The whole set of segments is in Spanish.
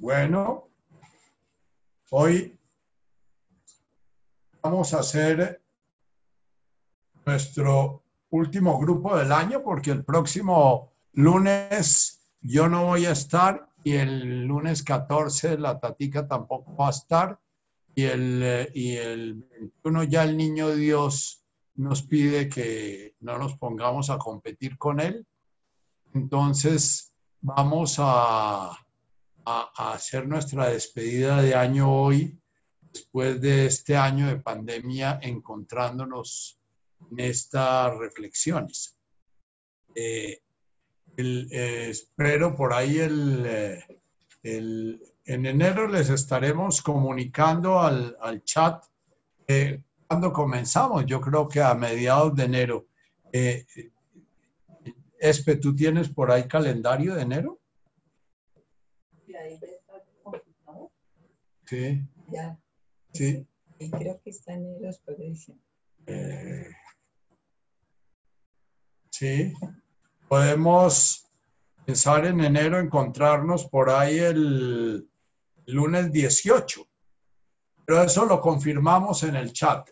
Bueno, hoy vamos a hacer nuestro último grupo del año porque el próximo lunes yo no voy a estar y el lunes 14 la tatica tampoco va a estar y el, y el 21 ya el niño Dios nos pide que no nos pongamos a competir con él. Entonces vamos a, a, hacer nuestra despedida de año hoy, después de este año de pandemia, encontrándonos en estas reflexiones. Eh, eh, espero por ahí eh, el, en enero les estaremos comunicando al, al chat cuando comenzamos. Yo creo que a mediados de enero. Espe, ¿tú tienes por ahí calendario de enero? Sí. Ya. Sí. Y creo que está en los eh, sí. Podemos pensar en enero, encontrarnos por ahí el lunes 18. Pero eso lo confirmamos en el chat.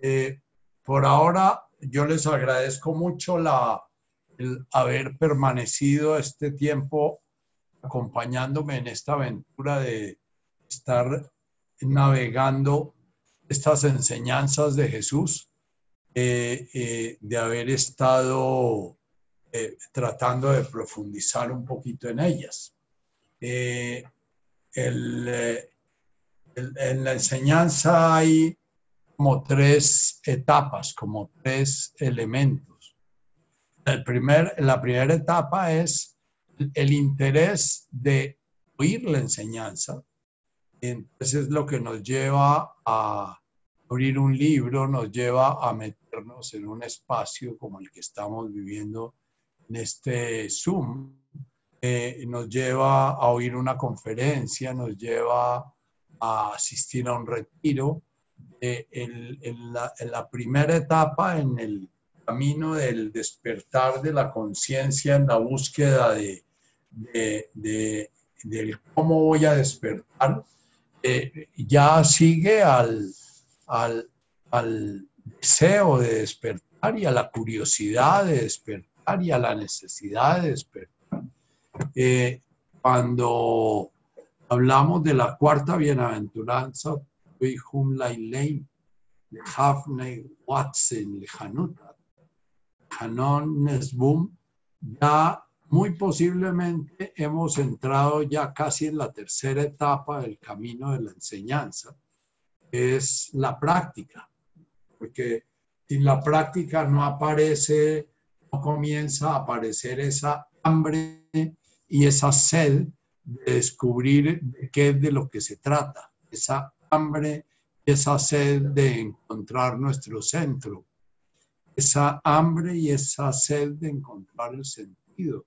Eh, por ahora, yo les agradezco mucho la, el haber permanecido este tiempo acompañándome en esta aventura de estar navegando estas enseñanzas de Jesús, eh, eh, de haber estado eh, tratando de profundizar un poquito en ellas. en la enseñanza hay como tres etapas, como tres elementos. El primer, la primera etapa es el interés de oír la enseñanza, entonces lo que nos lleva a abrir un libro, nos lleva a meternos en un espacio como el que estamos viviendo en este Zoom, eh, nos lleva a oír una conferencia, nos lleva a asistir a un retiro. Eh, en, la, primera etapa, en el camino del despertar de la conciencia, en la búsqueda de, de, del cómo voy a despertar, eh, ya sigue al, al, deseo de despertar y a la curiosidad de despertar y a la necesidad de despertar. Eh, cuando hablamos de la cuarta bienaventuranza, Watson, Hanon Nesbum, ya muy posiblemente hemos entrado ya casi en la tercera etapa del camino de la enseñanza, es la práctica, porque sin la práctica no aparece, no comienza a aparecer esa hambre y esa sed de descubrir de qué es de lo que se trata, esa hambre y esa sed de encontrar nuestro centro, esa hambre y esa sed de encontrar el sentido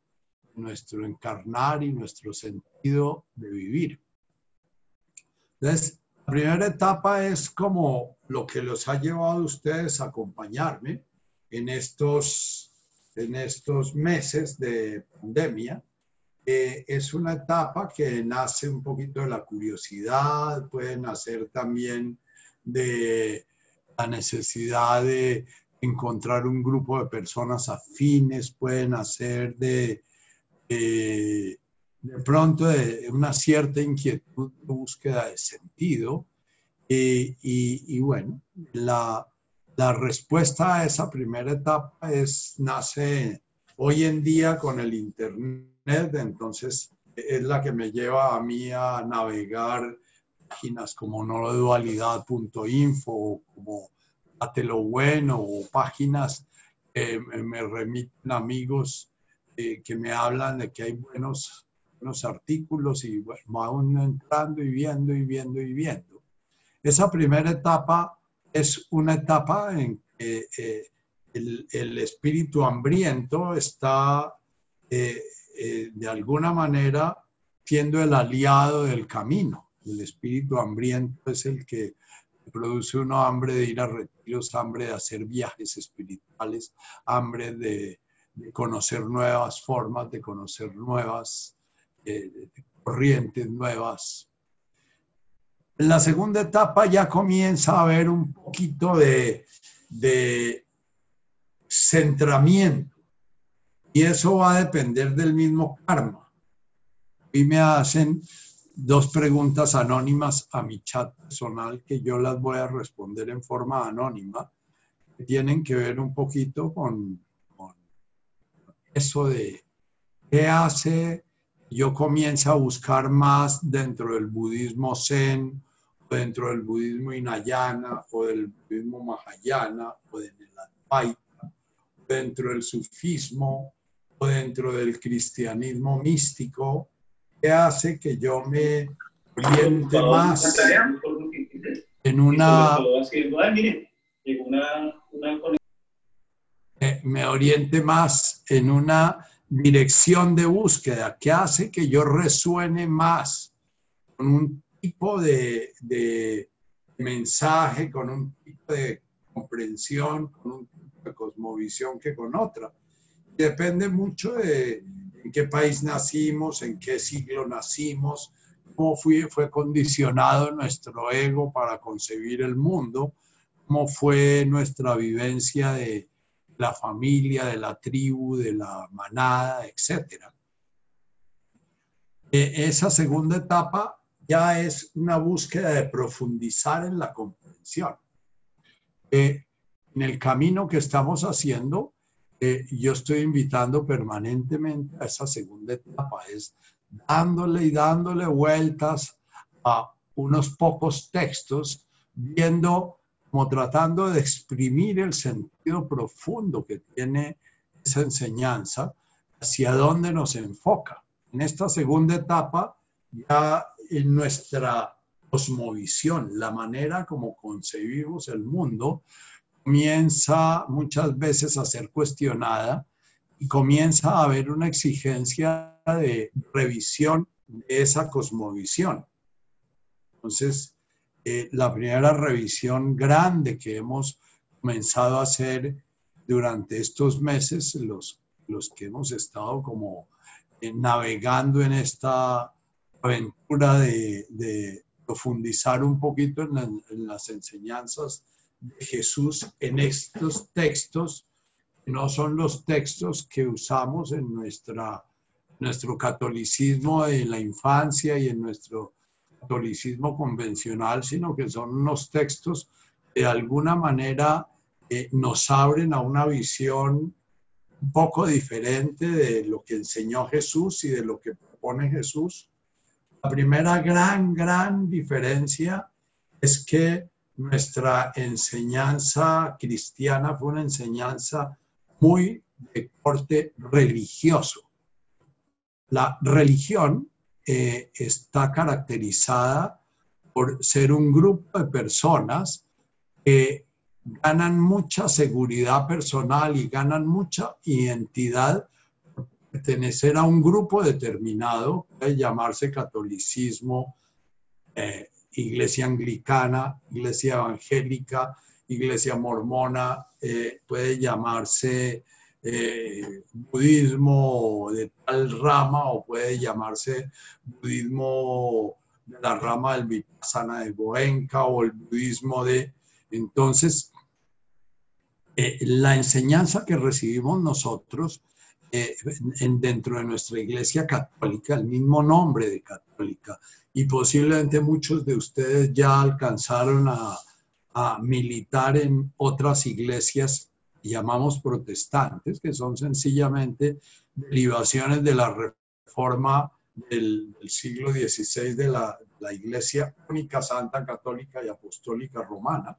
nuestro encarnar y nuestro sentido de vivir. Entonces, la primera etapa es como lo que los ha llevado a ustedes a acompañarme en estos, en estos meses de pandemia. es una etapa que nace un poquito de la curiosidad, puede nacer también de la necesidad de encontrar un grupo de personas afines, pueden nacer de de pronto de una cierta inquietud de búsqueda de sentido. y, y, bueno, la, la, respuesta a esa primera etapa es, nace hoy en día con el Internet, entonces es la que me lleva a mí a navegar páginas como nodualidad.info, como Date lo Bueno, o páginas que me remiten amigos eh, que me hablan de que hay buenos, buenos artículos y bueno, uno entrando y viendo y viendo y viendo. Esa primera etapa es una etapa en que eh, el, el, espíritu hambriento está eh, de alguna manera siendo el aliado del camino. El espíritu hambriento es el que produce uno hambre de ir a retiros, hambre de hacer viajes espirituales, hambre de, de conocer nuevas formas, de conocer nuevas, eh, corrientes nuevas. En la segunda etapa ya comienza a haber un poquito de, de centramiento y eso va a depender del mismo karma. Y me hacen dos preguntas anónimas a mi chat personal que yo las voy a responder en forma anónima, tienen que ver un poquito con, eso de qué hace yo comienzo a buscar más dentro del budismo zen, o dentro del budismo hinayana, o del budismo mahayana, o del advaita, dentro del sufismo, o dentro del cristianismo místico, que hace que yo me oriente más en una... Me oriente más en una dirección de búsqueda que hace que yo resuene más con un tipo de, mensaje, con un tipo de comprensión, con un tipo de cosmovisión que con otra. Depende mucho de, en qué país nacimos, en qué siglo nacimos, cómo fue, fue condicionado nuestro ego para concebir el mundo, cómo fue nuestra vivencia de la familia, de la tribu, de la manada, etc. E, esa segunda etapa ya es una búsqueda de profundizar en la comprensión. Eh, en el camino que estamos haciendo, yo estoy invitando permanentemente a esa segunda etapa, es dándole y dándole vueltas a unos pocos textos, viendo como tratando de exprimir el sentido profundo que tiene esa enseñanza, hacia dónde nos enfoca. En esta segunda etapa, ya en nuestra cosmovisión, la manera como concebimos el mundo, comienza muchas veces a ser cuestionada y comienza a haber una exigencia de revisión de esa cosmovisión. Entonces, eh, la primera revisión grande que hemos comenzado a hacer durante estos meses, los, los que hemos estado como eh, navegando en esta aventura de, profundizar un poquito en, las enseñanzas de Jesús en estos textos, que no son los textos que usamos en nuestra, nuestro catolicismo en la infancia y en nuestro catolicismo convencional, sino que son unos textos que de alguna manera eh, nos abren a una visión un poco diferente de lo que enseñó Jesús y de lo que propone Jesús. La primera gran, gran diferencia es que nuestra enseñanza cristiana fue una enseñanza muy de corte religioso. La religión eh, está caracterizada por ser un grupo de personas que ganan mucha seguridad personal y ganan mucha identidad por pertenecer a un grupo determinado, puede llamarse catolicismo, eh, iglesia anglicana, iglesia evangélica, iglesia mormona, eh, puede llamarse eh, budismo de tal rama o puede llamarse budismo de la rama del Vipassana de Goenka o el budismo de... Entonces, eh, la enseñanza que recibimos nosotros dentro de nuestra iglesia católica, el mismo nombre de católica, y posiblemente muchos de ustedes ya alcanzaron a, militar en otras iglesias llamamos protestantes, que son sencillamente derivaciones de la reforma del, siglo XVI de la, Iglesia Única Santa Católica y Apostólica Romana,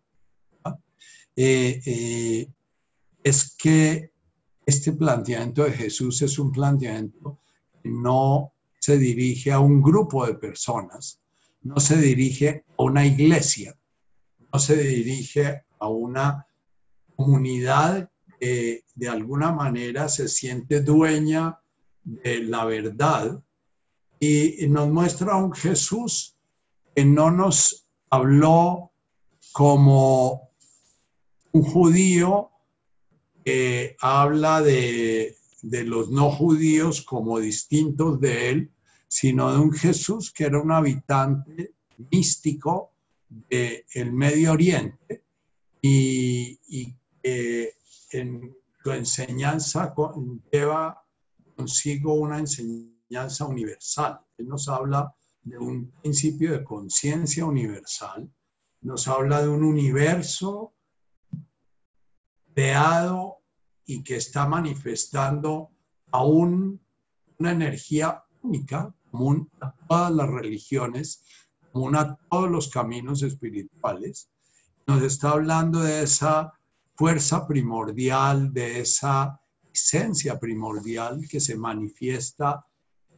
eh, eh, es que este planteamiento de Jesús es un planteamiento que no se dirige a un grupo de personas, no se dirige a una iglesia, no se dirige a una comunidad de alguna manera se siente dueña de la verdad y nos muestra un Jesús que no nos habló como un judío que habla de, de los no judíos como distintos de él, sino de un Jesús que era un habitante místico del Medio Oriente y, que en su enseñanza lleva consigo una enseñanza universal. Él nos habla de un principio de conciencia universal, nos habla de un universo creado y que está manifestando aún una energía única, común a todas las religiones, común a todos los caminos espirituales. Nos está hablando de esa fuerza primordial, de esa esencia primordial que se manifiesta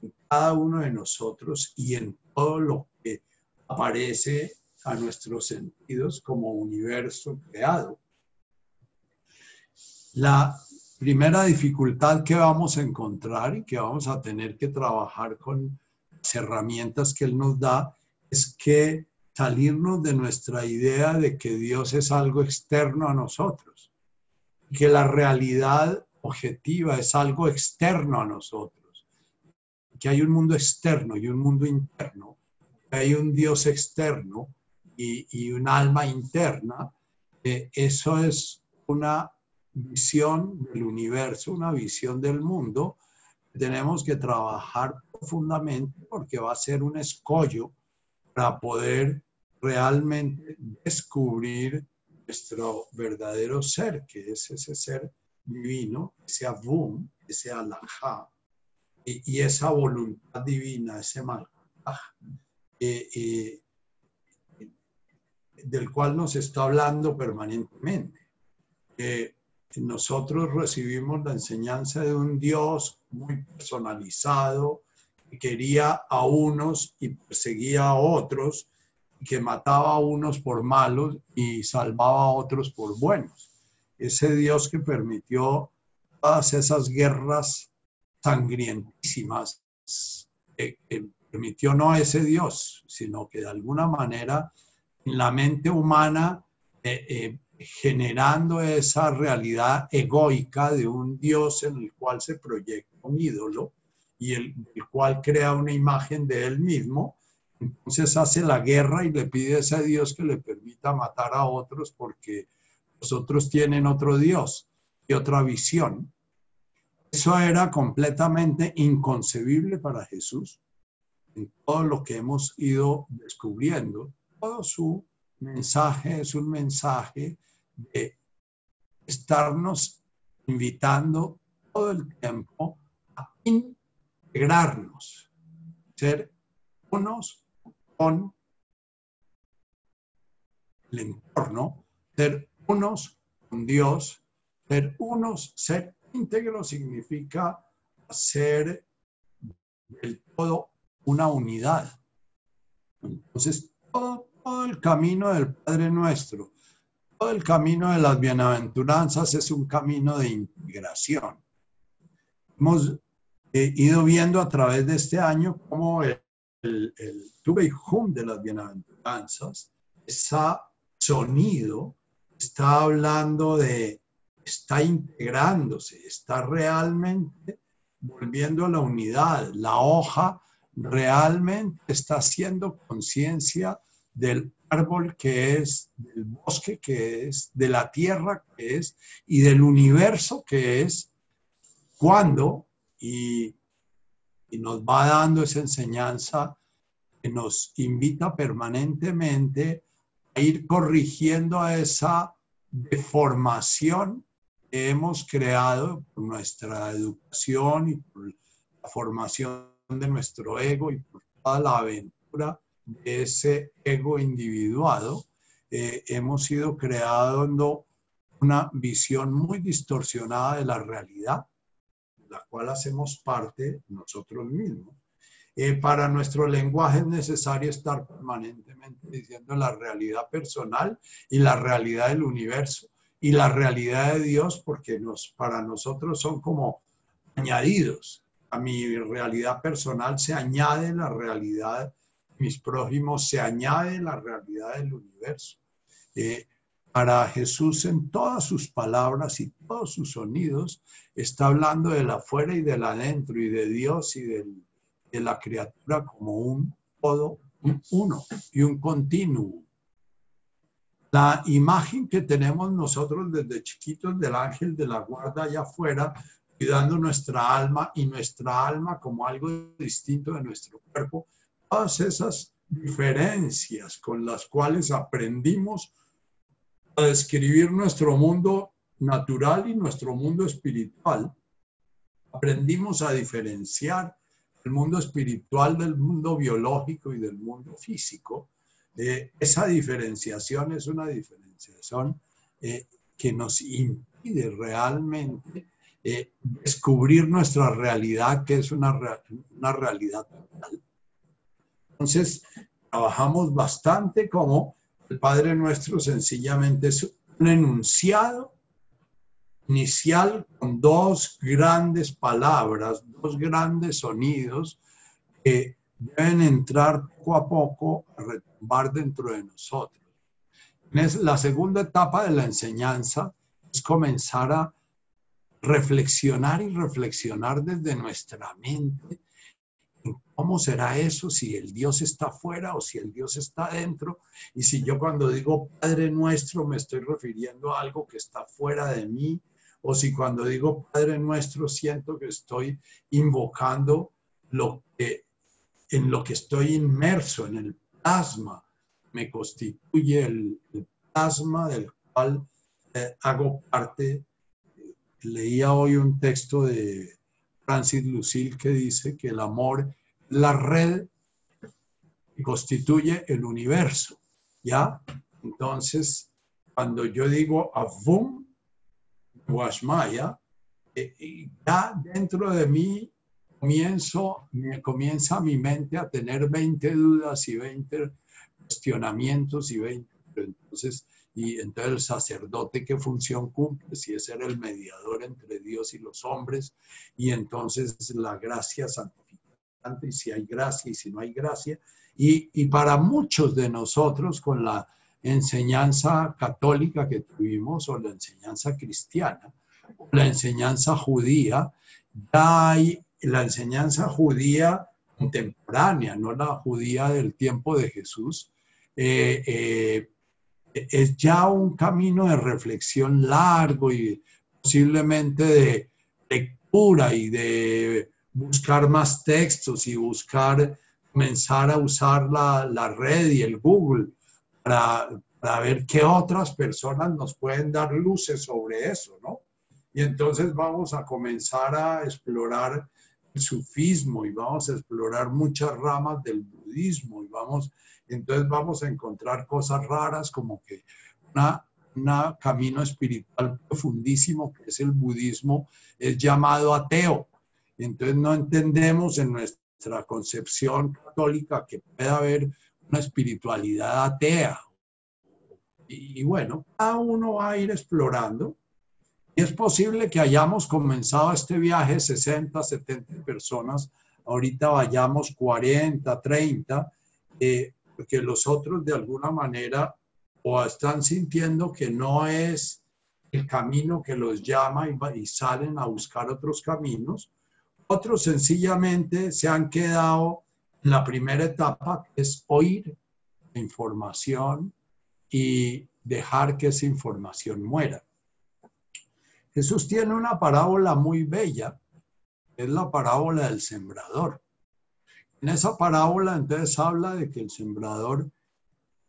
en cada uno de nosotros y en todo lo que aparece a nuestros sentidos como universo creado. La primera dificultad que vamos a encontrar y que vamos a tener que trabajar con las herramientas que Él nos da es que salirnos de nuestra idea de que Dios es algo externo a nosotros, que la realidad objetiva es algo externo a nosotros, que hay un mundo externo y un mundo interno, que hay un Dios externo y, y un alma interna, eso es una visión del universo, una visión del mundo, tenemos que trabajar profundamente porque va a ser un escollo para poder realmente descubrir nuestro verdadero ser, que es ese ser divino, ese abum, ese alajá, y, esa voluntad divina, ese mal, del cual nos está hablando permanentemente. Nosotros recibimos la enseñanza de un Dios muy personalizado, que quería a unos y perseguía a otros, que mataba a unos por malos y salvaba a otros por buenos. Ese Dios que permitió todas esas guerras sangrientísimas, que, permitió no a ese Dios, sino que de alguna manera la mente humana eh, eh, generando esa realidad egoica de un Dios en el cual se proyecta un ídolo y el, cual crea una imagen de él mismo. Entonces hace la guerra y le pide a Dios que le permita matar a otros porque los otros tienen otro Dios y otra visión. Eso era completamente inconcebible para Jesús en todo lo que hemos ido descubriendo. Todo su mensaje es un mensaje de estarnos invitando todo el tiempo a integrarnos, ser unos con el entorno, ser unos con Dios, ser unos, ser íntegro significa ser del todo una unidad. Entonces, todo, el camino del Padre Nuestro todo el camino de las bienaventuranzas es un camino de integración. Hemos eh, ido viendo a través de este año cómo el hum de las bienaventuranzas, ese sonido, está hablando de, está integrándose, está realmente volviendo a la unidad. La hoja realmente está haciendo conciencia del árbol que es, del bosque que es, de la tierra que es y del universo que es, cuando, y, y nos va dando esa enseñanza nos invita permanentemente a ir corrigiendo a esa deformación que hemos creado por nuestra educación y por la formación de nuestro ego y por toda la aventura de ese ego individuado, eh, hemos ido creando una visión muy distorsionada de la realidad, de la cual hacemos parte nosotros mismos. Eh, para nuestro lenguaje es necesario estar permanentemente diciendo la realidad personal y la realidad del universo y la realidad de Dios, porque nos, para nosotros son como añadidos. A mi realidad personal se añade la realidad mis prójimos se añade la realidad del universo. Eh, para Jesús en todas sus palabras y todos sus sonidos está hablando del afuera y del adentro y de Dios y del de la criatura como un todo, un uno y un continuo. La imagen que tenemos nosotros desde chiquitos del ángel de la guarda allá afuera, cuidando nuestra alma y nuestra alma como algo distinto de nuestro cuerpo, todas esas diferencias con las cuales aprendimos a describir nuestro mundo natural y nuestro mundo espiritual, aprendimos a diferenciar el mundo espiritual del mundo biológico y del mundo físico, eh, esa diferenciación es una diferenciación eh, que nos impide realmente eh, descubrir nuestra realidad, que es una, una realidad total. Entonces, trabajamos bastante como el Padre Nuestro sencillamente es un enunciado inicial con dos grandes palabras, dos grandes sonidos que deben entrar poco a poco a retumbar dentro de nosotros. La segunda etapa de la enseñanza es comenzar a reflexionar y reflexionar desde nuestra mente cómo será eso si el Dios está fuera o si el Dios está dentro. Y si yo cuando digo Padre nuestro me estoy refiriendo a algo que está fuera de mí, o si cuando digo Padre nuestro siento que estoy invocando lo que en lo que estoy inmerso, en el plasma, me constituye el, plasma del cual eh, hago parte. Leía hoy un texto de Francis Lucille que dice que el amor la red constituye el universo, ¿ya? Entonces, cuando yo digo Avum, Guashmaya, eh, ya dentro de mí comienzo, comienza mi mente a tener 20 dudas y 20 cuestionamientos y 20, entonces, y entonces el sacerdote qué función cumple, si es ser el mediador entre Dios y los hombres, y entonces la gracia santificante, y si hay gracia y si no hay gracia, y, y para muchos de nosotros con la enseñanza católica que tuvimos o la enseñanza cristiana, la enseñanza judía, ya hay la enseñanza judía contemporánea, no la judía del tiempo de Jesús, eh, eh, es ya un camino de reflexión largo y posiblemente de lectura y de buscar más textos y buscar comenzar a usar la, la red y el Google para, ver qué otras personas nos pueden dar luces sobre eso, ¿no? Y entonces vamos a comenzar a explorar sufismo y vamos a explorar muchas ramas del budismo y vamos, entonces vamos a encontrar cosas raras como que un camino espiritual profundísimo que es el budismo es llamado ateo. Entonces no entendemos en nuestra concepción católica que pueda haber una espiritualidad atea. Y, y bueno, cada uno va a ir explorando es posible que hayamos comenzado este viaje 60, 70 personas, ahorita vayamos 40, 30, eh, porque los otros de alguna manera o están sintiendo que no es el camino que los llama y, y salen a buscar otros caminos. Otros sencillamente se han quedado la primera etapa, es oír la información y dejar que esa información muera. Jesús tiene una parábola muy bella, es la parábola del sembrador. En esa parábola entonces habla de que el sembrador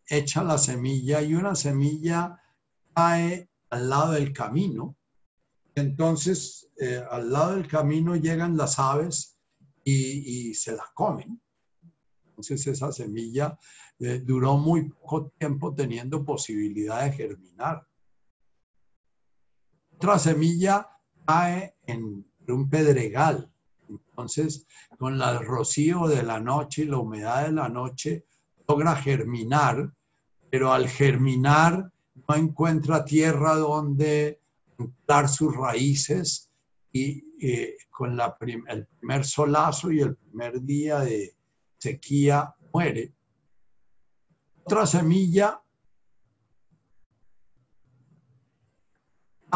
echa la semilla y una semilla cae al lado del camino. Entonces, eh, al lado del camino llegan las aves y, se la comen. Entonces, esa semilla eh, duró muy poco tiempo teniendo posibilidad de germinar otra semilla cae en un pedregal. Entonces, con el rocío de la noche y la humedad de la noche, logra germinar, pero al germinar no encuentra tierra donde dar sus raíces y con la el primer solazo y el primer día de sequía muere. Otra semilla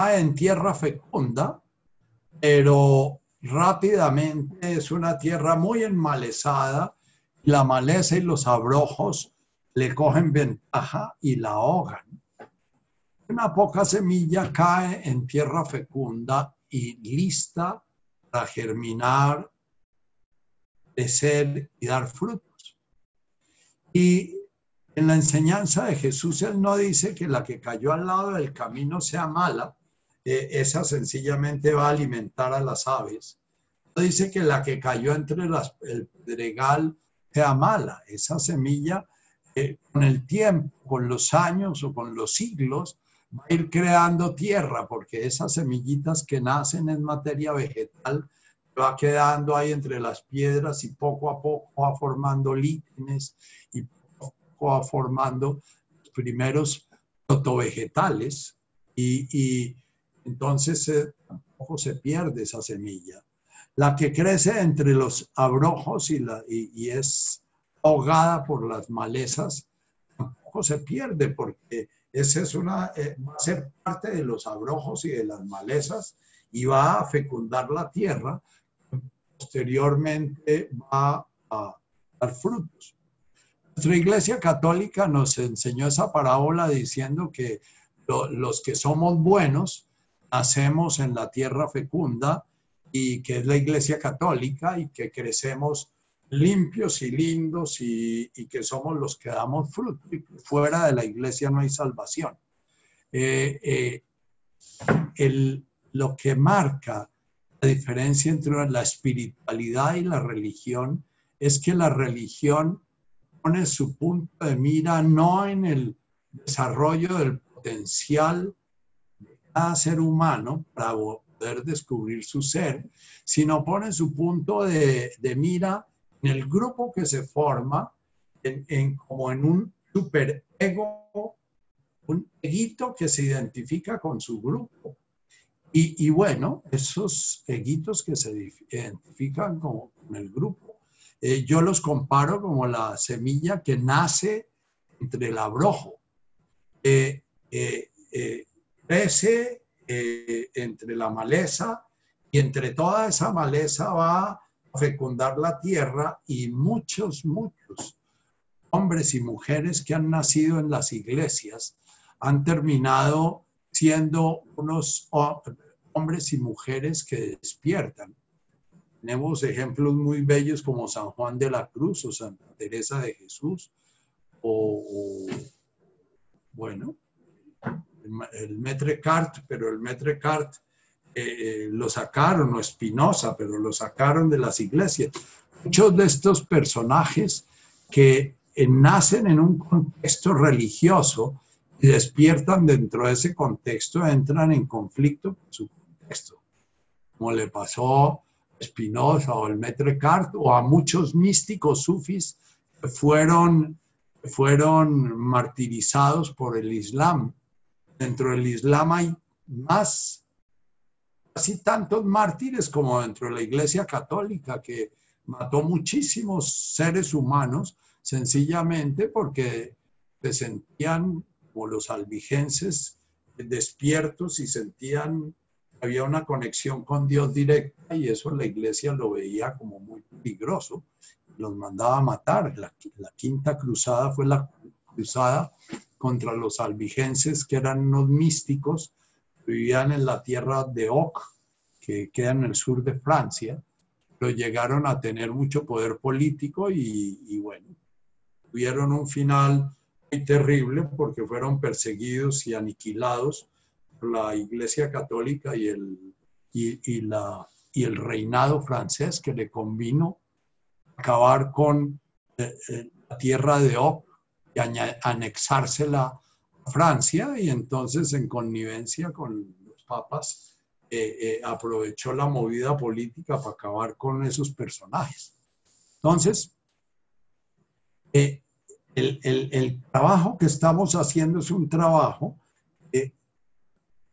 en tierra fecunda, pero rápidamente es una tierra muy enmalezada, la maleza y los abrojos le cogen ventaja y la ahogan. Una poca semilla cae en tierra fecunda y lista para germinar, crecer y dar frutos. Y en la enseñanza de Jesús, Él no dice que la que cayó al lado del camino sea mala, eh, esa sencillamente va a alimentar a las aves. No dice que la que cayó entre el pedregal sea mala, esa semilla eh, con el tiempo, con los años o con los siglos, va a ir creando tierra, porque esas semillitas que nacen en materia vegetal va quedando ahí entre las piedras y poco a poco va formando líquenes y va formando los primeros protovegetales y, y entonces eh, tampoco se pierde esa semilla. La que crece entre los abrojos y, la, y, es ahogada por las malezas, tampoco se pierde porque esa es una, eh, va a ser parte de los abrojos y de las malezas y va a fecundar la tierra, posteriormente va a dar frutos. Nuestra iglesia católica nos enseñó esa parábola diciendo que los que somos buenos nacemos en la tierra fecunda y que es la iglesia católica y que crecemos limpios y lindos y, que somos los que damos fruto. Y fuera de la iglesia no hay salvación. Eh, eh, lo que marca la diferencia entre la espiritualidad y la religión es que la religión pone su punto de mira no en el desarrollo del potencial de cada ser humano para poder descubrir su ser, sino pone su punto de, mira en el grupo que se forma, en, como en un superego, un eguito que se identifica con su grupo. Y, bueno, esos eguitos que se identifican con el grupo eh, yo los comparo como la semilla que nace entre el abrojo. Eh, eh, crece entre la maleza y entre toda esa maleza va a fecundar la tierra y muchos, muchos hombres y mujeres que han nacido en las iglesias han terminado siendo unos hombres y mujeres que despiertan tenemos ejemplos muy bellos como San Juan de la Cruz o Santa Teresa de Jesús o, bueno, el, Metre Cart, pero el Metre Cart eh, eh, lo sacaron, o Espinosa, pero lo sacaron de las iglesias. Muchos de estos personajes que nacen en un contexto religioso y despiertan dentro de ese contexto, entran en conflicto con su contexto, como le pasó Spinoza o el Maître Cart o a muchos místicos sufis que fueron, fueron martirizados por el Islam. Dentro del Islam hay más, casi tantos mártires como dentro de la Iglesia Católica, que mató muchísimos seres humanos sencillamente porque se sentían como los albigenses despiertos y sentían había una conexión con Dios directa y eso la iglesia lo veía como muy peligroso. Los mandaba a matar. La, quinta cruzada fue la cruzada contra los albigenses, que eran unos místicos, vivían en la tierra de Oc, que queda en el sur de Francia, pero llegaron a tener mucho poder político y, y bueno, tuvieron un final muy terrible porque fueron perseguidos y aniquilados la Iglesia Católica y el, y, la, y el reinado francés que le convino acabar con eh, eh, la tierra de Op y anexársela a Francia y entonces en connivencia con los papas eh, aprovechó la movida política para acabar con esos personajes. Entonces, el, el, el, trabajo que estamos haciendo es un trabajo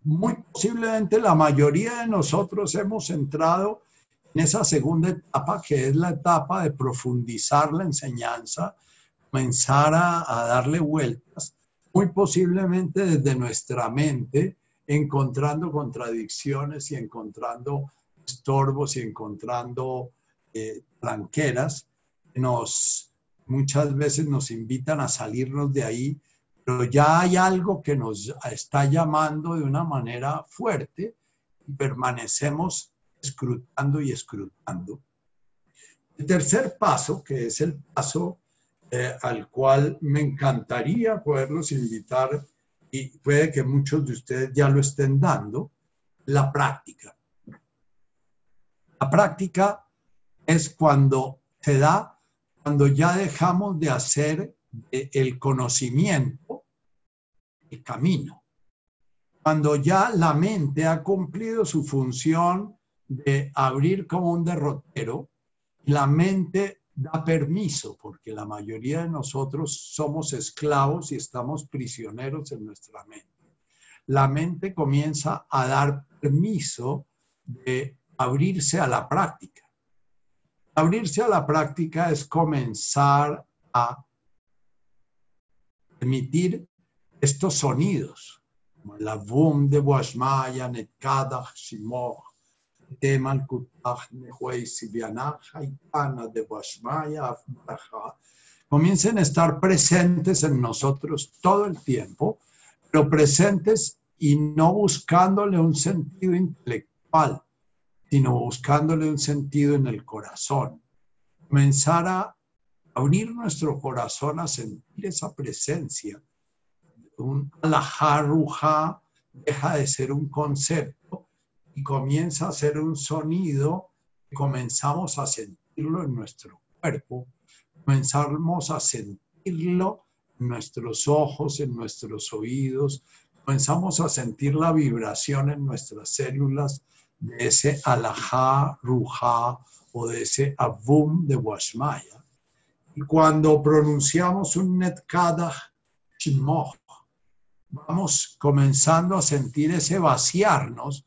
muy posiblemente la mayoría de nosotros hemos entrado en esa segunda etapa, que es la etapa de profundizar la enseñanza, comenzar a, darle vueltas, muy posiblemente desde nuestra mente, encontrando contradicciones y encontrando estorbos y encontrando eh, tranqueras, nos muchas veces nos invitan a salirnos de ahí, pero ya hay algo que nos está llamando de una manera fuerte y permanecemos escrutando y escrutando. El tercer paso, que es el paso eh, al cual me encantaría poderlos invitar y puede que muchos de ustedes ya lo estén dando, la práctica. La práctica es cuando se da, cuando ya dejamos de hacer el conocimiento el camino. Cuando ya la mente ha cumplido su función de abrir como un derrotero, la mente da permiso, porque la mayoría de nosotros somos esclavos y estamos prisioneros en nuestra mente. La mente comienza a dar permiso de abrirse a la práctica. Abrirse a la práctica es comenzar a emitir estos sonidos, la boom de Washmaya, Netkadach, Shimoch, Teman Kutach, Sibianaja, de Washmaya, comiencen a estar presentes en nosotros todo el tiempo, pero presentes y no buscándole un sentido intelectual, sino buscándole un sentido en el corazón. Comenzar a abrir nuestro corazón a sentir esa presencia. Un alajarruja deja de ser un concepto y comienza a ser un sonido que comenzamos a sentirlo en nuestro cuerpo, comenzamos a sentirlo en nuestros ojos, en nuestros oídos, comenzamos a sentir la vibración en nuestras células, de ese alajá, ruja o de ese abum de Washmaya. Y cuando pronunciamos un netkada shimoch, vamos comenzando a sentir ese vaciarnos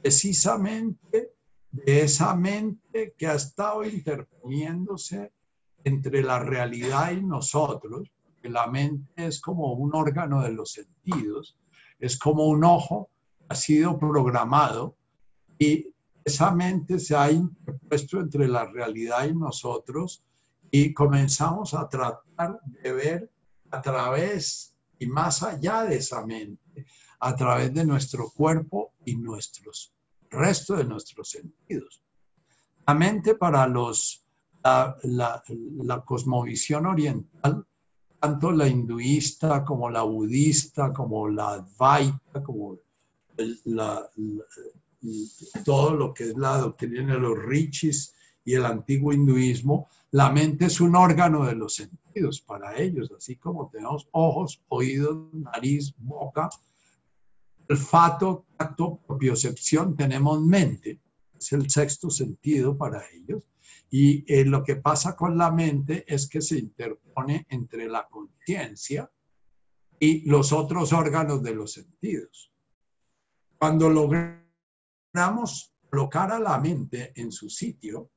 precisamente de esa mente que ha estado interponiéndose entre la realidad y nosotros, que la mente es como un órgano de los sentidos, es como un ojo, ha sido programado y esa mente se ha interpuesto entre la realidad y nosotros y comenzamos a tratar de ver a través y más allá de esa mente, a través de nuestro cuerpo y nuestros resto de nuestros sentidos. La mente para los, la, la cosmovisión oriental, tanto la hinduista como la budista, como la advaita, como la, todo lo que es la doctrina de los richis y el antiguo hinduismo, la mente es un órgano de los sentidos para ellos, así como tenemos ojos, oídos, nariz, boca, olfato, tacto, propiocepción, tenemos mente, es el sexto sentido para ellos. Y eh, lo que pasa con la mente es que se interpone entre la conciencia y los otros órganos de los sentidos. Cuando logramos logramos colocar a la mente en su sitio,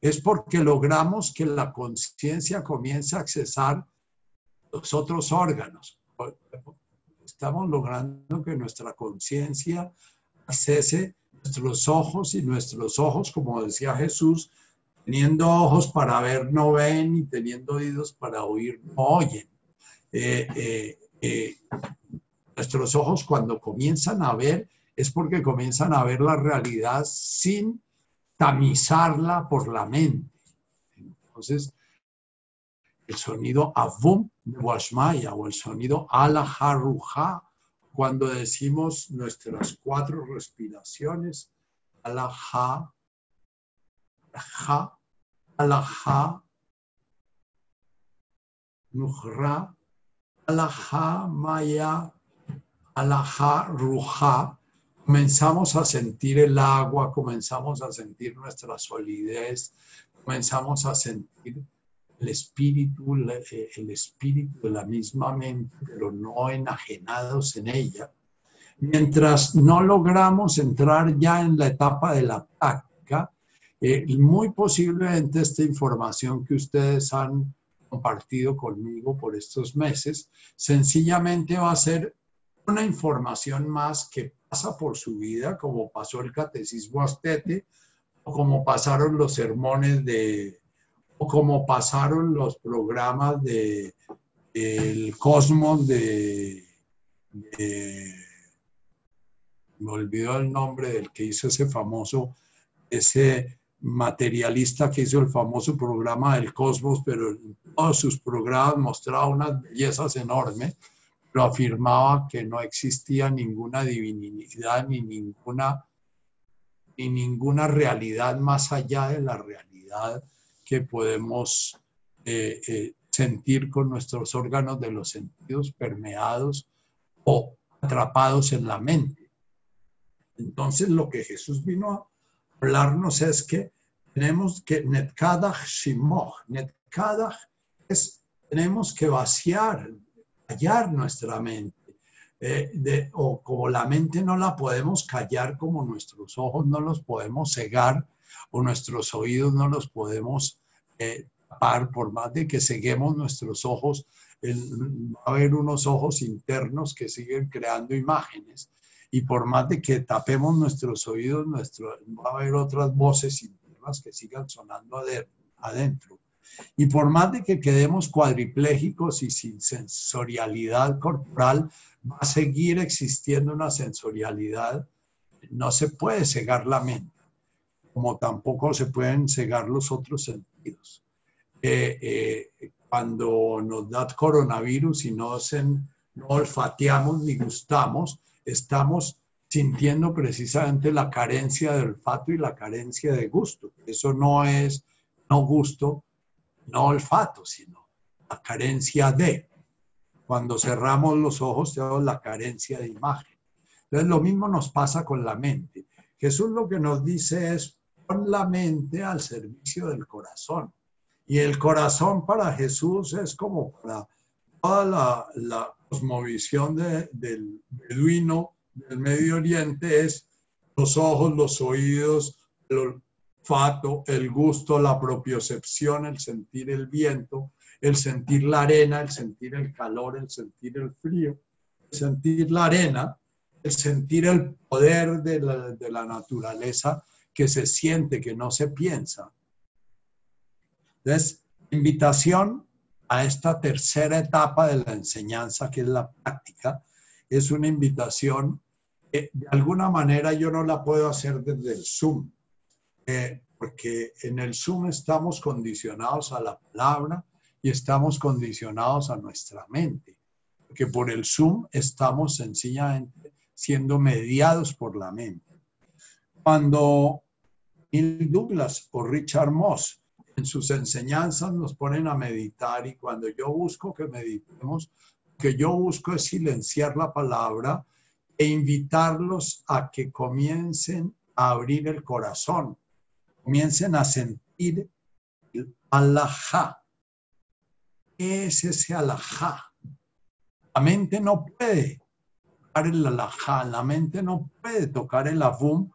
es porque logramos que la conciencia comience a accesar los otros órganos. Estamos logrando que nuestra conciencia accese nuestros ojos y nuestros ojos, como decía Jesús, teniendo ojos para ver no ven y teniendo oídos para oír no oyen. Eh, eh, eh, nuestros ojos cuando comienzan a ver es porque comienzan a ver la realidad sin tamizarla por la mente. Entonces, el sonido avum de Washmaya o el sonido alaharuja, cuando decimos nuestras cuatro respiraciones, alaha, alaha, alaha, nuhra, alaha, maya, alaha, ruja, comenzamos a sentir el agua, comenzamos a sentir nuestra solidez, comenzamos a sentir el espíritu, eh, el espíritu de la misma mente, pero no enajenados en ella. Mientras no logramos entrar ya en la etapa de la práctica, eh, muy posiblemente esta información que ustedes han compartido conmigo por estos meses, sencillamente va a ser una información más que pasa por su vida, como pasó el catecismo astete, o como pasaron los sermones de, o como pasaron los programas de el cosmos de, me olvidó el nombre del que hizo ese famoso, ese materialista que hizo el famoso programa del cosmos, pero en todos sus programas mostraba unas bellezas enormes, pero afirmaba que no existía ninguna divinidad ni ninguna, ni ninguna realidad más allá de la realidad que podemos eh, eh, sentir con nuestros órganos de los sentidos permeados o atrapados en la mente. Entonces lo que Jesús vino a hablarnos es que tenemos que netkadach shimoch, netkadach es tenemos que vaciar, callar nuestra mente. Eh, o como la mente no la podemos callar, como nuestros ojos no los podemos cegar, o nuestros oídos no los podemos eh, tapar, por más de que ceguemos nuestros ojos, va a haber unos ojos internos que siguen creando imágenes y por más de que tapemos nuestros oídos, nuestro, va a haber otras voces internas que sigan sonando adentro. Y por más de que quedemos cuadriplégicos y sin sensorialidad corporal, va a seguir existiendo una sensorialidad. No se puede cegar la mente como tampoco se pueden cegar los otros sentidos. Eh, eh, cuando nos da coronavirus y no, no olfateamos ni gustamos, estamos sintiendo precisamente la carencia de olfato y la carencia de gusto. Eso no es no gusto, no olfato, sino la carencia de. Cuando cerramos los ojos tenemos la carencia de imagen. Entonces lo mismo nos pasa con la mente. Jesús lo que nos dice es, con la mente al servicio del corazón. Y el corazón para Jesús es como para toda la, la cosmovisión del beduino del Medio Oriente, es los ojos, los oídos, el gusto, la propiocepción, el sentir el viento, el sentir la arena, el sentir el calor, el sentir el frío, el sentir la arena, el sentir el poder de la, de la naturaleza que se siente, que no se piensa. Entonces, invitación a esta tercera etapa de la enseñanza, que es la práctica, es una invitación que de alguna manera yo no la puedo hacer desde el Zoom, eh, porque en el Zoom estamos condicionados a la palabra y estamos condicionados a nuestra mente, porque por el Zoom estamos sencillamente siendo mediados por la mente. Cuando Douglas o Richard Moss en sus enseñanzas nos ponen a meditar y cuando yo busco que meditemos, que yo busco es silenciar la palabra e invitarlos a que comiencen a abrir el corazón, comiencen a sentir el alajá. ¿Qué es ese alajá? La mente no puede tocar el alajá, la mente no puede tocar el avum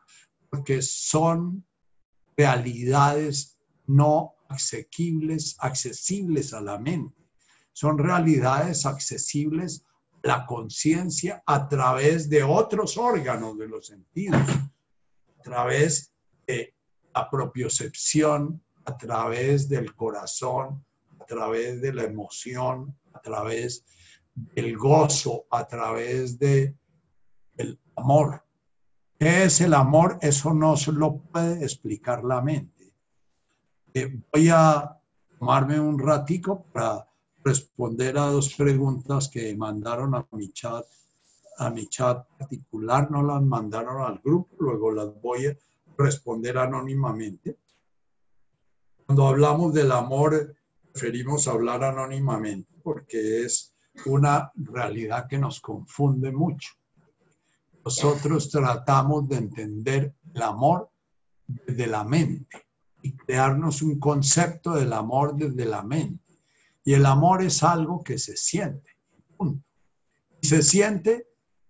porque son realidades no asequibles, accesibles a la mente. Son realidades accesibles a la conciencia a través de otros órganos de los sentidos, a través de la propiocepción, a través del corazón, a través de la emoción, a través del gozo, a través de el amor. ¿Qué es el amor? Eso no se lo puede explicar la mente. Eh, voy a tomarme un ratico para responder a dos preguntas que mandaron a mi chat, a mi chat particular, no las mandaron al grupo, luego las voy a responder anónimamente. Cuando hablamos del amor, preferimos hablar anónimamente porque es una realidad que nos confunde mucho nosotros tratamos de entender el amor desde la mente y crearnos un concepto del amor desde la mente. Y el amor es algo que se siente. Y se siente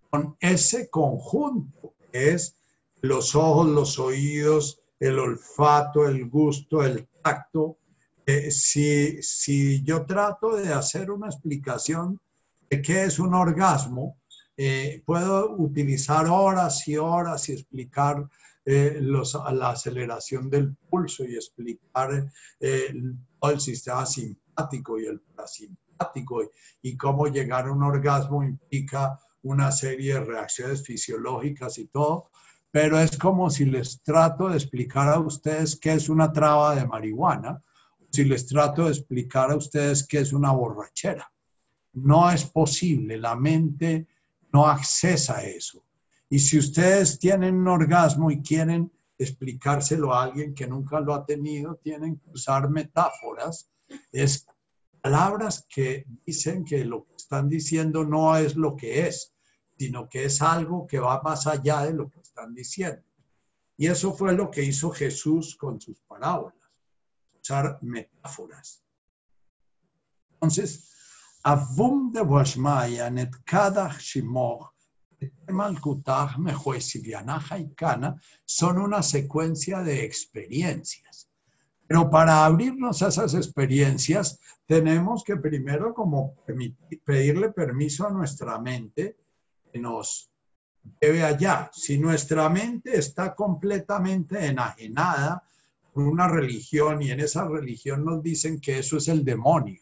con ese conjunto que es los ojos, los oídos, el olfato, el gusto, el tacto. Eh, si, si yo trato de hacer una explicación de qué es un orgasmo, eh, puedo utilizar horas y horas y explicar eh, los, la aceleración del pulso y explicar todo el sistema simpático y el parasimpático y cómo llegar a un orgasmo implica una serie de reacciones fisiológicas y todo, pero es como si les trato de explicar a ustedes qué es una traba de marihuana, si les trato de explicar a ustedes qué es una borrachera. No es posible, la mente no accesa eso. Y si ustedes tienen un orgasmo y quieren explicárselo a alguien que nunca lo ha tenido, tienen que usar metáforas. Es palabras que dicen que lo que están diciendo no es lo que es, sino que es algo que va más allá de lo que están diciendo. Y eso fue lo que hizo Jesús con sus parábolas, usar metáforas. Entonces, Avum de Washmaya, net cada shimoch, son una secuencia de experiencias. Pero para abrirnos a esas experiencias, tenemos que primero como pedirle permiso a nuestra mente que nos lleve allá. Si nuestra mente está completamente enajenada por una religión y en esa religión nos dicen que eso es el demonio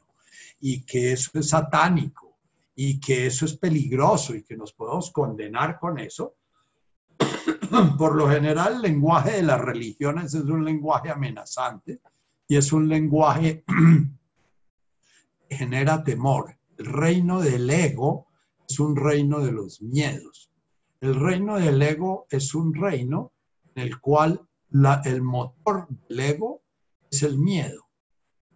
y que eso es satánico y que eso es peligroso y que nos podemos condenar con eso. Por lo general, el lenguaje de las religiones es un lenguaje amenazante y es un lenguaje que genera temor. El reino del ego es un reino de los miedos. El reino del ego es un reino en el cual el motor del ego es el miedo.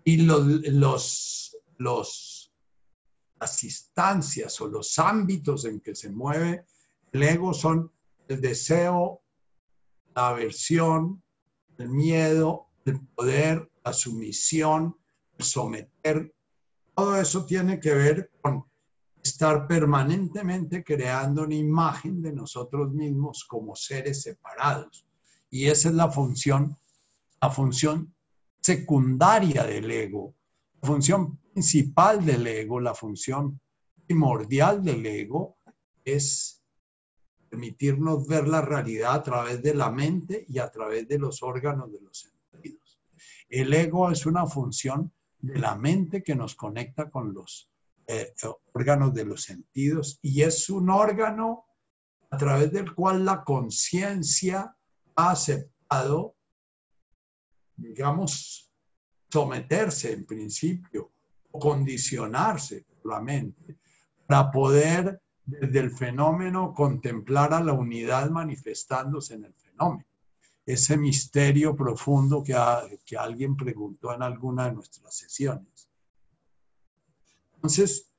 Y los, los, las instancias o los ámbitos en que se mueve el ego son el deseo, la aversión, el miedo, el poder, la sumisión, el someter. Todo eso tiene que ver con estar permanentemente creando una imagen de nosotros mismos como seres separados. Y esa es la función, la función secundaria del ego. La función principal del ego, la función primordial del ego es permitirnos ver la realidad a través de la mente y a través de los órganos de los sentidos. El ego es una función de la mente que nos conecta con los eh, órganos de los sentidos y es un órgano a través del cual la conciencia ha aceptado, digamos, someterse en principio condicionarse por la mente para poder desde el fenómeno contemplar a la unidad manifestándose en el fenómeno. Ese misterio profundo que, que alguien preguntó en alguna de nuestras sesiones. Entonces,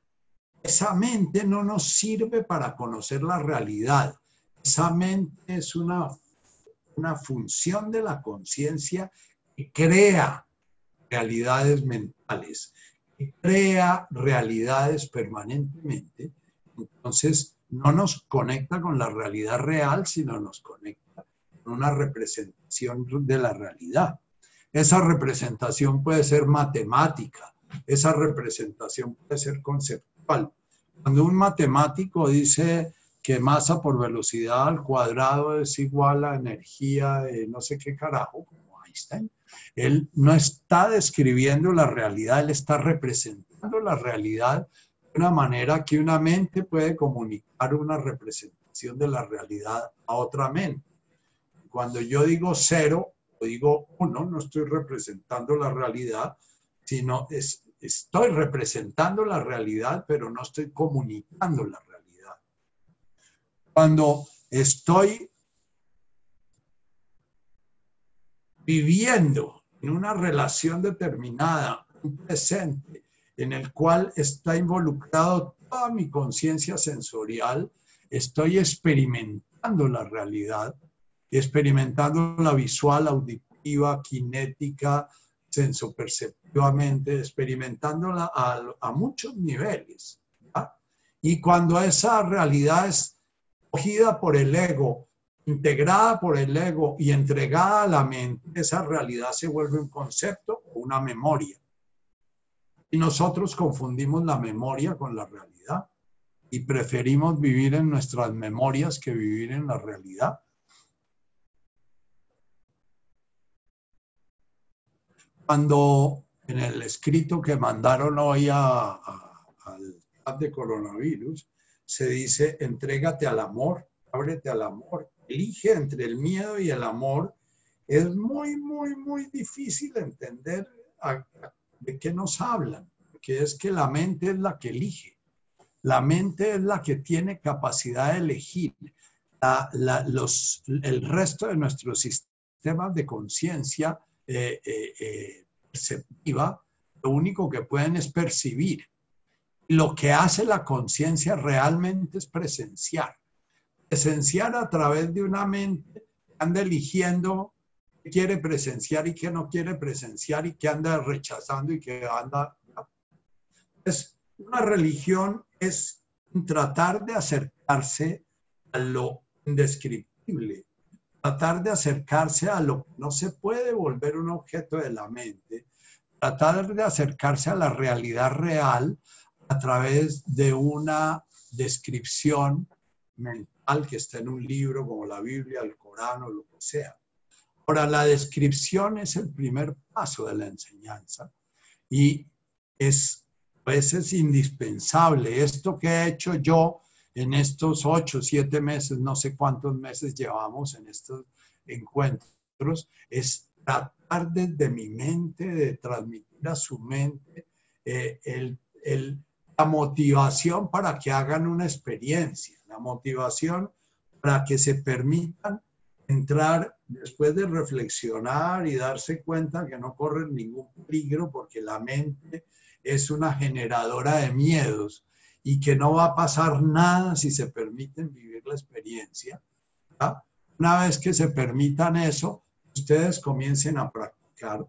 esa mente no nos sirve para conocer la realidad. Esa mente es una, una función de la conciencia que crea realidades mentales crea realidades permanentemente, entonces no nos conecta con la realidad real, sino nos conecta con una representación de la realidad. Esa representación puede ser matemática, esa representación puede ser conceptual. Cuando un matemático dice que masa por velocidad al cuadrado es igual a energía de no sé qué carajo, como Einstein, él no está describiendo la realidad, él está representando la realidad de una manera que una mente puede comunicar una representación de la realidad a otra mente. Cuando yo digo cero o digo uno, no estoy representando la realidad, sino estoy representando la realidad, pero no estoy comunicando la realidad. Cuando estoy viviendo en una relación determinada, un presente, en el cual está involucrado toda mi conciencia sensorial, estoy experimentando la realidad, experimentando la visual, auditiva, kinética, sensoperceptivamente, experimentándola a, a muchos niveles. Y cuando esa realidad es cogida por el ego integrada por el ego y entregada a la mente, esa realidad se vuelve un concepto o una memoria. Y nosotros confundimos la memoria con la realidad. y preferimos vivir en nuestras memorias que vivir en la realidad. Cuando en el escrito que mandaron hoy al chat de coronavirus, se dice, entrégate al amor, ábrete al amor, elige entre el miedo y el amor, es muy, muy, muy difícil entender de qué nos hablan, que es que la mente es la que elige, la mente es la que tiene capacidad de elegir. los, el resto de nuestros sistemas de conciencia eh, eh, eh, perceptiva, lo único que pueden es percibir. Lo que hace la conciencia realmente es presenciar. Presenciar a través de una mente que anda eligiendo qué quiere presenciar y qué no quiere presenciar y qué anda rechazando y qué anda... Es, una religión es tratar de acercarse a lo indescriptible, tratar de acercarse a lo que no se puede volver un objeto de la mente, tratar de acercarse a la realidad real a través de una descripción mental que está en un libro como la Biblia, el Corán o lo que sea. Ahora, la descripción es el primer paso de la enseñanza y es a veces indispensable. Esto que he hecho yo en estos ocho, siete meses, no sé cuántos meses llevamos en estos encuentros, es tratar desde mi mente de transmitir a su mente eh, la motivación para que hagan una experiencia, la motivación para que se permitan entrar después de reflexionar y darse cuenta que no corren ningún peligro porque la mente es una generadora de miedos y que no va a pasar nada si se permiten vivir la experiencia. Una vez que se permitan eso, ustedes comiencen a practicar.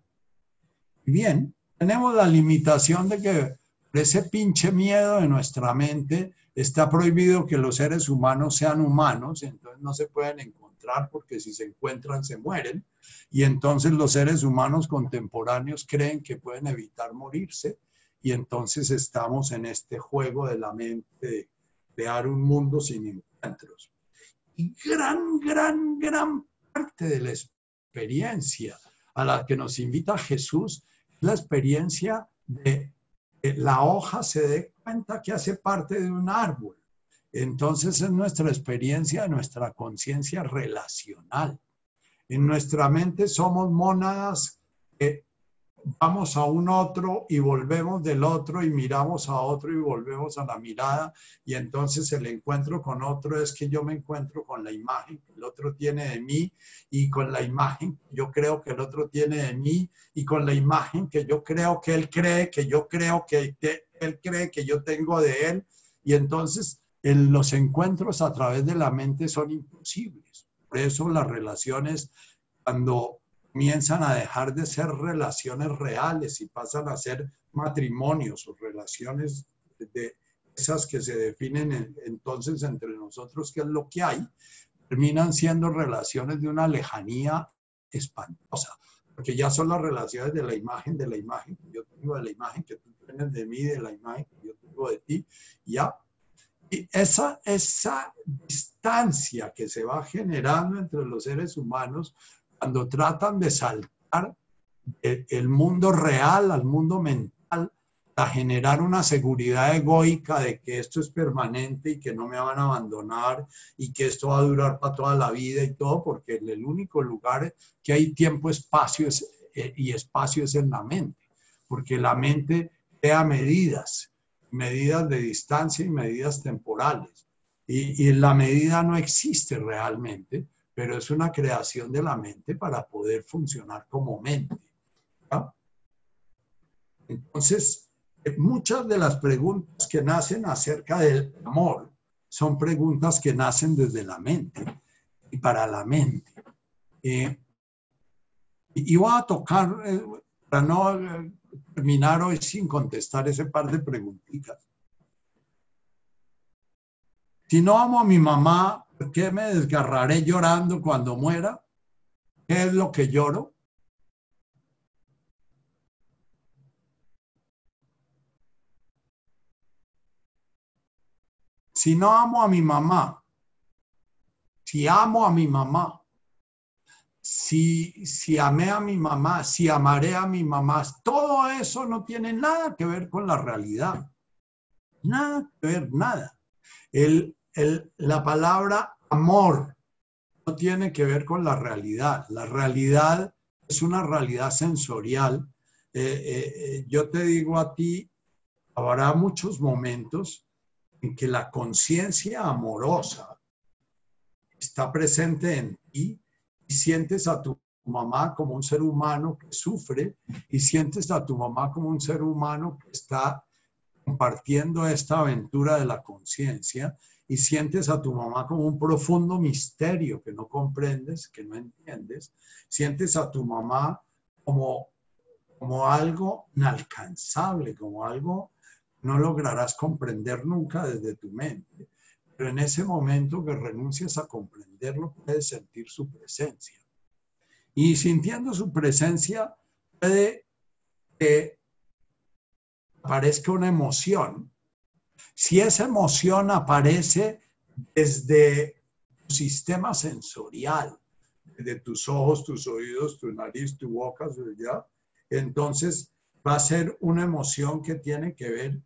Bien, tenemos la limitación de que ese pinche miedo de nuestra mente está prohibido que los seres humanos sean humanos, entonces no se pueden encontrar porque si se encuentran se mueren y entonces los seres humanos contemporáneos creen que pueden evitar morirse y entonces estamos en este juego de la mente crear un mundo sin encuentros. Y gran, gran, gran parte de la experiencia a la que nos invita Jesús es la experiencia de la hoja se dé cuenta que hace parte de un árbol. Entonces es nuestra experiencia, nuestra conciencia relacional. En nuestra mente somos mónadas que vamos a un otro y volvemos del otro y miramos a otro y volvemos a la mirada y entonces el encuentro con otro es que yo me encuentro con la imagen que el otro tiene de mí y con la imagen que yo creo que el otro tiene de mí y con la imagen que yo creo que él cree que yo creo que, él cree que yo tengo de él y entonces los encuentros a través de la mente son imposibles. Por eso las relaciones cuando comienzan a dejar de ser relaciones reales y pasan a ser matrimonios o relaciones de esas que se definen entonces entre nosotros, que es lo que hay, terminan siendo relaciones de una lejanía espantosa, porque ya son las relaciones de la imagen, de la imagen que yo tengo, de la imagen que tú tienes de mí, de la imagen que yo tengo de ti, ya. Y esa, esa distancia que se va generando entre los seres humanos cuando tratan de saltar el mundo real al mundo mental, a generar una seguridad egoica de que esto es permanente y que no me van a abandonar y que esto va a durar para toda la vida y todo, porque el único lugar que hay tiempo, espacio eh, y espacio es en la mente, porque la mente crea medidas, medidas de distancia y medidas temporales. Y, y la medida no existe realmente, pero es una creación de la mente para poder funcionar como mente. Entonces, eh, muchas de las preguntas que nacen acerca del amor son preguntas que nacen desde la mente y para la mente. Eh, y voy a tocar, eh, para no terminar hoy sin contestar ese par de preguntitas. Si no amo a mi mamá, ¿Por qué me desgarraré llorando cuando muera? ¿Qué es lo que lloro? Si no amo a mi mamá, si amo a mi mamá, si, si amé a mi mamá, si amaré a mi mamá, todo eso no tiene nada que ver con la realidad. Nada que ver, nada. El, la palabra amor no tiene que ver con la realidad. La realidad es una realidad sensorial. Eh, eh, eh, yo te digo a ti, habrá muchos momentos en que la conciencia amorosa está presente en ti y sientes a tu mamá como un ser humano que sufre y sientes a tu mamá como un ser humano que está compartiendo esta aventura de la conciencia y sientes a tu mamá como un profundo misterio que no comprendes, que no entiendes, sientes a tu mamá como, como algo inalcanzable, como algo no lograrás comprender nunca desde tu mente. Pero en ese momento que renuncias a comprenderlo, puedes sentir su presencia. Y sintiendo su presencia, puede que aparezca una emoción si esa emoción aparece desde tu sistema sensorial, de tus ojos, tus oídos, tu nariz, tu boca, ¿ya? entonces va a ser una emoción que tiene que ver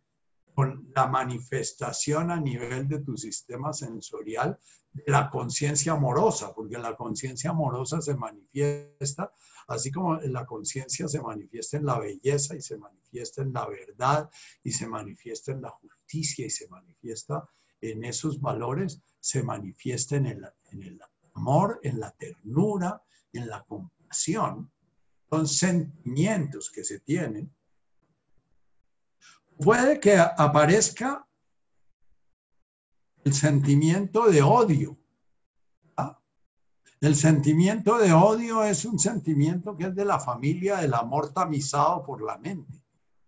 con la manifestación a nivel de tu sistema sensorial de la conciencia amorosa, porque la conciencia amorosa se manifiesta, así como la conciencia se manifiesta en la belleza y se manifiesta en la verdad y se manifiesta en la justicia y se manifiesta en esos valores, se manifiesta en el, amor, en la ternura, en la compasión. Son sentimientos que se tienen. Puede que aparezca el sentimiento de odio. ¿ah? El sentimiento de odio es un sentimiento que es de la familia del amor tamizado por la mente.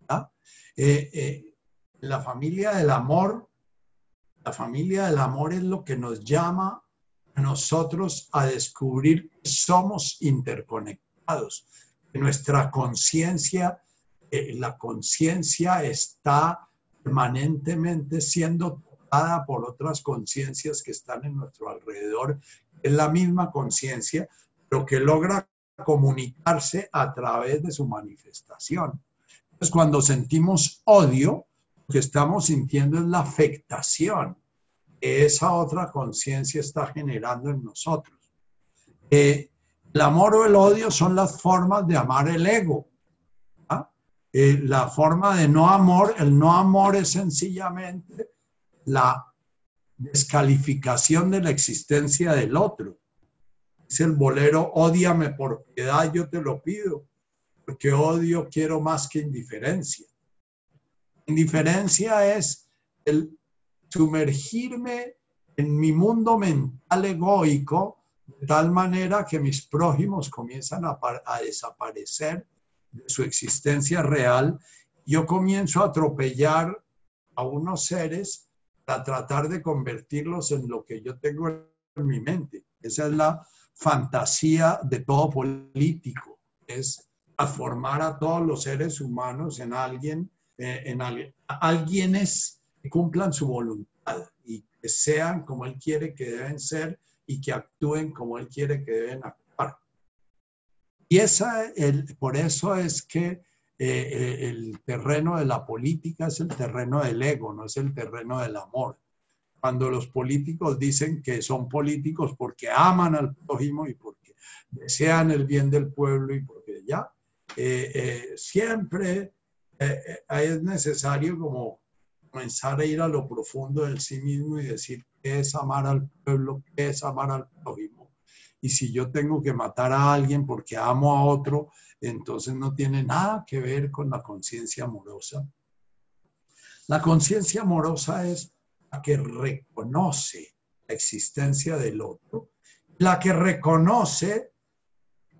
¿ah? Eh, eh, la familia del amor, la familia del amor es lo que nos llama a nosotros a descubrir que somos interconectados, nuestra conciencia, eh, la conciencia está permanentemente siendo tocada por otras conciencias que están en nuestro alrededor. Es la misma conciencia, pero que logra comunicarse a través de su manifestación. Entonces, cuando sentimos odio, que estamos sintiendo es la afectación que esa otra conciencia está generando en nosotros. El amor o el odio son las formas de amar el ego. ¿ah? La forma de no amor, el no amor es sencillamente la descalificación de la existencia del otro. Es el bolero, odiame por piedad, yo te lo pido, porque odio quiero más que indiferencia. Indiferencia es el sumergirme en mi mundo mental egoico de tal manera que mis prójimos comienzan a, desaparecer de su existencia real. Yo comienzo a atropellar a unos seres para tratar de convertirlos en lo que yo tengo en mi mente. Esa es la fantasía de todo político, es transformar a todos los seres humanos en alguien eh, en alguienes que cumplan su voluntad y que sean como Él quiere que deben ser y que actúen como Él quiere que deben actuar. Y esa, el, por eso es que eh, eh, el terreno de la política es el terreno del ego, no es el terreno del amor. Cuando los políticos dicen que son políticos porque aman al prójimo y porque desean el bien del pueblo y porque ya, siempre eh, ahí es necesario como comenzar a ir a lo profundo del sí mismo y decir qué es amar al pueblo, qué es amar al prójimo. Y si yo tengo que matar a alguien porque amo a otro, entonces no tiene nada que ver con la conciencia amorosa. La conciencia amorosa es la que reconoce la existencia del otro, la que reconoce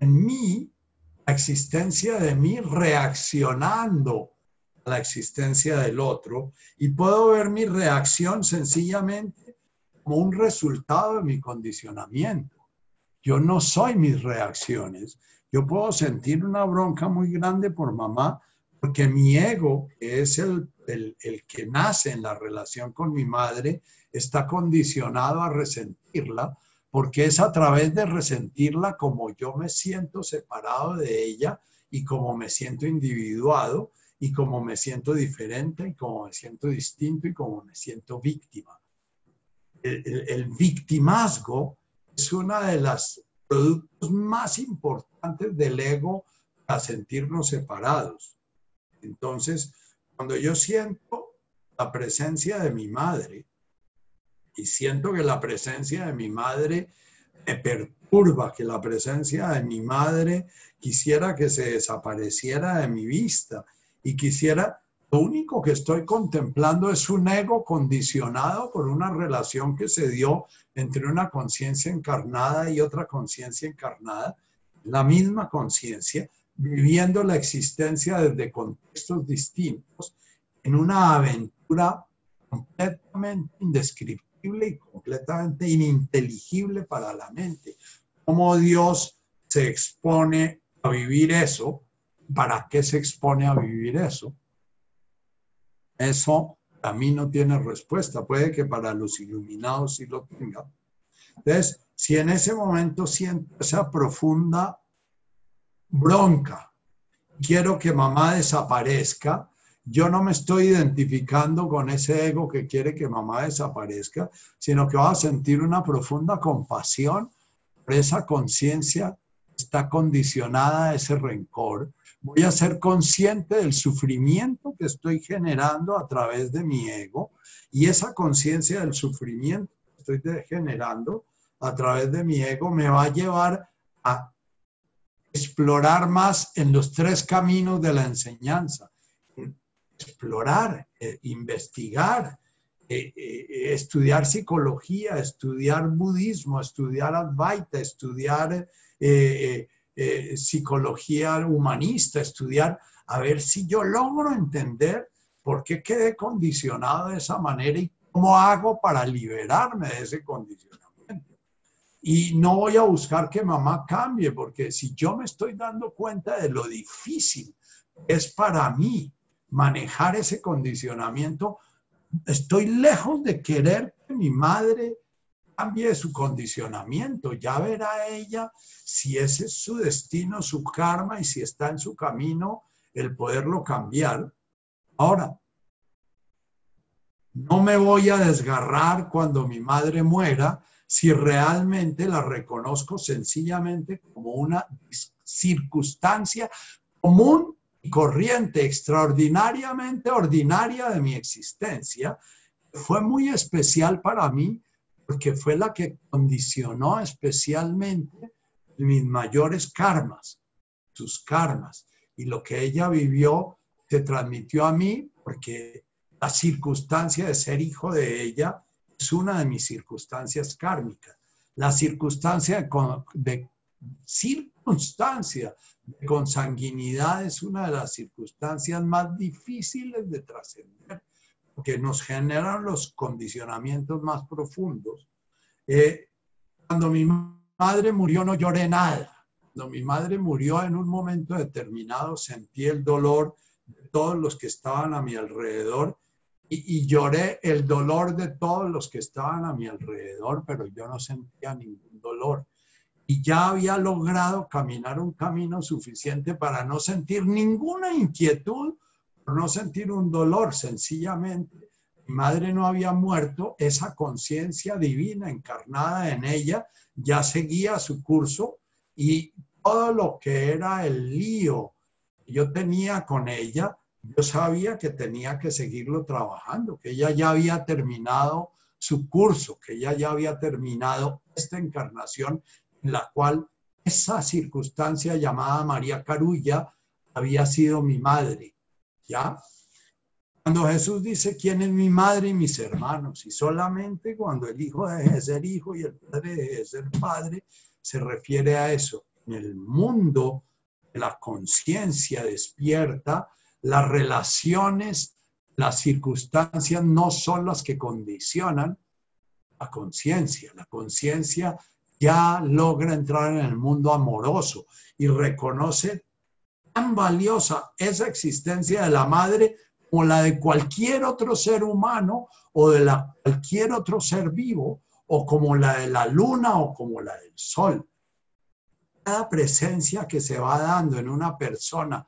en mí la existencia de mí reaccionando a la existencia del otro y puedo ver mi reacción sencillamente como un resultado de mi condicionamiento. Yo no soy mis reacciones. Yo puedo sentir una bronca muy grande por mamá, porque mi ego, que es el, el, el que nace en la relación con mi madre, está condicionado a resentirla, porque es a través de resentirla como yo me siento separado de ella y como me siento individuado y como me siento diferente y como me siento distinto y como me siento víctima. El, el, victimazgo es una de las productos más importantes del ego para sentirnos separados. Entonces, cuando yo siento la presencia de mi madre y siento que la presencia de mi madre me perturba, que la presencia de mi madre quisiera que se desapareciera de mi vista. Y quisiera, lo único que estoy contemplando es un ego condicionado por una relación que se dio entre una conciencia encarnada y otra conciencia encarnada, la misma conciencia, viviendo la existencia desde contextos distintos, en una aventura completamente indescriptible y completamente ininteligible para la mente. ¿Cómo Dios se expone a vivir eso? ¿Para qué se expone a vivir eso? Eso a mí no tiene respuesta. Puede que para los iluminados sí lo tenga. Entonces, si en ese momento siento esa profunda bronca, quiero que mamá desaparezca, yo no me estoy identificando con ese ego que quiere que mamá desaparezca, sino que voy a sentir una profunda compasión por esa conciencia está condicionada a ese rencor. Voy a ser consciente del sufrimiento que estoy generando a través de mi ego y esa conciencia del sufrimiento que estoy generando a través de mi ego me va a llevar a explorar más en los tres caminos de la enseñanza. Explorar, eh, investigar, eh, eh, estudiar psicología, estudiar budismo, estudiar Advaita, estudiar psicología humanista, estudiar, a ver si yo logro entender por qué quedé condicionado de esa manera y cómo hago para liberarme de ese condicionamiento. Y no voy a buscar que mamá cambie, porque si yo me estoy dando cuenta de lo difícil es para mí manejar ese condicionamiento, estoy lejos de querer que mi madre cambie su condicionamiento. Ya verá ella si ese es su destino, su karma y si está en su camino el poderlo cambiar. Ahora, no me voy a desgarrar cuando mi madre muera si realmente la reconozco sencillamente como una circunstancia común corriente, extraordinariamente ordinaria de mi existencia, fue muy especial para mí porque fue la que condicionó especialmente mis mayores karmas, sus karmas. Y lo que ella vivió se transmitió a mí porque la circunstancia de ser hijo de ella es una de mis circunstancias kármicas. La circunstancia de, circunstancia de consanguinidad es una de las circunstancias más difíciles de trascender, porque nos generan los condicionamientos más profundos. Eh, cuando mi madre murió no lloré nada. Cuando mi madre murió en un momento determinado sentí el dolor de todos los que estaban a mi alrededor y, lloré el dolor de todos los que estaban a mi alrededor, pero yo no sentía ningún dolor. Y ya había logrado caminar un camino suficiente para no sentir ninguna inquietud, no sentir un dolor, sencillamente. Mi madre no había muerto, esa conciencia divina encarnada en ella ya seguía su curso y todo lo que era el lío que yo tenía con ella, yo sabía que tenía que seguirlo trabajando, que ella ya había terminado su curso, que ella ya había terminado esta encarnación en la cual esa circunstancia llamada María Carulla había sido mi madre, ¿ya? Cuando Jesús dice quién es mi madre y mis hermanos, y solamente cuando el hijo deje de ser hijo y el padre deje de ser padre, se refiere a eso. En el mundo de la conciencia despierta, las relaciones, las circunstancias no son las que condicionan la conciencia. La conciencia ya logra entrar en el mundo amoroso y reconoce tan valiosa esa existencia de la madre como la de cualquier otro ser humano o de la, cualquier otro ser vivo o como la de la luna o como la del sol. Cada presencia que se va dando en una persona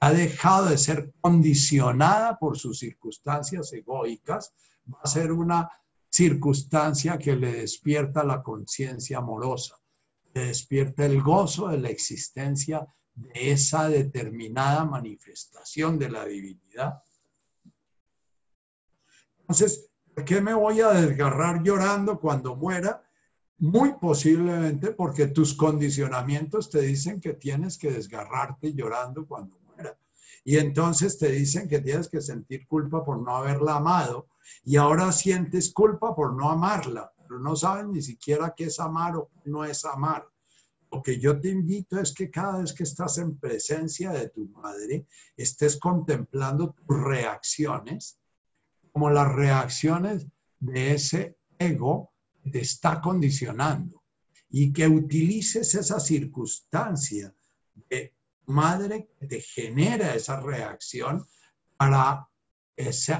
ha dejado de ser condicionada por sus circunstancias egoicas, va a ser una circunstancia que le despierta la conciencia amorosa, le despierta el gozo de la existencia de esa determinada manifestación de la divinidad. Entonces, ¿por qué me voy a desgarrar llorando cuando muera? Muy posiblemente porque tus condicionamientos te dicen que tienes que desgarrarte llorando cuando muera. Y entonces te dicen que tienes que sentir culpa por no haberla amado y ahora sientes culpa por no amarla, pero no sabes ni siquiera qué es amar o no es amar. Lo que yo te invito es que cada vez que estás en presencia de tu madre, estés contemplando tus reacciones como las reacciones de ese ego que te está condicionando y que utilices esa circunstancia de madre que te genera esa reacción para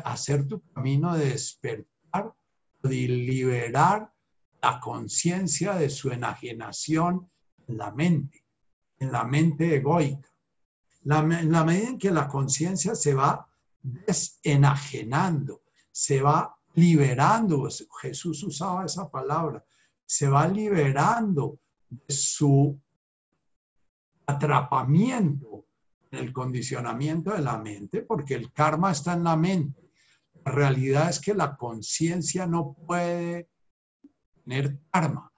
hacer tu camino de despertar, de liberar la conciencia de su enajenación en la mente, en la mente egoica. en la medida en que la conciencia se va desenajenando, se va liberando, Jesús usaba esa palabra, se va liberando de su atrapamiento en el condicionamiento de la mente, porque el karma está en la mente. La realidad es que la conciencia no puede tener karma.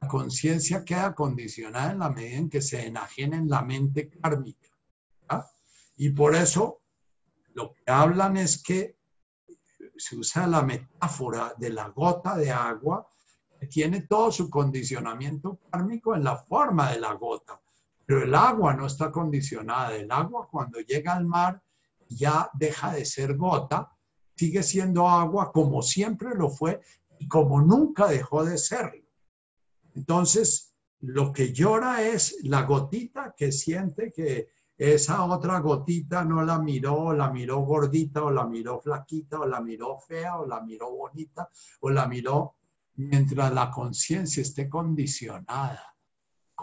La conciencia queda condicionada en la medida en que se enajena en la mente kármica. Y por eso lo que hablan es que se usa la metáfora de la gota de agua que tiene todo su condicionamiento kármico en la forma de la gota. Pero el agua no está condicionada. El agua cuando llega al mar ya deja de ser gota, sigue siendo agua como siempre lo fue y como nunca dejó de serlo. Entonces, lo que llora es la gotita que siente que esa otra gotita no la miró, la miró gordita, o la miró flaquita, o la miró fea, o la miró bonita, o la miró mientras la conciencia esté condicionada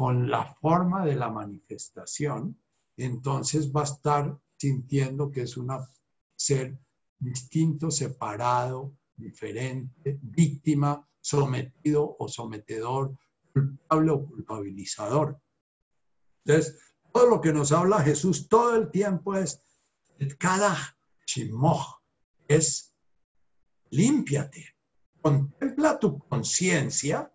con la forma de la manifestación, entonces va a estar sintiendo que es un ser distinto, separado, diferente, víctima, sometido o sometedor, culpable o culpabilizador. Entonces, todo lo que nos habla Jesús todo el tiempo es cada shimoch, es límpiate, contempla tu conciencia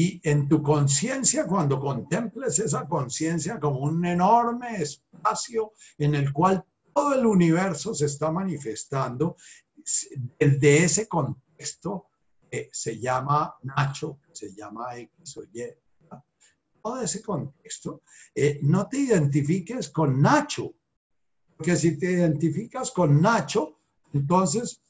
y en tu conciencia, cuando contemples esa conciencia como un enorme espacio en el cual todo el universo se está manifestando, de ese contexto se llama Nacho, se llama X o Y, todo ese contexto, eh, no te identifiques con Nacho, porque si te identificas con Nacho, entonces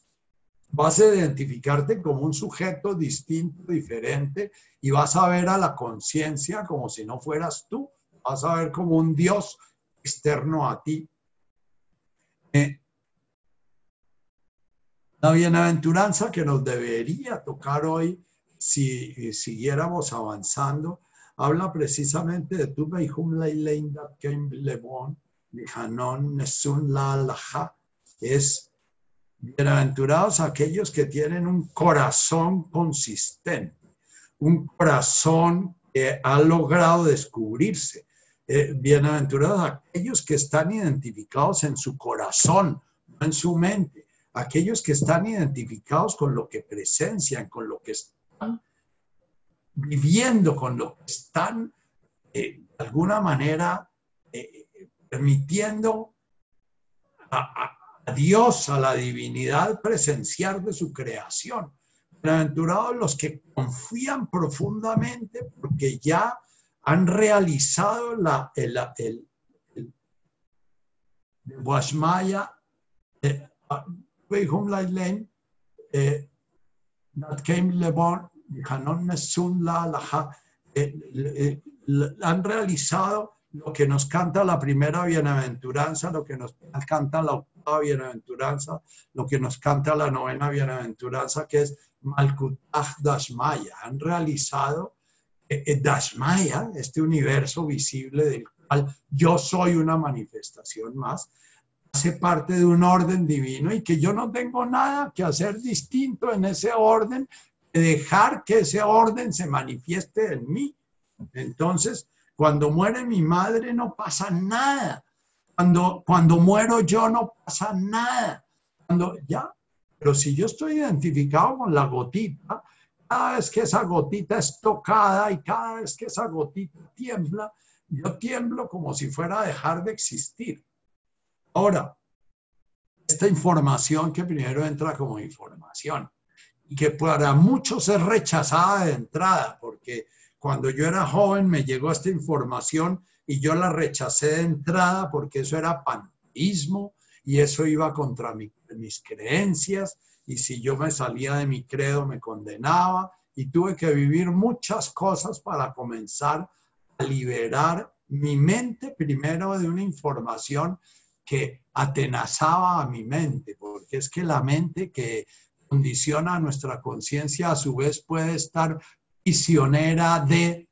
vas a identificarte como un sujeto distinto, diferente, y vas a ver a la conciencia como si no fueras tú, vas a ver como un Dios externo a ti. Eh, la bienaventuranza que nos debería tocar hoy si siguiéramos avanzando habla precisamente de tu es bienaventurados aquellos que tienen un corazón consistente, un corazón que ha logrado descubrirse. Eh, bienaventurados aquellos que están identificados en su corazón, no en su mente, aquellos que están identificados con lo que presencian, con lo que están viviendo con lo que están, eh, de alguna manera, eh, permitiendo a, Dios, a la divinidad, presenciar de su creación. Bienaventurados los que confían profundamente porque ya han realizado la, el, el, el, el eh, eh, han realizado lo que nos canta la primera bienaventuranza, lo que nos canta la octava bienaventuranza, lo que nos canta la novena bienaventuranza, que es Malkutach Dashmaya. Han realizado eh, eh, Dashmaya, este universo visible del cual yo soy una manifestación más, hace parte de un orden divino y que yo no tengo nada que hacer distinto en ese orden, dejar que ese orden se manifieste en mí. Entonces, cuando muere mi madre no pasa nada. Cuando, cuando muero yo no pasa nada. Cuando ya, pero si yo estoy identificado con la gotita, cada vez que esa gotita es tocada y cada vez que esa gotita tiembla, yo tiemblo como si fuera a dejar de existir. Ahora, esta información que primero entra como información y que para muchos es rechazada de entrada, porque cuando yo era joven me llegó esta información y yo la rechacé de entrada porque eso era panteísmo y eso iba contra mis creencias. Y si yo me salía de mi credo me condenaba. Y tuve que vivir muchas cosas para comenzar a liberar mi mente primero de una información que atenazaba a mi mente, porque es que la mente que condiciona nuestra conciencia a su vez puede estar prisionera de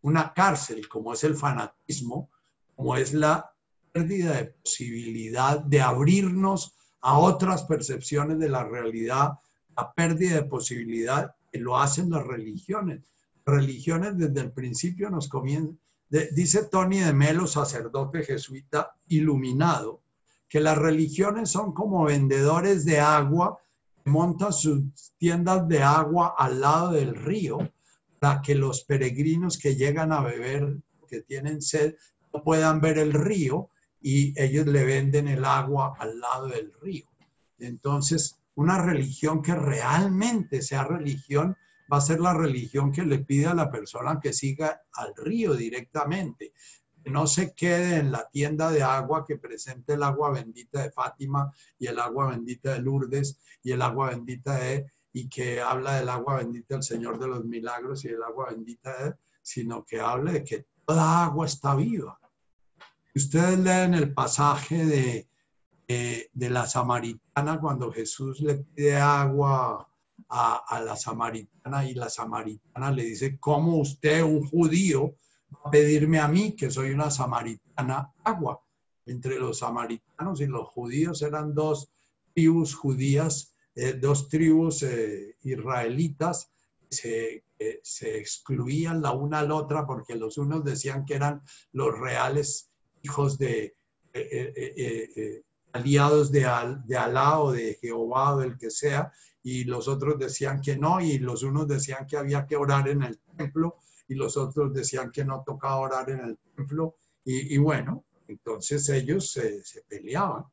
una cárcel, como es el fanatismo, como es la pérdida de posibilidad de abrirnos a otras percepciones de la realidad, la pérdida de posibilidad que lo hacen las religiones. religiones desde el principio nos comienzan, dice Tony de Melo, sacerdote jesuita iluminado, que las religiones son como vendedores de agua monta sus tiendas de agua al lado del río para que los peregrinos que llegan a beber, que tienen sed, no puedan ver el río y ellos le venden el agua al lado del río. Entonces, una religión que realmente sea religión va a ser la religión que le pide a la persona que siga al río directamente, no se quede en la tienda de agua que presente el agua bendita de Fátima y el agua bendita de Lourdes y el agua bendita de, y que habla del agua bendita del Señor de los Milagros y el agua bendita de, sino que hable de que toda agua está viva. Ustedes leen el pasaje de, de, la samaritana cuando Jesús le pide agua a, a la samaritana y la samaritana le dice, ¿cómo usted, un judío, a pedirme a mí, que soy una samaritana, agua. Entre los samaritanos y los judíos eran dos tribus judías, eh, dos tribus eh, israelitas, se, eh, se excluían la una a la otra porque los unos decían que eran los reales hijos de aliados de, de Alá o de Jehová o del que sea, y los otros decían que no, y los unos decían que había que orar en el templo, y los otros decían que no tocaba orar en el templo. Y, bueno, entonces ellos se, peleaban.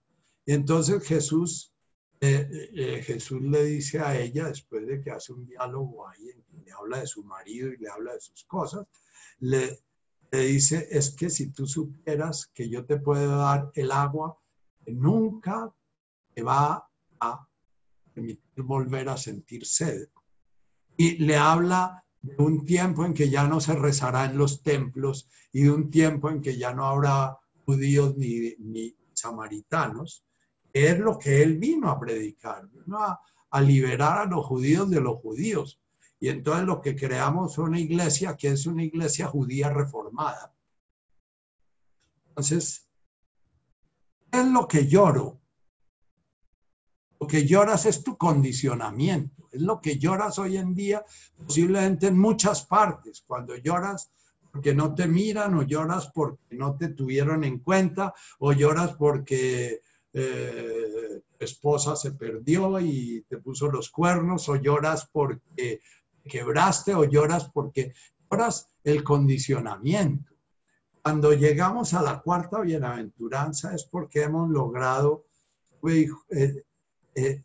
Y entonces Jesús, eh, eh, eh, Jesús le dice a ella, después de que hace un diálogo ahí, le habla de su marido y le habla de sus cosas, le, le dice, es que si tú supieras que yo te puedo dar el agua, nunca te va a permitir volver a sentir sed. Y le habla de un tiempo en que ya no se rezará en los templos y de un tiempo en que ya no habrá judíos ni, ni samaritanos, es lo que él vino a predicar, vino a, a, liberar a los judíos de los judíos. Y entonces lo que creamos fue una iglesia que es una iglesia judía reformada. Entonces, ¿qué es lo que lloro? Que lloras es tu condicionamiento, es lo que lloras hoy en día, posiblemente en muchas partes, cuando lloras porque no te miran o lloras porque no te tuvieron en cuenta o lloras porque eh, tu esposa se perdió y te puso los cuernos o lloras porque quebraste o lloras porque lloras el condicionamiento. Cuando llegamos a la cuarta bienaventuranza es porque hemos logrado eh, eh,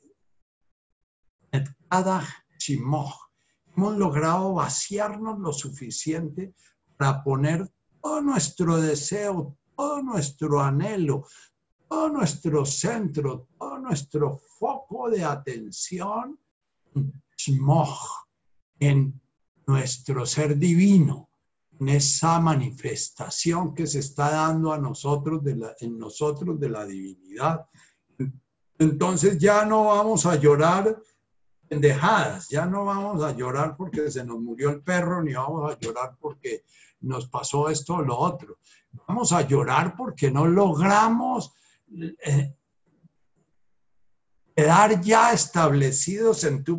hemos logrado vaciarnos lo suficiente para poner todo nuestro deseo, todo nuestro anhelo, todo nuestro centro, todo nuestro foco de atención en nuestro ser divino, en esa manifestación que se está dando a nosotros en nosotros de la divinidad. Entonces ya no vamos a llorar pendejadas, ya no vamos a llorar porque se nos murió el perro, ni vamos a llorar porque nos pasó esto o lo otro. Vamos a llorar porque no logramos eh, quedar ya establecidos en tu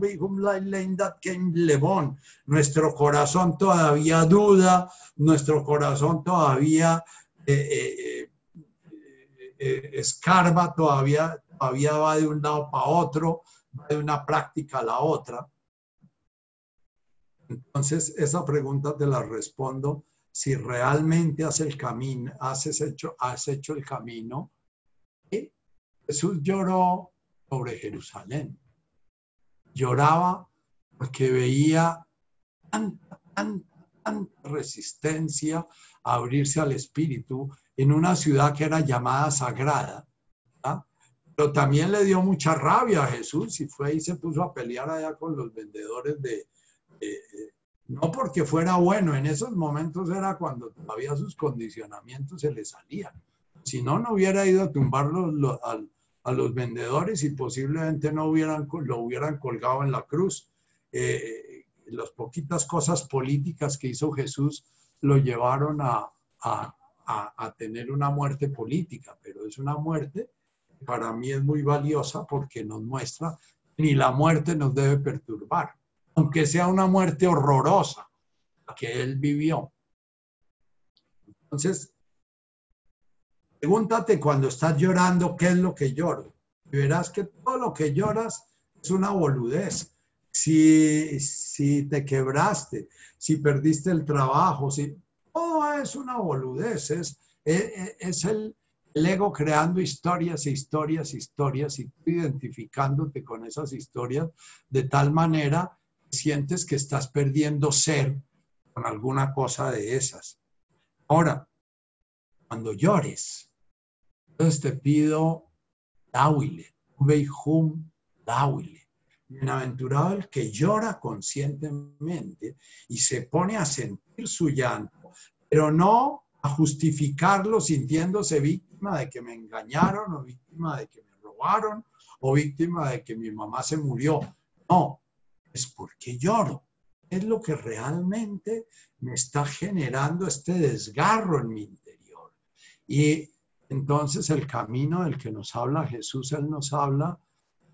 Levón. Nuestro corazón todavía duda, nuestro corazón todavía eh, eh, escarba, todavía, todavía va de un lado para otro, va de una práctica a la otra. Entonces, esa pregunta te la respondo si realmente has el camino, has hecho, has hecho el camino. Jesús lloró sobre Jerusalén. Lloraba porque veía tanta resistencia a abrirse al Espíritu en una ciudad que era llamada sagrada. Pero también le dio mucha rabia a Jesús y fue y se puso a pelear allá con los vendedores de, no porque fuera bueno, en esos momentos era cuando todavía sus condicionamientos se le salían. Si no, no hubiera ido a tumbarlos a, los vendedores y posiblemente no hubieran, lo hubieran colgado en la cruz. Eh, las poquitas cosas políticas que hizo Jesús lo llevaron a, a, tener una muerte política, pero es una muerte para mí es muy valiosa porque nos muestra ni la muerte nos debe perturbar aunque sea una muerte horrorosa que él vivió. Entonces, pregúntate cuando estás llorando, ¿qué es lo que lloro? Y verás que todo lo que lloras es una boludez. Si, si te quebraste, si perdiste el trabajo, si todo es una boludez, es, es, el, el ego creando historias, historias, historias y identificándote con esas historias de tal manera sientes que estás perdiendo ser con alguna cosa de esas. Ahora, cuando llores, entonces te pido dáwile, veihum dáwile. Bienaventurado el que llora conscientemente y se pone a sentir su llanto, pero no a justificarlo sintiéndose víctima de que me engañaron o víctima de que me robaron o víctima de que mi mamá se murió. No, es porque lloro. Es lo que realmente me está generando este desgarro en mi interior. Y entonces el camino del que nos habla Jesús, Él nos habla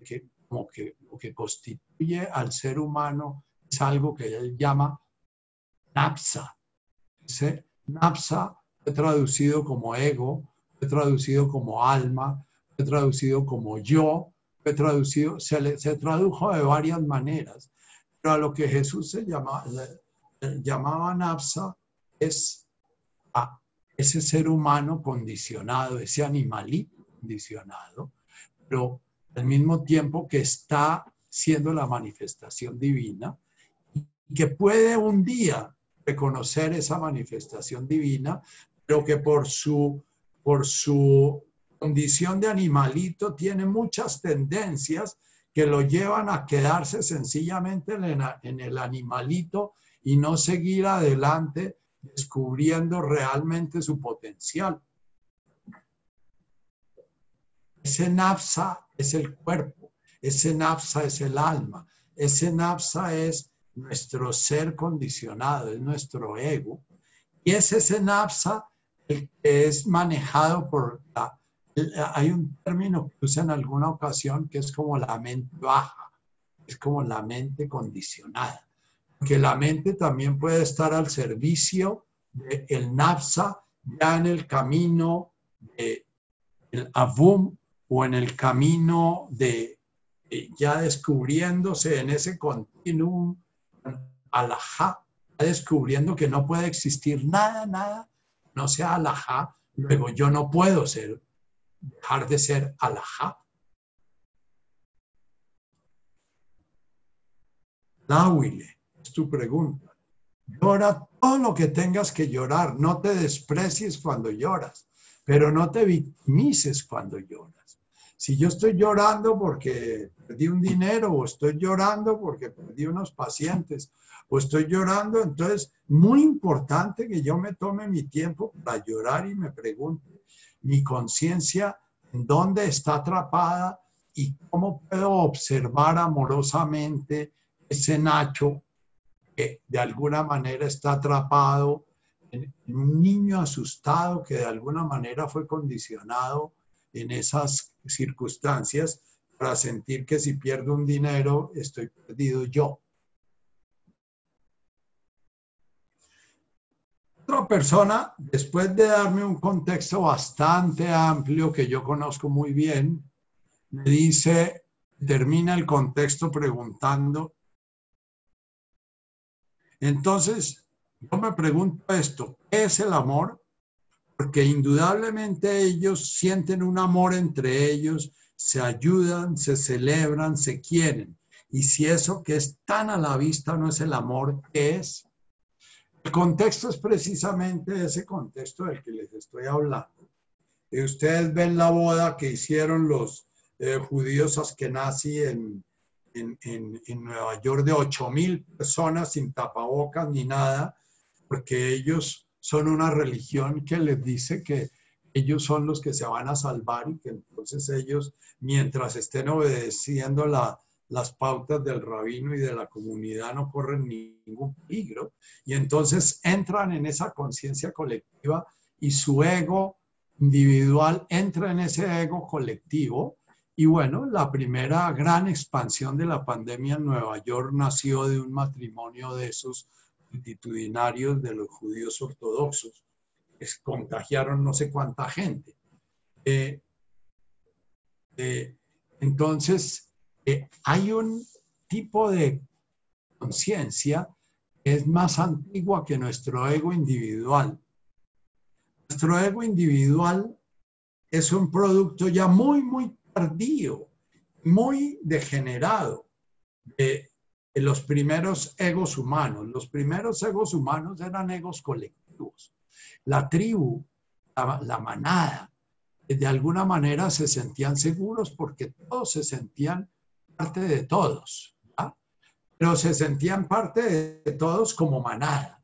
que como que lo que constituye al ser humano es algo que Él llama napsa. Ese napsa fue traducido como ego, fue traducido como alma, fue traducido como yo, fue traducido, se, se tradujo de varias maneras, pero a lo que Jesús se llamaba, llamaba Napsa es a ese ser humano condicionado, ese animalito condicionado, pero al mismo tiempo que está siendo la manifestación divina y que puede un día reconocer esa manifestación divina, pero que por su, por su condición de animalito tiene muchas tendencias que lo llevan a quedarse sencillamente en el animalito y no seguir adelante descubriendo realmente su potencial. Ese napsa es el cuerpo, ese napsa es el alma, ese napsa es nuestro ser condicionado, es nuestro ego. Y es ese napsa el que es manejado por la hay un término que usa en alguna ocasión que es como la mente baja, es como la mente condicionada, que la mente también puede estar al servicio del el napsa ya en el camino del el avum o en el camino de ya descubriéndose en ese continuum alajá, descubriendo que no puede existir nada, nada, no sea alajá, luego yo no puedo ser dejar de ser alajá. Dáwile, es tu pregunta. Llora todo lo que tengas que llorar. No te desprecies cuando lloras, pero no te victimices cuando lloras. Si yo estoy llorando porque perdí un dinero o estoy llorando porque perdí unos pacientes o estoy llorando, entonces muy importante que yo me tome mi tiempo para llorar y me pregunte mi conciencia en dónde está atrapada y cómo puedo observar amorosamente ese Nacho que de alguna manera está atrapado en, un niño asustado que de alguna manera fue condicionado en esas circunstancias para sentir que si pierdo un dinero estoy perdido yo. Otra persona, después de darme un contexto bastante amplio que yo conozco muy bien, me dice, termina el contexto preguntando, entonces, yo me pregunto esto, ¿qué es el amor? Porque indudablemente ellos sienten un amor entre ellos, se ayudan, se celebran, se quieren. Y si eso que es tan a la vista no es el amor, ¿qué es? El contexto es precisamente ese contexto del que les estoy hablando. Y ustedes ven la boda que hicieron los eh, judíos askenazi en, en, en, Nueva York de 8 mil personas sin tapabocas ni nada, porque ellos son una religión que les dice que ellos son los que se van a salvar y que entonces ellos, mientras estén obedeciendo la, las pautas del rabino y de la comunidad, no corren ningún peligro. Y entonces entran en esa conciencia colectiva y su ego individual entra en ese ego colectivo y bueno, la primera gran expansión de la pandemia en Nueva York nació de un matrimonio de esos multitudinarios de los judíos ortodoxos, que contagiaron no sé cuánta gente. Eh, eh, entonces, eh, hay un tipo de conciencia que es más antigua que nuestro ego individual. Nuestro ego individual es un producto ya muy, muy tardío, muy degenerado de, los primeros egos humanos. Los primeros egos humanos eran egos colectivos. La tribu, la, manada, de alguna manera se sentían seguros porque todos se sentían parte de todos, pero se sentían parte de todos como manada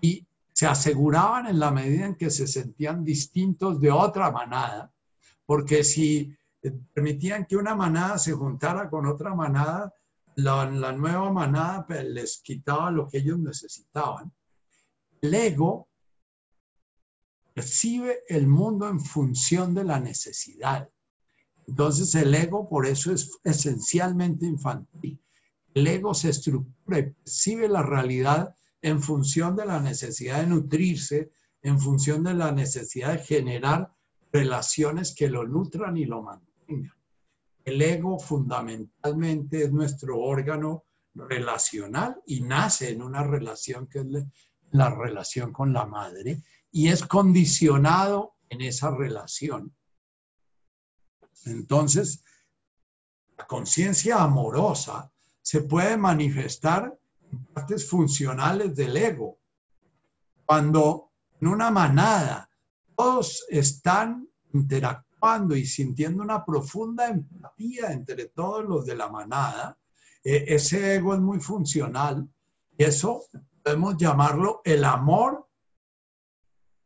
y se aseguraban en la medida en que se sentían distintos de otra manada, porque si permitían que una manada se juntara con otra manada, la, nueva manada pues, les quitaba lo que ellos necesitaban. El ego percibe el mundo en función de la necesidad. Entonces el ego por eso es esencialmente infantil. El ego se estructura percibe la realidad en función de la necesidad de nutrirse, en función de la necesidad de generar relaciones que lo nutran y lo mantengan. El ego fundamentalmente es nuestro órgano relacional y nace en una relación que es la relación con la madre y es condicionado en esa relación. Entonces, la conciencia amorosa se puede manifestar en partes funcionales del ego. Cuando en una manada todos están interactuando y sintiendo una profunda empatía entre todos los de la manada, eh, ese ego es muy funcional. Y eso podemos llamarlo el amor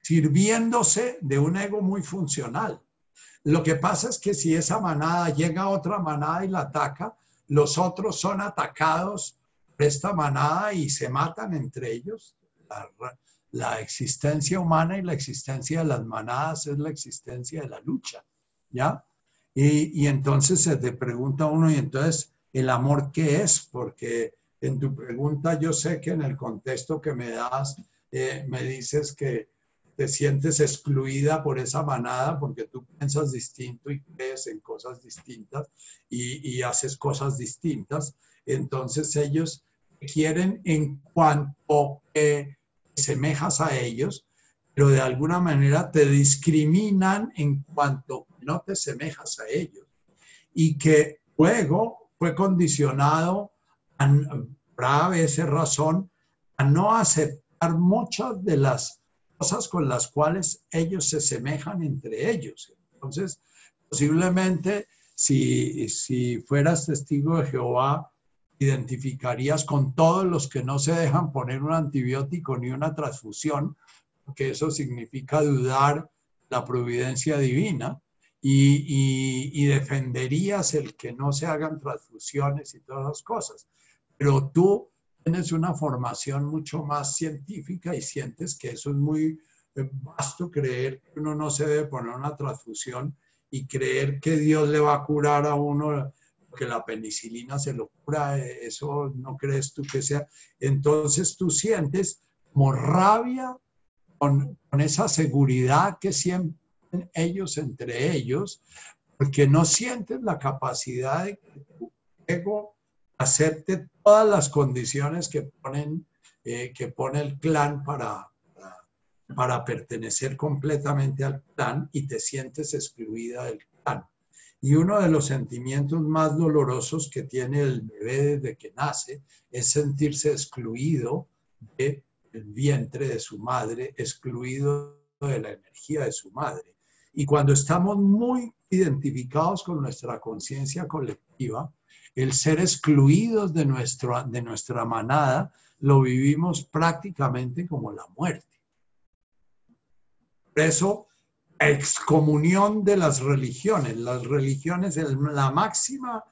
sirviéndose de un ego muy funcional. Lo que pasa es que si esa manada llega a otra manada y la ataca, los otros son atacados por esta manada y se matan entre ellos. La existencia humana y la existencia de las manadas es la existencia de la lucha, ¿ya? Y, y entonces se te pregunta uno, y entonces, ¿el amor qué es? Porque en tu pregunta yo sé que en el contexto que me das, eh, me dices que te sientes excluida por esa manada porque tú piensas distinto y crees en cosas distintas y, y haces cosas distintas. Entonces ellos quieren en cuanto que semejas a ellos, pero de alguna manera te discriminan en cuanto no te semejas a ellos. Y que luego fue condicionado, a, veces razón, a no aceptar muchas de las cosas con las cuales ellos se semejan entre ellos. Entonces, posiblemente si, si fueras testigo de Jehová, identificarías con todos los que no se dejan poner un antibiótico ni una transfusión, porque eso significa dudar la providencia divina, y, y, defenderías el que no se hagan transfusiones y todas las cosas. Pero tú tienes una formación mucho más científica y sientes que eso es muy eh, vasto creer que uno no se debe poner una transfusión y creer que Dios le va a curar a uno que la penicilina se lo cura, eh, eso no crees tú que sea. Entonces tú sientes como rabia con, esa seguridad que sienten ellos entre ellos, porque no sientes la capacidad de que tu ego acepte todas las condiciones que ponen, eh, que pone el clan para, para pertenecer completamente al clan y te sientes excluida del clan. Y uno de los sentimientos más dolorosos que tiene el bebé desde que nace es sentirse excluido del vientre de su madre, excluido de la energía de su madre. Y cuando estamos muy identificados con nuestra conciencia colectiva, el ser excluidos de, nuestro, de nuestra manada lo vivimos prácticamente como la muerte. Por eso excomunión de las religiones. Las religiones, la máxima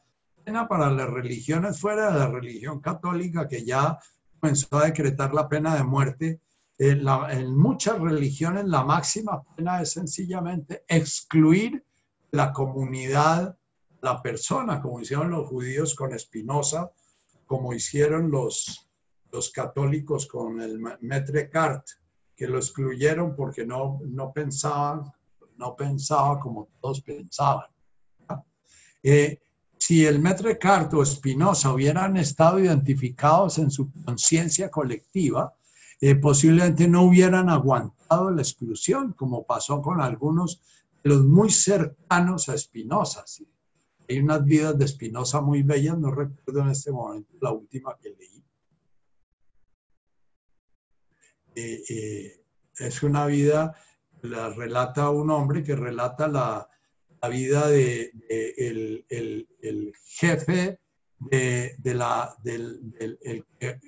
pena para las religiones fuera de la religión católica que ya comenzó a decretar la pena de muerte. En, en muchas religiones la máxima pena es sencillamente excluir la comunidad, la persona, como hicieron los judíos con Espinosa, como hicieron los, los católicos con el Maître Cart que lo excluyeron porque no, no pensaban, no pensaba como todos pensaban. Eh, si el Metre Carto o Espinosa hubieran estado identificados en su conciencia colectiva, eh, posiblemente no hubieran aguantado la exclusión, como pasó con algunos de los muy cercanos a Espinosa. Hay unas vidas de Espinosa muy bellas, no recuerdo en este momento la última que leí, Eh, eh, es una vida, la relata un hombre que relata la, vida de, el, jefe de, la, del, el,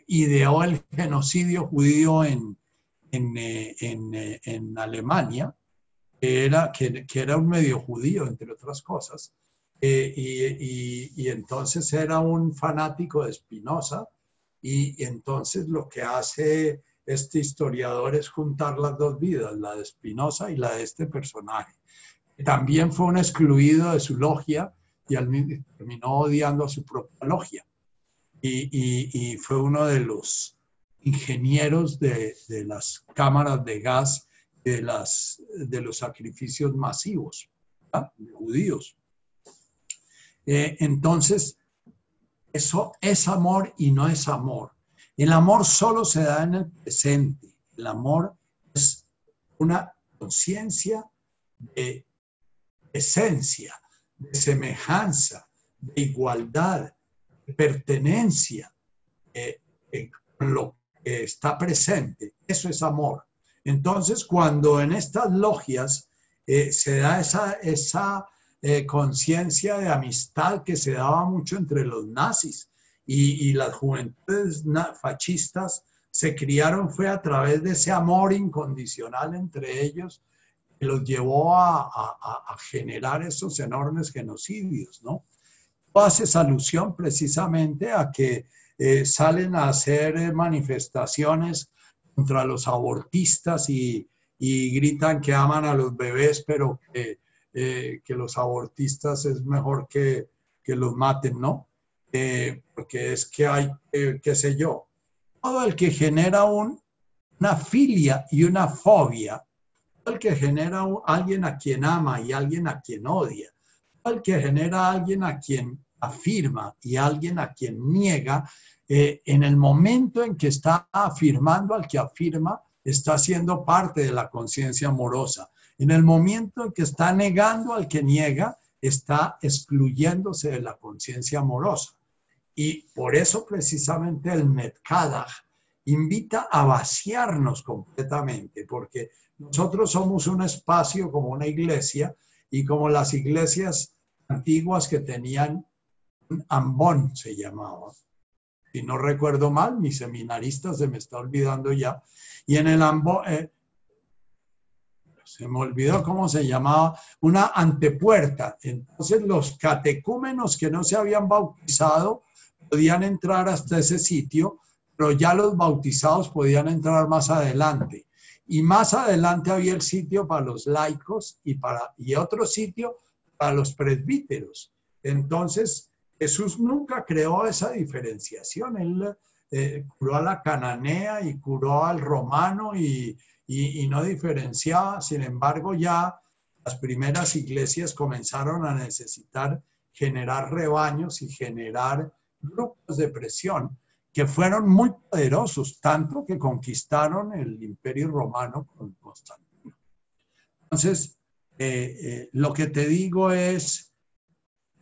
ideó el genocidio judío en, en, eh, Alemania, que era, que, era un medio judío, entre otras cosas, y, y, entonces era un fanático de Spinoza, y entonces lo que hace este historiador es juntar las dos vidas, la de Spinoza y la de este personaje. También fue un excluido de su logia y terminó odiando a su propia logia. Y, fue uno de los ingenieros de, las cámaras de gas de, de los sacrificios masivos de judíos. Eh, entonces, eso es amor y no es amor. El amor solo se da en el presente. El amor es una conciencia de esencia, de semejanza, de igualdad, de pertenencia con lo que está presente. Eso es amor. Entonces, cuando en estas logias eh, se da esa, esa eh, conciencia de amistad que se daba mucho entre los nazis, y, las juventudes fascistas se criaron fue a través de ese amor incondicional entre ellos que los llevó a, generar esos enormes genocidios, ¿no? Tú haces alusión precisamente a que eh, salen a hacer eh, manifestaciones contra los abortistas y, gritan que aman a los bebés, pero que, eh, que los abortistas es mejor que, que los maten, ¿no? Eh, porque es que hay, eh, qué sé yo, todo el que genera un, una filia y una fobia, el que genera a alguien a quien ama y alguien a quien odia, el que genera alguien a quien afirma y alguien a quien niega, eh, en el momento en que está afirmando al que afirma, está siendo parte de la conciencia amorosa. En el momento en que está negando al que niega, está excluyéndose de la conciencia amorosa. Y por eso precisamente el Metkadach invita a vaciarnos completamente, porque nosotros somos un espacio como una iglesia y como las iglesias antiguas que tenían un ambón, se llamaba. Si no recuerdo mal, mi seminarista se me está olvidando ya. Y en el ambón, eh, se me olvidó cómo se llamaba, una antepuerta. Entonces los catecúmenos que no se habían bautizado podían entrar hasta ese sitio, pero ya los bautizados podían entrar más adelante. Y más adelante había el sitio para los laicos y, para, y otro sitio para los presbíteros. Entonces, Jesús nunca creó esa diferenciación. Él eh, curó a la cananea y curó al romano y, y, no diferenciaba. Sin embargo, ya las primeras iglesias comenzaron a necesitar generar rebaños y generar grupos de presión que fueron muy poderosos, tanto que conquistaron el imperio romano con Constantino. Entonces, eh, eh, lo que te digo es,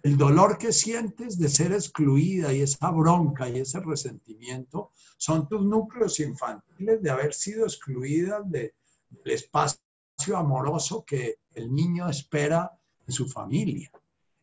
el dolor que sientes de ser excluida y esa bronca y ese resentimiento son tus núcleos infantiles de haber sido excluida de, del espacio amoroso que el niño espera en su familia.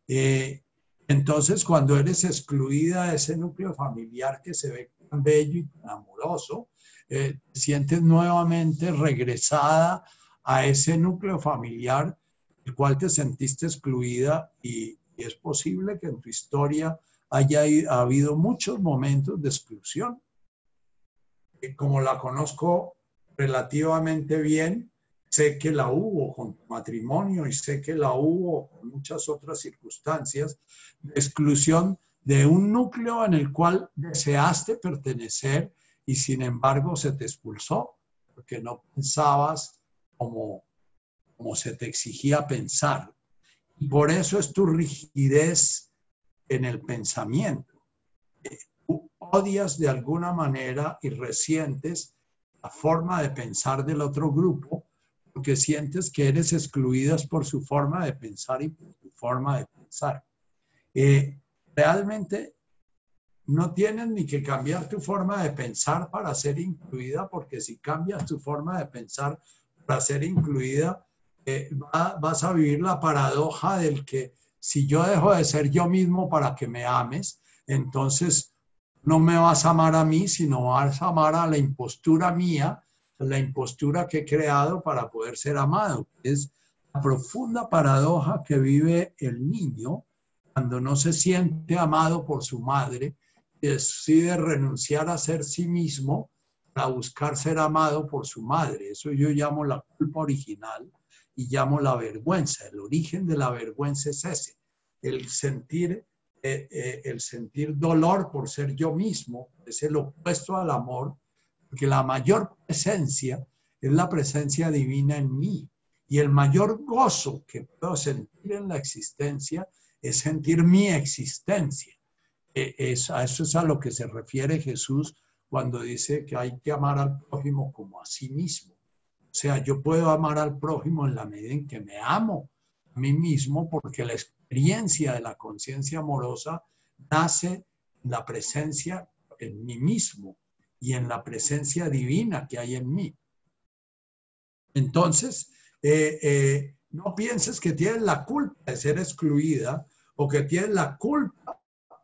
Eh, entonces, cuando eres excluida de ese núcleo familiar que se ve tan bello y tan amoroso, eh, te sientes nuevamente regresada a ese núcleo familiar el cual te sentiste excluida y, es posible que en tu historia haya habido muchos momentos de exclusión. Como la conozco relativamente bien, sé que la hubo con tu matrimonio y sé que la hubo con muchas otras circunstancias de exclusión de un núcleo en el cual deseaste pertenecer y sin embargo se te expulsó porque no pensabas como, como se te exigía pensar. Por eso es tu rigidez en el pensamiento. Tú odias de alguna manera y resientes la forma de pensar del otro grupo porque sientes que eres excluidas por su forma de pensar y por tu forma de pensar. Eh, realmente no tienes ni que cambiar tu forma de pensar para ser incluida, porque si cambias tu forma de pensar para ser incluida, eh, vas a vivir la paradoja del que si yo dejo de ser yo mismo para que me ames, entonces no me vas a amar a mí, sino vas a amar a la impostura mía, la impostura que he creado para poder ser amado. Es la profunda paradoja que vive el niño cuando no se siente amado por su madre, decide renunciar a ser sí mismo para buscar ser amado por su madre. Eso yo llamo la culpa original y llamo la vergüenza. El origen de la vergüenza es ese, el sentir, eh, eh, el sentir dolor por ser yo mismo, es el opuesto al amor, porque la mayor presencia es la presencia divina en mí. Y el mayor gozo que puedo sentir en la existencia es sentir mi existencia. E, es, a eso es a lo que se refiere Jesús cuando dice que hay que amar al prójimo como a sí mismo. O sea, yo puedo amar al prójimo en la medida en que me amo a mí mismo porque la experiencia de la conciencia amorosa nace en la presencia en mí mismo y en la presencia divina que hay en mí. Entonces, eh, eh, no pienses que tienes la culpa de ser excluida o que tienes la culpa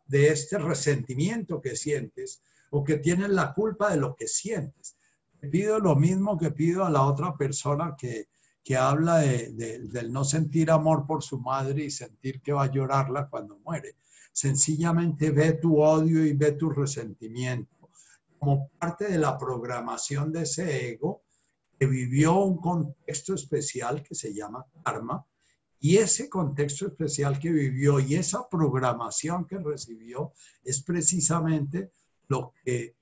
de este resentimiento que sientes o que tienes la culpa de lo que sientes. Pido lo mismo que pido a la otra persona que, que habla de, del no sentir amor por su madre y sentir que va a llorarla cuando muere. Sencillamente ve tu odio y ve tu resentimiento como parte de la programación de ese ego que vivió un contexto especial que se llama karma, y ese contexto especial que vivió y esa programación que recibió es precisamente lo que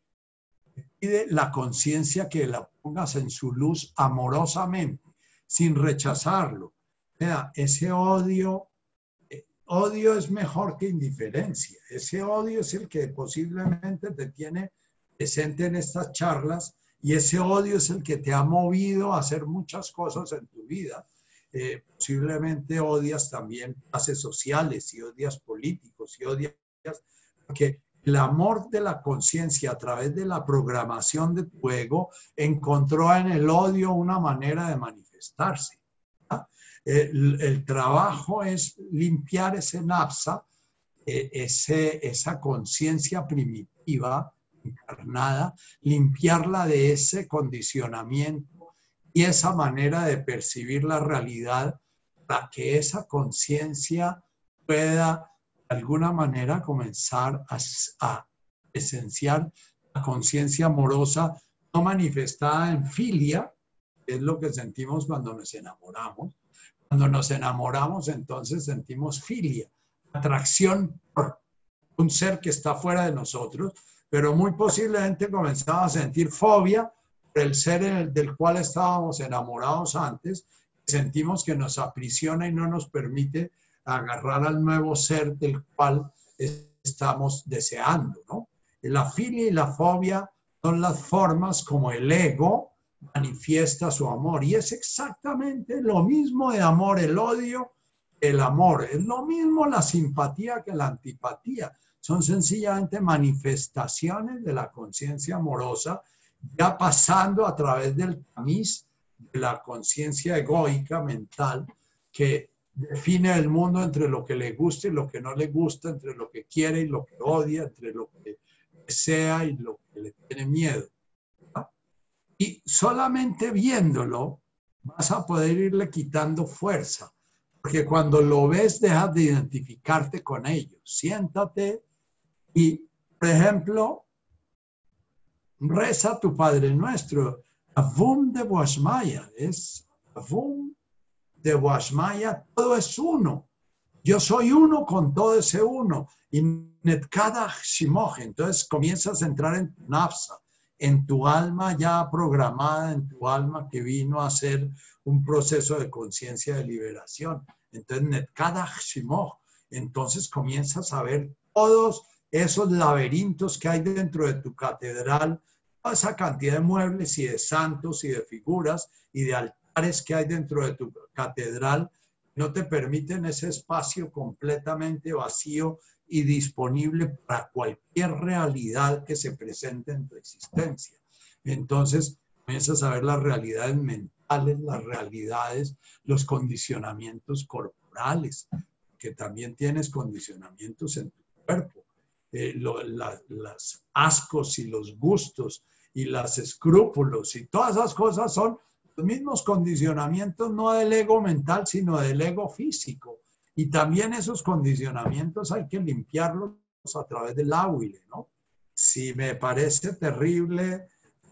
pide la conciencia que la pongas en su luz amorosamente, sin rechazarlo. O sea, ese odio, eh, odio es mejor que indiferencia. Ese odio es el que posiblemente te tiene presente en estas charlas y ese odio es el que te ha movido a hacer muchas cosas en tu vida eh, posiblemente odias también clases sociales y odias políticos y odias, porque el amor de la conciencia a través de la programación de tu ego encontró en el odio una manera de manifestarse. El, trabajo es limpiar ese napsa, eh, ese, esa conciencia primitiva encarnada, limpiarla de ese condicionamiento y esa manera de percibir la realidad para que esa conciencia pueda de alguna manera comenzar a, a esenciar la conciencia amorosa no manifestada en filia, que es lo que sentimos cuando nos enamoramos. Cuando nos enamoramos, entonces sentimos filia, atracción por un ser que está fuera de nosotros, pero muy posiblemente comenzamos a sentir fobia por el ser del cual estábamos enamorados antes, sentimos que nos aprisiona y no nos permite agarrar al nuevo ser del cual estamos deseando, ¿no? La filia y la fobia son las formas como el ego manifiesta su amor y es exactamente lo mismo de amor, el odio, el amor, es lo mismo la simpatía que la antipatía, son sencillamente manifestaciones de la conciencia amorosa ya pasando a través del tamiz de la conciencia egoica mental que define el mundo entre lo que le gusta y lo que no le gusta, entre lo que quiere y lo que odia, entre lo que desea y lo que le tiene miedo. Y solamente viéndolo vas a poder irle quitando fuerza, porque cuando lo ves dejas de identificarte con ellos. Siéntate y, por ejemplo, reza tu Padre Nuestro, Avum de Boasmaya, es Avum de Boasmaya, todo es uno. Yo soy uno con todo ese uno. Y Netkada Shimoje, entonces comienzas a entrar en tu nafsa, en tu alma ya programada, en tu alma que vino a ser un proceso de conciencia de liberación. Entonces, Netkada Shimoje, entonces comienzas a ver todos esos laberintos que hay dentro de tu catedral, toda esa cantidad de muebles y de santos y de figuras y de altares que hay dentro de tu catedral, no te permiten ese espacio completamente vacío y disponible para cualquier realidad que se presente en tu existencia. Entonces, comienzas a ver las realidades mentales, las realidades, los condicionamientos corporales, que también tienes condicionamientos en tu cuerpo, eh, las ascos y los gustos y los escrúpulos y todas esas cosas son mismos condicionamientos no del ego mental, sino del ego físico. Y también esos condicionamientos hay que limpiarlos a través del áhuile, ¿no? Si me parece terrible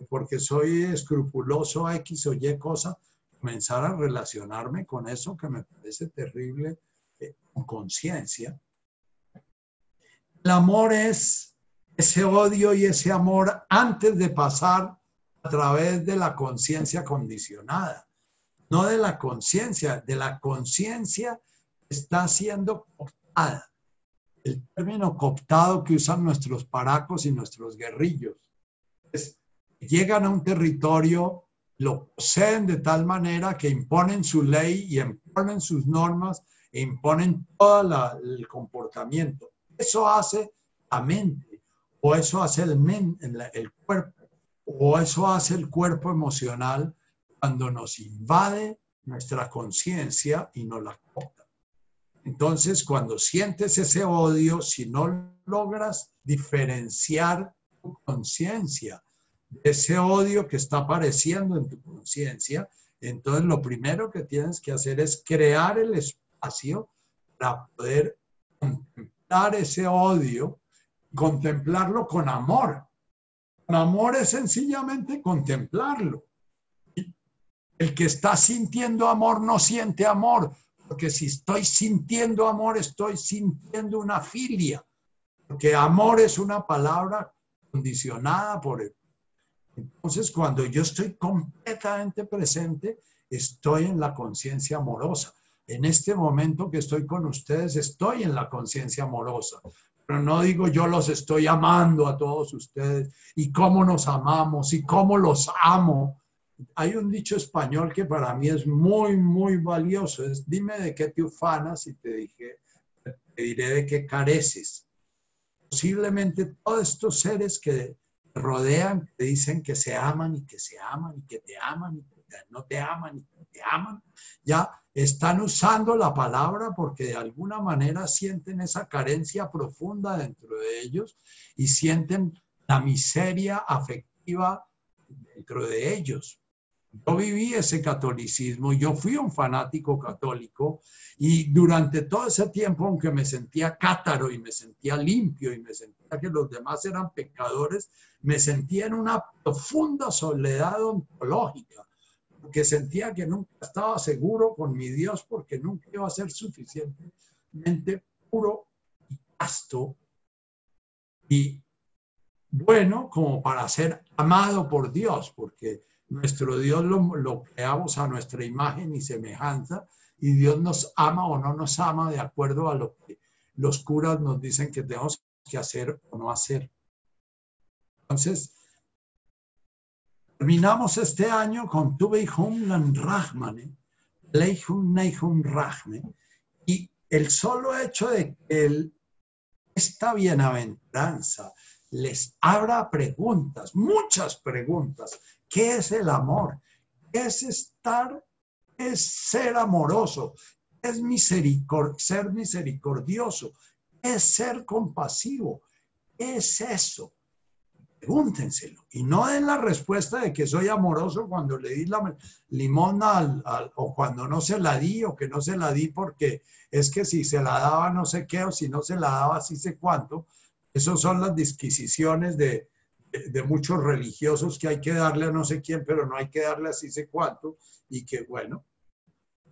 porque soy escrupuloso X o Y cosa, comenzar a relacionarme con eso que me parece terrible eh, con conciencia. El amor es ese odio y ese amor antes de pasar través de la conciencia condicionada, no de la conciencia, de la conciencia está siendo cooptada. El término cooptado que usan nuestros paracos y nuestros guerrillos llegan a un territorio, lo poseen de tal manera que imponen su ley y imponen sus normas e imponen todo el comportamiento. Eso hace la mente, o eso hace el, el cuerpo o eso hace el cuerpo emocional cuando nos invade nuestra conciencia y nos la corta. Entonces, cuando sientes ese odio, si no logras diferenciar tu conciencia de ese odio que está apareciendo en tu conciencia, entonces lo primero que tienes que hacer es crear el espacio para poder contemplar ese odio, contemplarlo con amor, amor es sencillamente contemplarlo. El que está sintiendo amor no siente amor, porque si estoy sintiendo amor, estoy sintiendo una filia, porque amor es una palabra condicionada por él. Entonces, cuando yo estoy completamente presente, estoy en la conciencia amorosa. En este momento que estoy con ustedes, estoy en la conciencia amorosa. Pero no digo yo los estoy amando a todos ustedes y cómo nos amamos y cómo los amo. Hay un dicho español que para mí es muy, muy valioso. Es dime de qué te ufanas y te, dije, te diré de qué careces. Posiblemente todos estos seres que te rodean, te dicen que se aman y que se aman y que te aman y que no te aman y que te aman, ya están usando la palabra porque de alguna manera sienten esa carencia profunda dentro de ellos y sienten la miseria afectiva dentro de ellos. Yo viví ese catolicismo, yo fui un fanático católico y durante todo ese tiempo, aunque me sentía cátaro y me sentía limpio y me sentía que los demás eran pecadores, me sentía en una profunda soledad ontológica, porque sentía que nunca estaba seguro con mi Dios, porque nunca iba a ser suficientemente puro y casto y bueno como para ser amado por Dios, porque nuestro Dios lo, creamos a nuestra imagen y semejanza y Dios nos ama o no nos ama de acuerdo a lo que los curas nos dicen que tenemos que hacer o no hacer. Entonces, terminamos este año con Tubeihum Rahmane, Leihum Neihum Rahme, y el solo hecho de que esta bienaventuranza les abra preguntas, muchas preguntas, ¿Qué es el amor? ¿Qué es estar? es ser amoroso? es ser misericordioso? es ser compasivo? ¿Qué es eso? Pregúntenselo. Y no den la respuesta de que soy amoroso cuando le di la limona o cuando no se la di o que no se la di porque es que si se la daba no sé qué o si no se la daba sí sé cuánto. Esas son las disquisiciones de, de muchos religiosos que hay que darle a no sé quién, pero no hay que darle así sé cuánto, y que bueno,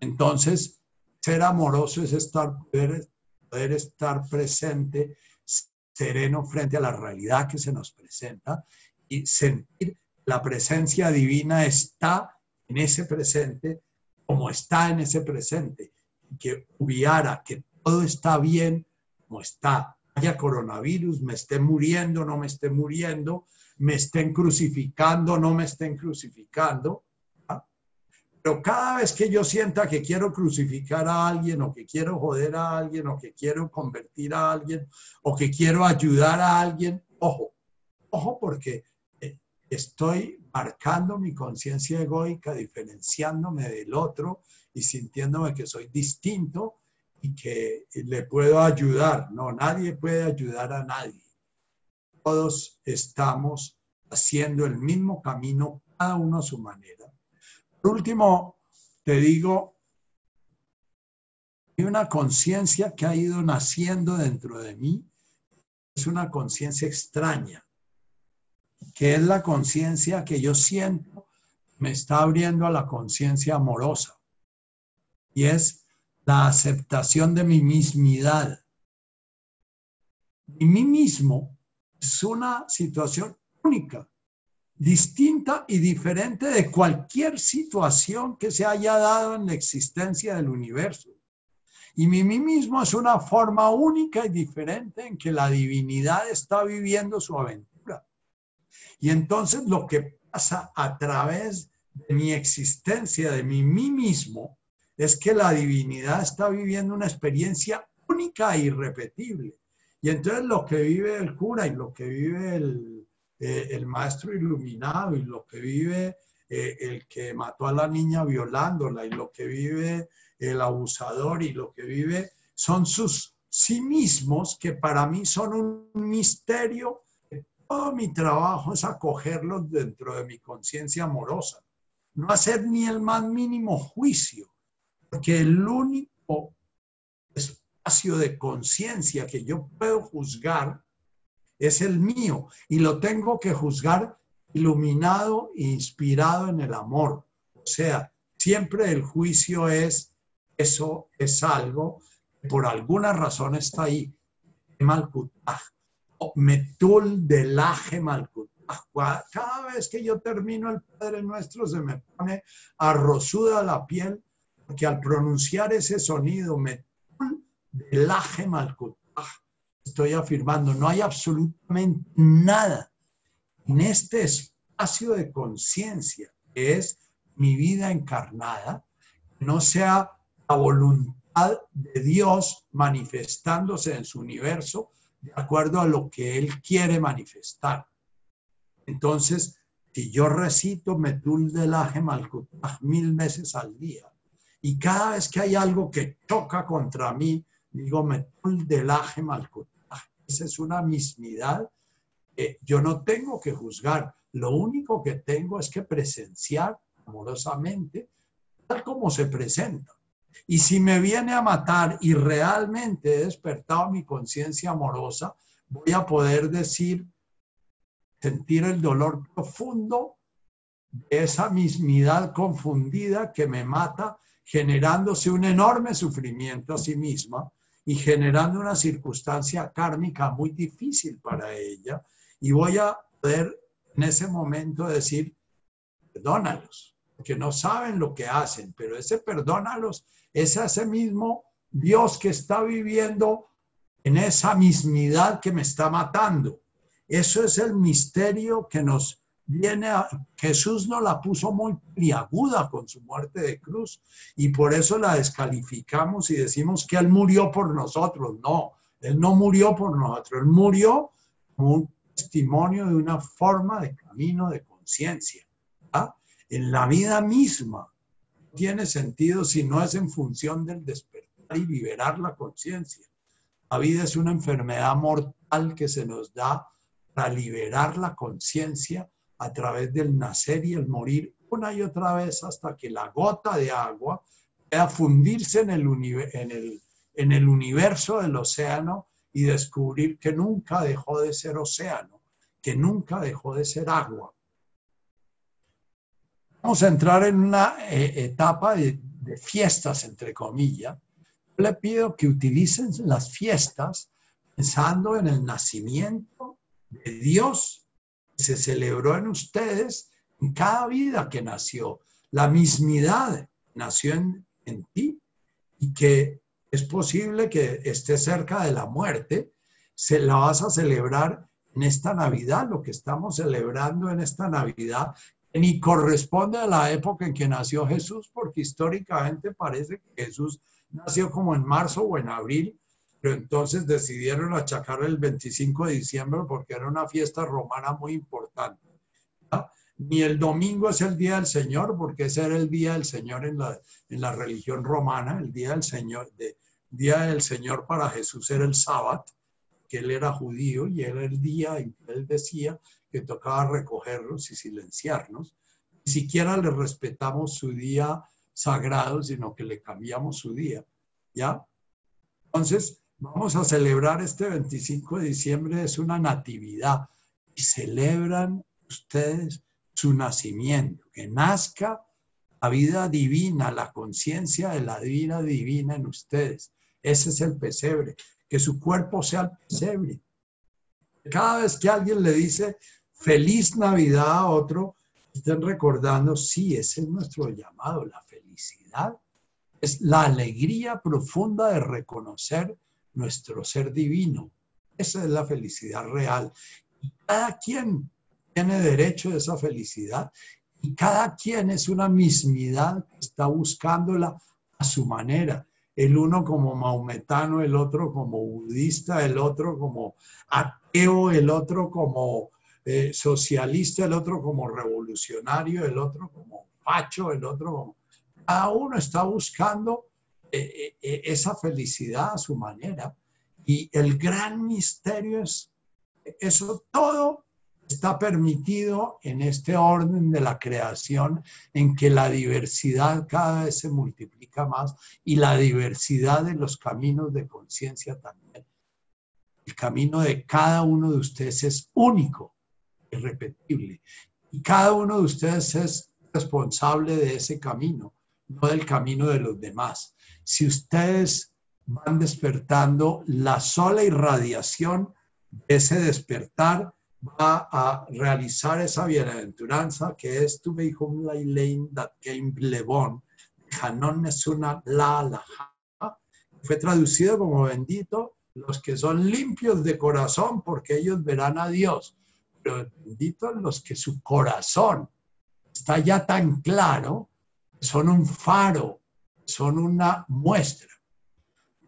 entonces ser amoroso es estar, poder estar presente, sereno frente a la realidad que se nos presenta y sentir la presencia divina está en ese presente como está en ese presente, que hubiera que todo está bien como está, haya coronavirus, me esté muriendo, no me esté muriendo, me estén crucificando, no me estén crucificando. Pero cada vez que yo sienta que quiero crucificar a alguien o que quiero joder a alguien o que quiero convertir a alguien o que quiero ayudar a alguien, ojo, ojo porque eh, estoy marcando mi conciencia egoica, diferenciándome del otro y sintiéndome que soy distinto y que le puedo ayudar. No, nadie puede ayudar a nadie. Todos estamos haciendo el mismo camino, cada uno a su manera. Por último, te digo, hay una conciencia que ha ido naciendo dentro de mí. Es una conciencia extraña, que es la conciencia que yo siento me está abriendo a la conciencia amorosa. Y es la aceptación de mi mismidad. Y mí mismo es una situación única, distinta y diferente de cualquier situación que se haya dado en la existencia del universo. Y mi mí mismo es una forma única y diferente en que la divinidad está viviendo su aventura. Y entonces lo que pasa a través de mi existencia, de mi mí mismo, es que la divinidad está viviendo una experiencia única e irrepetible. Y entonces lo que vive el cura y lo que vive el, eh, maestro iluminado y lo que vive eh, el que mató a la niña violándola y lo que vive el abusador y lo que vive son sus sí mismos que para mí son un misterio. Todo mi trabajo es acogerlos dentro de mi conciencia amorosa, no hacer ni el más mínimo juicio porque el único espacio de conciencia que yo puedo juzgar es el mío y lo tengo que juzgar iluminado e inspirado en el amor. O sea, siempre el juicio es, eso es algo que por alguna razón está ahí. Malkutaj, o metul delaje malkutaj. Cada vez que yo termino el Padre Nuestro se me pone arrozuda la piel que al pronunciar ese sonido, metul de malkutaj, estoy afirmando, no hay absolutamente nada en este espacio de conciencia que es mi vida encarnada, que no sea la voluntad de Dios manifestándose en su universo de acuerdo a lo que Él quiere manifestar. Entonces, si yo recito Metul de Laje Malkutaj mil veces al día, Y cada vez que hay algo que choca contra mí, digo, me delaje Es una mismidad yo no tengo que juzgar. Lo único que tengo es que presenciar amorosamente tal como se presenta. Y si me viene a matar y realmente he despertado mi conciencia amorosa, voy a poder decir, sentir el dolor profundo de esa mismidad confundida que me mata, generándose un enorme sufrimiento a sí misma y generando una circunstancia kármica muy difícil para ella. Y voy a poder en ese momento decir, perdónalos, que no saben lo que hacen, pero ese perdónalos es ese mismo Dios que está viviendo en esa mismidad que me está matando. Eso es el misterio que nos viene a... Jesús no la puso muy aguda con su muerte de cruz y por eso la descalificamos y decimos que Él murió por nosotros. No, Él no murió por nosotros, Él murió como un testimonio de una forma de camino de conciencia. En la vida misma tiene sentido si no es en función del despertar y liberar la conciencia. La vida es una enfermedad mortal que se nos da para liberar la conciencia a través del nacer y el morir una y otra vez hasta que la gota de agua pueda fundirse en el, en el, en el universo del océano y descubrir que nunca dejó de ser océano, que nunca dejó de ser agua. Vamos a entrar en una eh, etapa de, de fiestas, entre comillas. Yo le pido que utilicen las fiestas pensando en el nacimiento de Dios se celebró en ustedes en cada vida que nació. La mismidad nació en, en ti y que es posible que esté cerca de la muerte, se la vas a celebrar en esta Navidad, lo que estamos celebrando en esta Navidad, ni corresponde a la época en que nació Jesús, porque históricamente parece que Jesús nació como en marzo o en abril, pero entonces decidieron achacar el 25 de diciembre porque era una fiesta romana muy importante. Ni el domingo es el día del Señor, porque ese era el día del Señor en la, en la religión romana, el día del Señor, de, día del Señor para Jesús era el sábado, que él era judío y era el día en que él decía que tocaba recogerlos y silenciarnos. Ni siquiera le respetamos su día sagrado, sino que le cambiamos su día. ¿Ya? Entonces, Vamos a celebrar este 25 de diciembre, es una natividad y celebran ustedes su nacimiento, que nazca la vida divina, la conciencia de la vida divina en ustedes. Ese es el pesebre, que su cuerpo sea el pesebre. Cada vez que alguien le dice feliz Navidad a otro, estén recordando, sí, ese es nuestro llamado, la felicidad. Es la alegría profunda de reconocer nuestro ser divino. Esa es la felicidad real. Y cada quien tiene derecho a esa felicidad y cada quien es una mismidad que está buscándola a su manera. El uno como maometano, el otro como budista, el otro como ateo, el otro como eh, socialista, el otro como revolucionario, el otro como facho, el otro como... Cada uno está buscando eh, eh, esa felicidad a su manera. Y el gran misterio es, eso todo está permitido en este orden de la creación en que la diversidad cada vez se multiplica más y la diversidad de los caminos de conciencia también. El camino de cada uno de ustedes es único, irrepetible. Y cada uno de ustedes es responsable de ese camino, no del camino de los demás. Si ustedes van despertando, la sola irradiación de ese despertar va a realizar esa bienaventuranza que es tu hijum lailein dat game levon, Hanon es una la la fue traducido como bendito los que son limpios de corazón porque ellos verán a Dios, pero benditos los que su corazón está ya tan claro, son un faro son una muestra.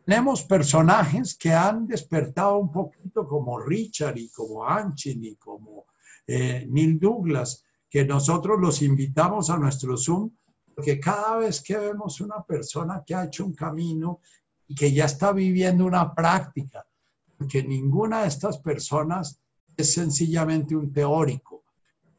Tenemos personajes que han despertado un poquito como Richard y como Anchin y como eh, Neil Douglas, que nosotros los invitamos a nuestro Zoom Porque cada vez que vemos una persona que ha hecho un camino y que ya está viviendo una práctica, porque ninguna de estas personas es sencillamente un teórico.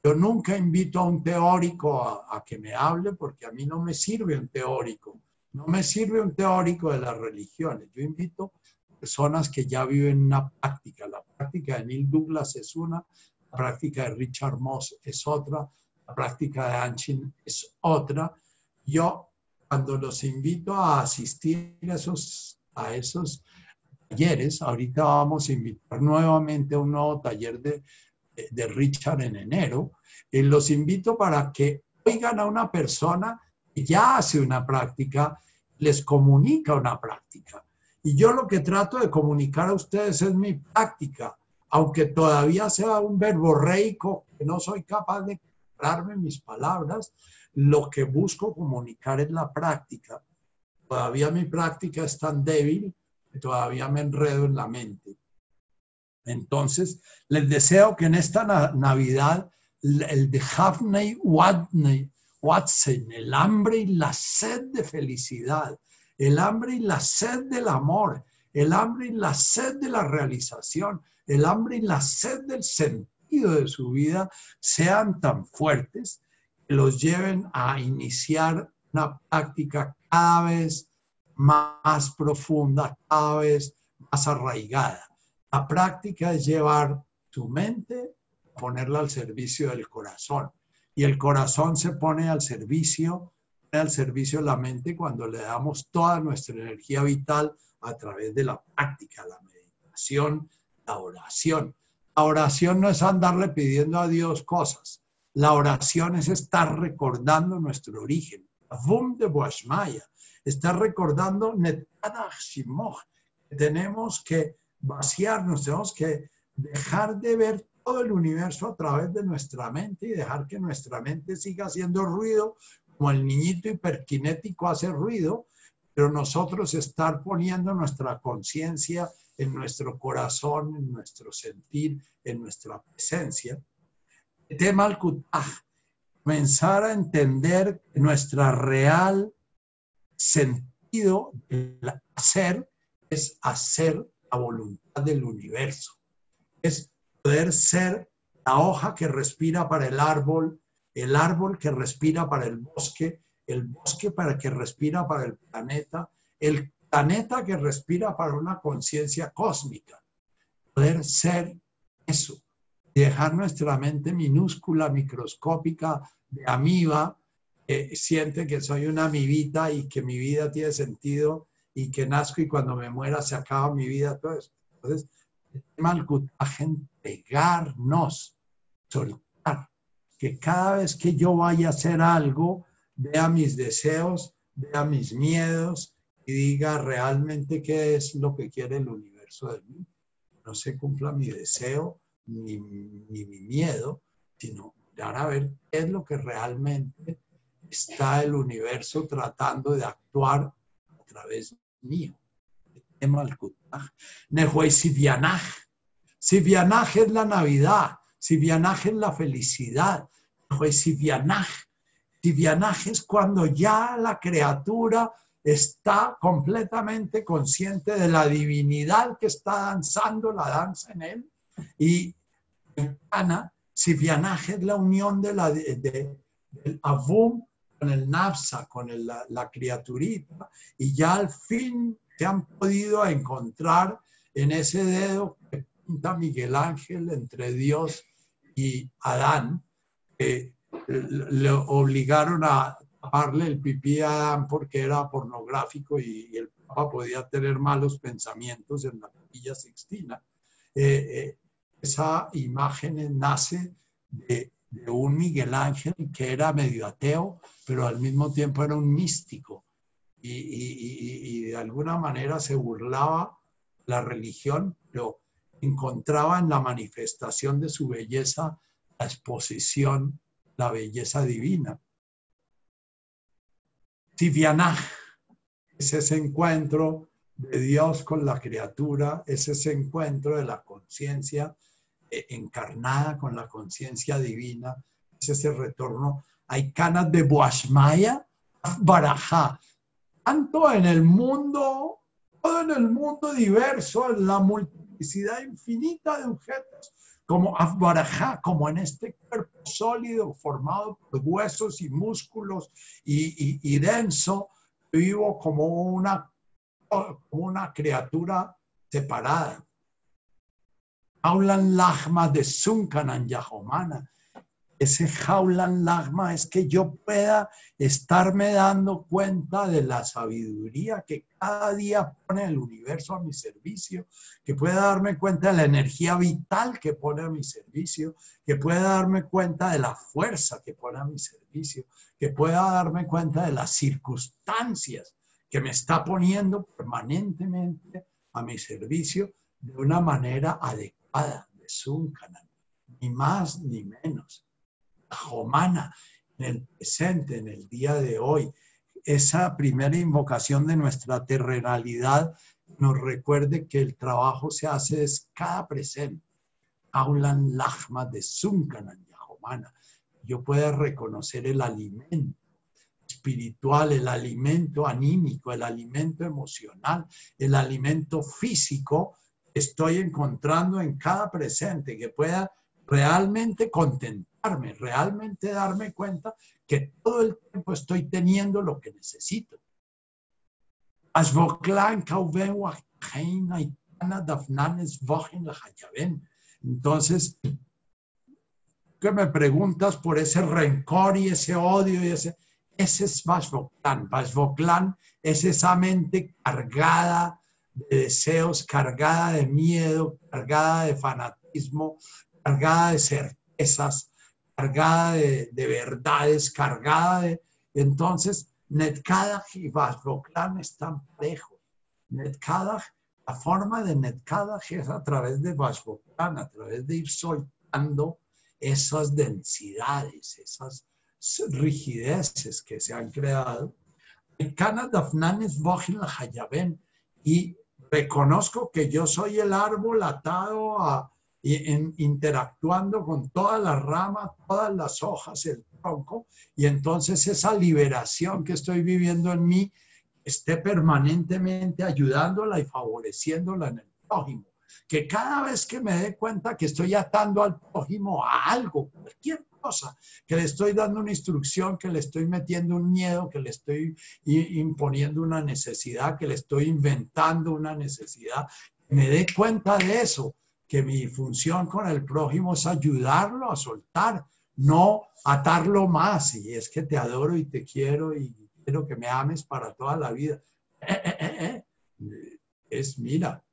Yo nunca invito a un teórico a, que me hable porque a mí no me sirve un teórico. No me sirve un teórico de las religiones. Yo invito personas que ya viven una práctica. La práctica de Neil Douglas es una, la práctica de Richard Moss es otra, la práctica de Anchin es otra. Yo, cuando los invito a asistir a esos, a esos talleres, ahorita vamos a invitar nuevamente a un nuevo taller de, de Richard en enero, y los invito para que oigan a una persona que ya hace una práctica, les comunica una práctica. Y yo lo que trato de comunicar a ustedes es mi práctica, aunque todavía sea un verbo reico, que no soy capaz de darme mis palabras, lo que busco comunicar es la práctica. Todavía mi práctica es tan débil que todavía me enredo en la mente. Entonces, les deseo que en esta Navidad el de Hafney Watson, el hambre y la sed de felicidad, el hambre y la sed del amor, el hambre y la sed de la realización, el hambre y la sed del sentido de su vida sean tan fuertes que los lleven a iniciar una práctica cada vez más profunda, cada vez más arraigada. La práctica es llevar tu mente, ponerla al servicio del corazón. Y el corazón se pone al servicio, al servicio de la mente cuando le damos toda nuestra energía vital a través de la práctica, la meditación, la oración. La oración no es andarle pidiendo a Dios cosas. La oración es estar recordando nuestro origen. Vum de Boashmaya. Estar recordando que tenemos que vaciarnos, tenemos que dejar de ver todo el universo a través de nuestra mente y dejar que nuestra mente siga haciendo ruido, como el niñito hiperkinético hace ruido, pero nosotros estar poniendo nuestra conciencia en nuestro corazón, en nuestro sentir, en nuestra presencia. Tema al comenzar a entender nuestra real sentido del hacer es hacer la voluntad del universo. Es poder ser la hoja que respira para el árbol, el árbol que respira para el bosque, el bosque para que respira para el planeta, el planeta que respira para una conciencia cósmica. Poder ser eso, dejar nuestra mente minúscula, microscópica, de amiba, que siente que soy una amibita y que mi vida tiene sentido y que nazco y cuando me muera se acaba mi vida, todo eso. Entonces, Malkutaje, entregarnos, soltar, que cada vez que yo vaya a hacer algo, vea mis deseos, vea mis miedos y diga realmente qué es lo que quiere el universo de mí. No se cumpla mi deseo ni, ni mi miedo, sino mirar a ver qué es lo que realmente está el universo tratando de actuar a través mío. Nehuay Sivianaj. Sivianaj es la Navidad. Sivianaj es la felicidad. Nehuay Sivianaj. Sivianaj es cuando ya la criatura está completamente consciente de la divinidad que está danzando la danza en él. Y Ana, Sivianaj es la unión del Avum con el Nafsa, con la, criaturita. Y ya al fin se han podido encontrar en ese dedo que pinta Miguel Ángel entre Dios y Adán, que le obligaron a taparle el pipí a Adán porque era pornográfico y, el Papa podía tener malos pensamientos en la capilla sixtina. Eh, eh, esa imagen nace de, de un Miguel Ángel que era medio ateo, pero al mismo tiempo era un místico y, de alguna manera se burlaba la religión, pero encontraba en la manifestación de su belleza la exposición, la belleza divina. Tibianaj es ese encuentro de Dios con la criatura, es ese encuentro de la conciencia encarnada con la conciencia divina, es ese retorno. Hay canas de Boashmaya, barajá, tanto en el mundo, todo en el mundo diverso, en la multiplicidad infinita de objetos, como Afbarajá, como en este cuerpo sólido formado por huesos y músculos y, denso, vivo como una, como una criatura separada. Aulan Lachma de Sunkanan Yahomana. Ese jaulan lagma es que yo pueda estarme dando cuenta de la sabiduría que cada día pone el universo a mi servicio, que pueda darme cuenta de la energía vital que pone a mi servicio, que pueda darme cuenta de la fuerza que pone a mi servicio, que pueda darme cuenta de las circunstancias que me está poniendo permanentemente a mi servicio de una manera adecuada, de Sunkanan, ni más ni menos humana en el presente, en el día de hoy. Esa primera invocación de nuestra terrenalidad nos recuerde que el trabajo se hace es cada presente. Aulan lachma de Sunkanan Yahomana. Yo pueda reconocer el alimento espiritual, el alimento anímico, el alimento emocional, el alimento físico estoy encontrando en cada presente, que pueda realmente contentarme, realmente darme cuenta que todo el tiempo estoy teniendo lo que necesito. Entonces, ¿qué me preguntas por ese rencor y ese odio y ese... Ese es Vashvoklan. Vashvoklan es esa mente cargada de deseos, cargada de miedo, cargada de fanatismo, cargada de certezas, cargada de, verdades, cargada de... Entonces, Netkadach y Vasboklan están parejos. Netkadach, la forma de Netkadach es a través de Vasboklan, a través de ir soltando esas densidades, esas rigideces que se han creado. Y reconozco que yo soy el árbol atado a, en, interactuando con todas las ramas, todas las hojas, el tronco, y entonces esa liberación que estoy viviendo en mí esté permanentemente ayudándola y favoreciéndola en el prójimo. Que cada vez que me dé cuenta que estoy atando al prójimo a algo, cualquier que le estoy dando una instrucción, que le estoy metiendo un miedo, que le estoy imponiendo una necesidad, que le estoy inventando una necesidad, me dé cuenta de eso que mi función con el prójimo es ayudarlo a soltar, no atarlo más. Y es que te adoro y te quiero y quiero que me ames para toda la vida. Eh, eh, eh, es, mira,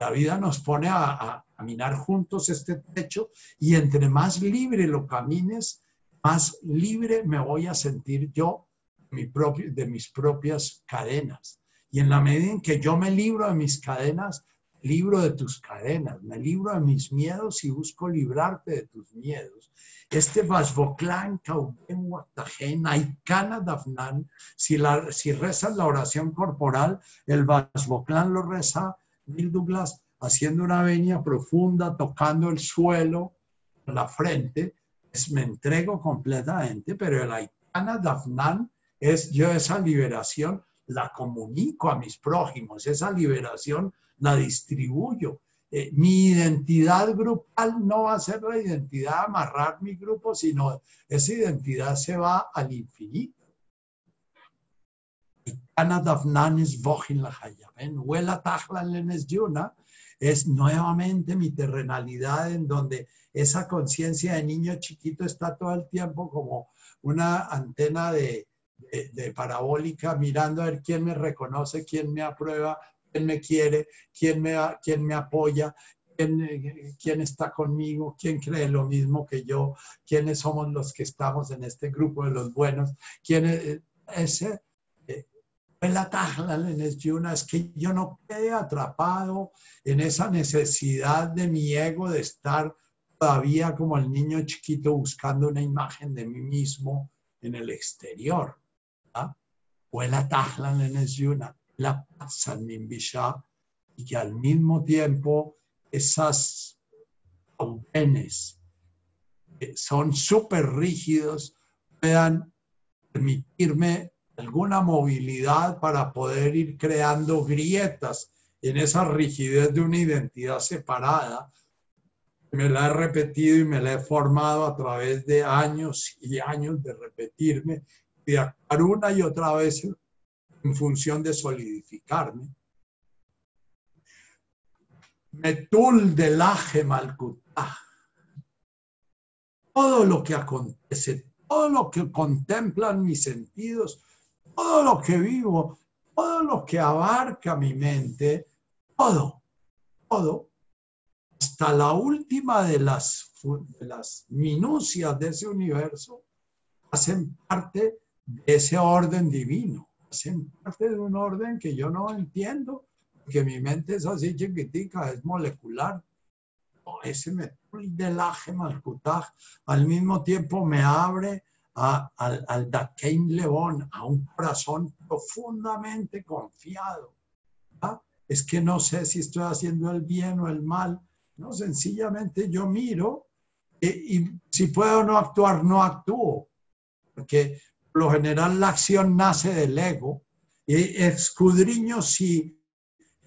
la vida nos pone a, caminar juntos este techo y entre más libre lo camines, más libre me voy a sentir yo de mis propias cadenas. Y en la medida en que yo me libro de mis cadenas, libro de tus cadenas, me libro de mis miedos y busco librarte de tus miedos. Este Vasvoklan, Kauben, Watajen, Aikana, Dafnan, si, la, si rezas la oración corporal, el Vasvoklan lo reza Bill Douglas haciendo una veña profunda, tocando el suelo, la frente, me entrego completamente, pero el Aikana, Dafnan es yo esa liberación la comunico a mis prójimos, esa liberación la distribuyo. Eh, mi identidad grupal no va a ser la identidad amarrar mi grupo, sino esa identidad se va al infinito. Es nuevamente mi terrenalidad en donde esa conciencia de niño chiquito está todo el tiempo como una antena de, de, parabólica mirando a ver quién me reconoce, quién me aprueba, quién me quiere, quién me, apoya, quién, quién está conmigo, quién cree lo mismo que yo, quiénes somos los que estamos en este grupo de los buenos, quién es ese. Eh, la es que yo no quede atrapado en esa necesidad de mi ego de estar todavía como el niño chiquito buscando una imagen de mí mismo en el exterior. Huela Tahlan en Yuna la Bisha, y que al mismo tiempo esas aupenes que son súper rígidos puedan permitirme alguna movilidad para poder ir creando grietas en esa rigidez de una identidad separada. Me la he repetido y me la he formado a través de años y años de repetirme, de actuar una y otra vez en función de solidificarme. Metul de laje malkutah. Todo lo que acontece, todo lo que contemplan mis sentidos, todo lo que vivo, todo lo que abarca mi mente, todo, todo, hasta la última de las, minucias de ese universo, hacen parte de ese orden divino, hacen parte de un orden que yo no entiendo, que mi mente es así chiquitica, es molecular. ese metul del malkutaj al mismo tiempo me abre al, al Dakein León, a un corazón profundamente confiado. Es que no sé si estoy haciendo el bien o el mal. No, sencillamente yo miro y, y si puedo no actuar, no actúo. Porque por lo general la acción nace del ego y escudriño si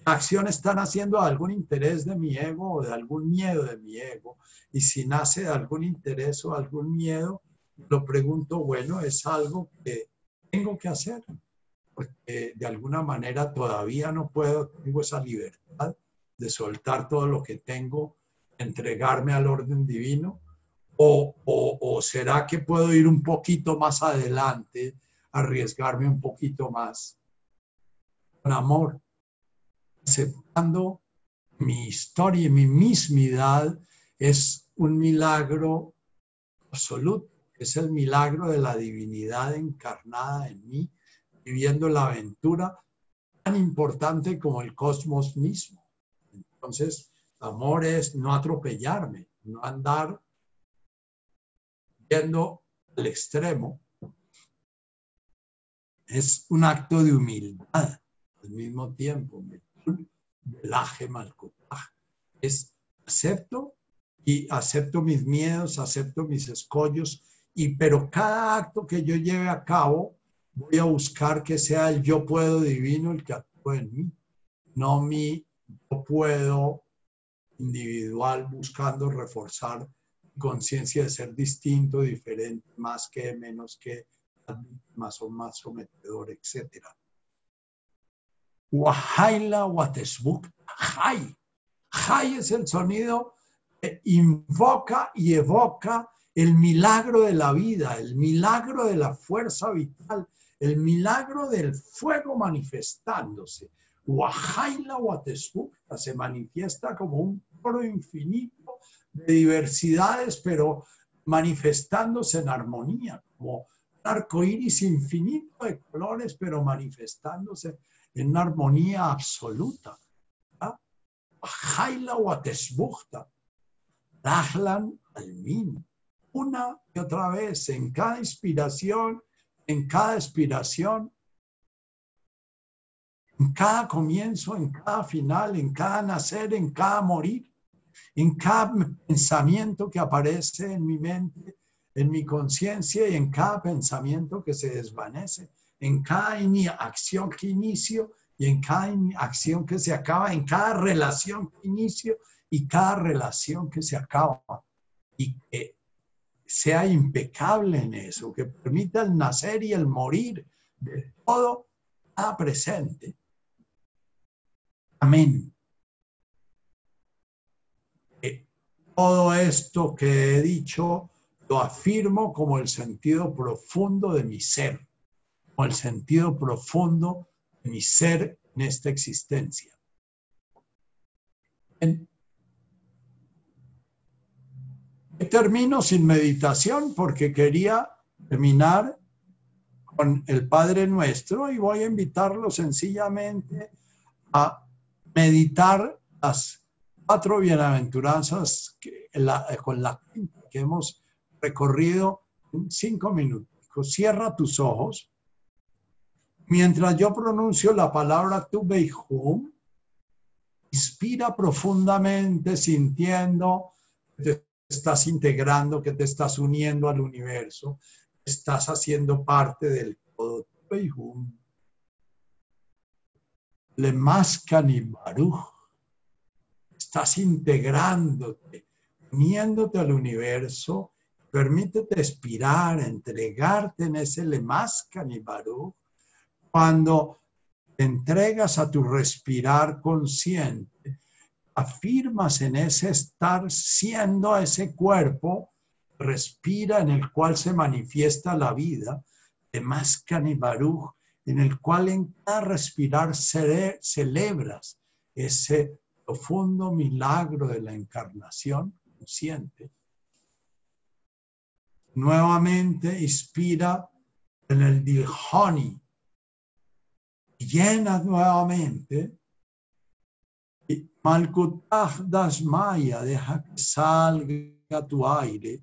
la acción está naciendo de algún interés de mi ego o de algún miedo de mi ego. Y si nace de algún interés o algún miedo, lo pregunto, bueno, es algo que tengo que hacer, porque de alguna manera todavía no puedo, tengo esa libertad de soltar todo lo que tengo, entregarme al orden divino, o, o, será que puedo ir un poquito más adelante, arriesgarme un poquito más, con amor, aceptando mi historia y mi mismidad es un milagro absoluto es el milagro de la divinidad encarnada en mí, viviendo la aventura tan importante como el cosmos mismo. Entonces, amor es no atropellarme, no andar yendo al extremo. Es un acto de humildad al mismo tiempo. Es acepto y acepto mis miedos, acepto mis escollos, y pero cada acto que yo lleve a cabo, voy a buscar que sea el yo puedo divino el que actúe en mí, no mi yo puedo individual buscando reforzar conciencia de ser distinto, diferente, más que, menos que, más o más sometedor, etc. Wahaila Watesbuk, Hay. Hay es el sonido que invoca y evoca el milagro de la vida, el milagro de la fuerza vital, el milagro del fuego manifestándose. Wahaila Watesbukta se manifiesta como un coro infinito de diversidades, pero manifestándose en armonía, como un arco iris infinito de colores, pero manifestándose en una armonía absoluta. Wahaila Watesbukta, Dahlan Almin una y otra vez, en cada inspiración, en cada expiración, en cada comienzo, en cada final, en cada nacer, en cada morir, en cada pensamiento que aparece en mi mente, en mi conciencia y en cada pensamiento que se desvanece, en cada acción que inicio y en cada acción que se acaba, en cada relación que inicio y cada relación que se acaba. Y que sea impecable en eso, que permita el nacer y el morir de todo a presente. Amén. todo esto que he dicho lo afirmo como el sentido profundo de mi ser, como el sentido profundo de mi ser en esta existencia. Termino sin meditación porque quería terminar con el Padre Nuestro y voy a invitarlo sencillamente a meditar las cuatro bienaventuranzas con la que hemos recorrido en cinco minutos. Cierra tus ojos. Mientras yo pronuncio la palabra tu beihum, inspira profundamente sintiendo estás integrando, que te estás uniendo al universo, estás haciendo parte del todo. Le Baruch. Estás integrándote, uniéndote al universo. Permítete expirar, entregarte en ese Le Baruch. Cuando te entregas a tu respirar consciente, afirmas en ese estar siendo ese cuerpo, respira en el cual se manifiesta la vida, de Mascan y Baruch, en el cual en cada respirar celebras ese profundo milagro de la encarnación consciente. Nuevamente inspira en el Dilhani, llena nuevamente Malkutah Dasmaya, deja que salga tu aire,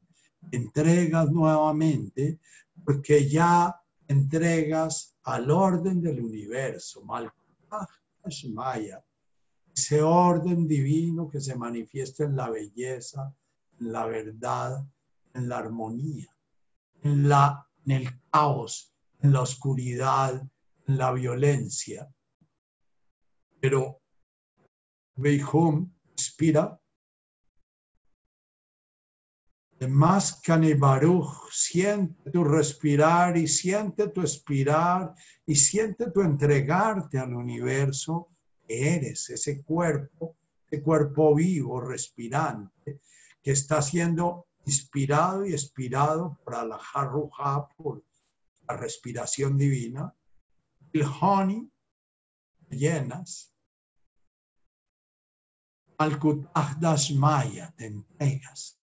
entregas nuevamente, porque ya entregas al orden del universo. Malkutah Dasmaya, ese orden divino que se manifiesta en la belleza, en la verdad, en la armonía, en, la, en el caos, en la oscuridad, en la violencia. Pero Beihum inspira. Más Baruch, siente tu respirar y siente tu expirar y siente tu entregarte al universo que eres, ese cuerpo, ese cuerpo vivo, respirante, que está siendo inspirado y expirado por la Harruja, por la respiración divina. El honey, llenas, Malkut Maya, te entregas.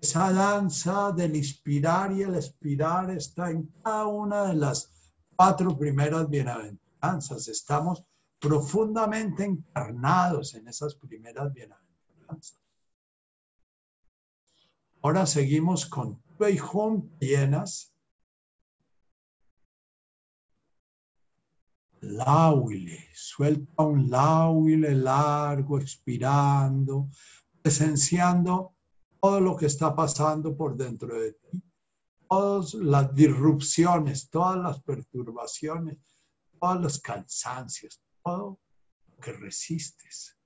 Esa danza del inspirar y el expirar está en cada una de las cuatro primeras bienaventuranzas. Estamos profundamente encarnados en esas primeras bienaventuranzas. Ahora seguimos con Beijón llenas lauile, suelta un lauile largo, expirando, presenciando todo lo que está pasando por dentro de ti, todas las disrupciones, todas las perturbaciones, todos los cansancios, todo lo que resistes.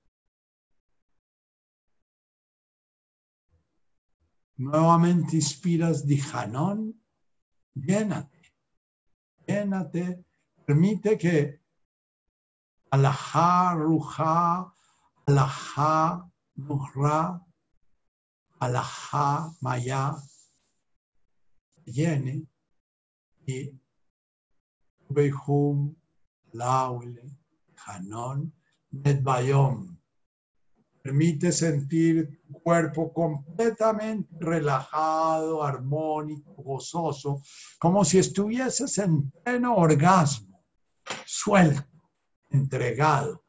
Nuevamente inspiras Dijanón, llénate, llénate permite que alajá, ruja, alajá, nuhra, alajá, maya, llene y Beihum, Laule, Hanon, Nedbayom. Permite sentir tu cuerpo completamente relajado, armónico, gozoso, como si estuvieses en pleno orgasmo suelto, entregado,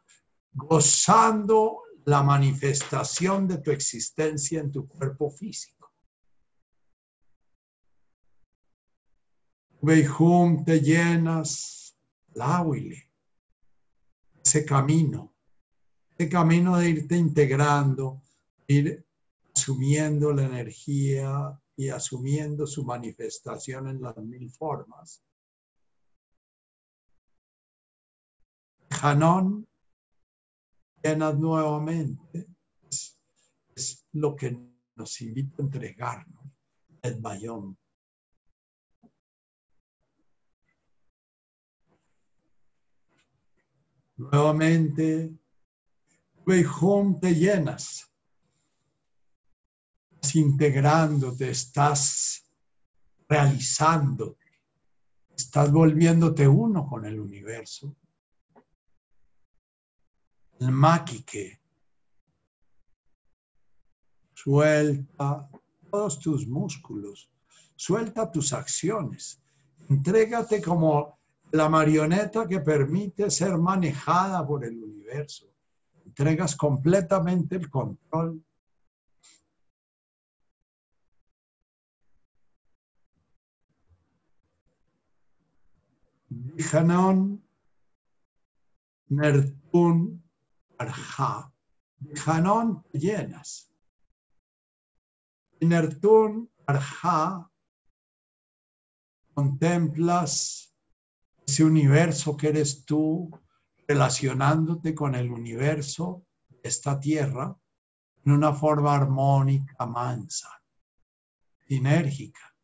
gozando la manifestación de tu existencia en tu cuerpo físico. Beijum te llenas, láhuile, ese camino, ese camino de irte integrando, ir asumiendo la energía y asumiendo su manifestación en las mil formas Hanón, llenas nuevamente, es, lo que nos invita a entregarnos, el bayón. Nuevamente, Beijón te llenas, estás integrándote, estás realizándote, estás volviéndote uno con el universo el maquique. Suelta todos tus músculos, suelta tus acciones, entrégate como la marioneta que permite ser manejada por el universo. Entregas completamente el control. Dijanon, Nertun, arja, Hanón llenas. En Ertún arja contemplas ese universo que eres tú, relacionándote con el universo esta tierra en una forma armónica, mansa, sinérgica,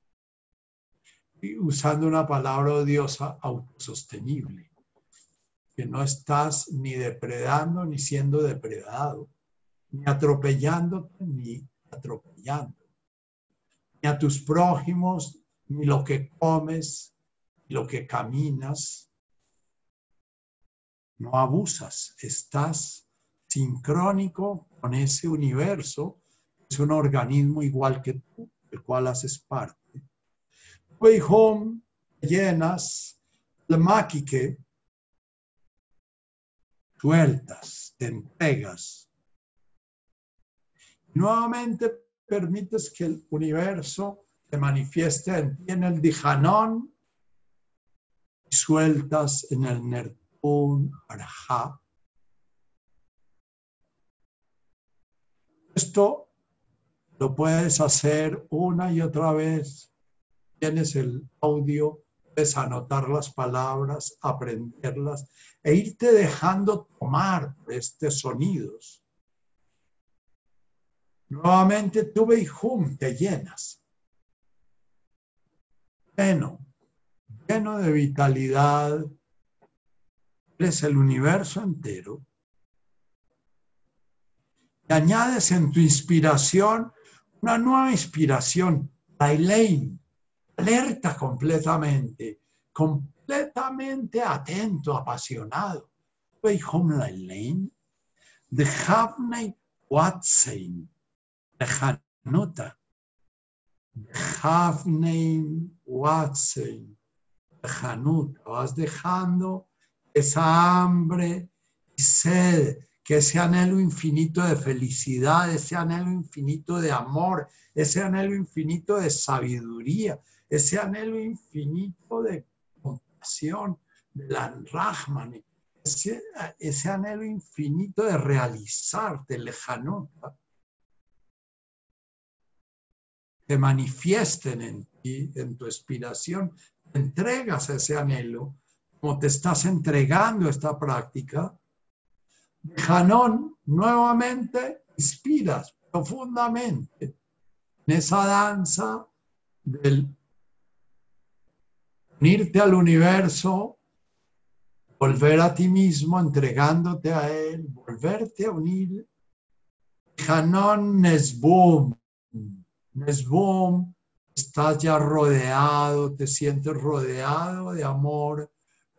y usando una palabra odiosa, autosostenible, que no estás ni depredando ni siendo depredado, ni atropellándote ni atropellando, ni a tus prójimos, ni lo que comes, ni lo que caminas. No abusas, estás sincrónico con ese universo, es un organismo igual que tú, del cual haces parte. Way home, llenas, el maquique, sueltas, te entregas. Nuevamente permites que el universo se manifieste en ti en el Dijanón y sueltas en el Nertun Arha. Esto lo puedes hacer una y otra vez. Tienes el audio, puedes anotar las palabras, aprenderlas e irte dejando tomar estos sonidos. Nuevamente tu hum te llenas. Lleno, lleno de vitalidad. Eres el universo entero. Y añades en tu inspiración una nueva inspiración, la Elaine, alerta completamente, completamente atento, apasionado. hum la Elaine, de Havney Watson, Lejanota. Havnein Watson. Lejanuta. Vas dejando esa hambre y sed, que ese anhelo infinito de felicidad, ese anhelo infinito de amor, ese anhelo infinito de sabiduría, ese anhelo infinito de compasión, de la Rahman, ese, anhelo infinito de realizarte, lejanota te manifiesten en ti, en tu inspiración, entregas ese anhelo, como te estás entregando esta práctica. Janón, nuevamente, inspiras profundamente en esa danza del unirte al universo, volver a ti mismo, entregándote a él, volverte a unir. Janón Nesbum boom, estás ya rodeado, te sientes rodeado de amor,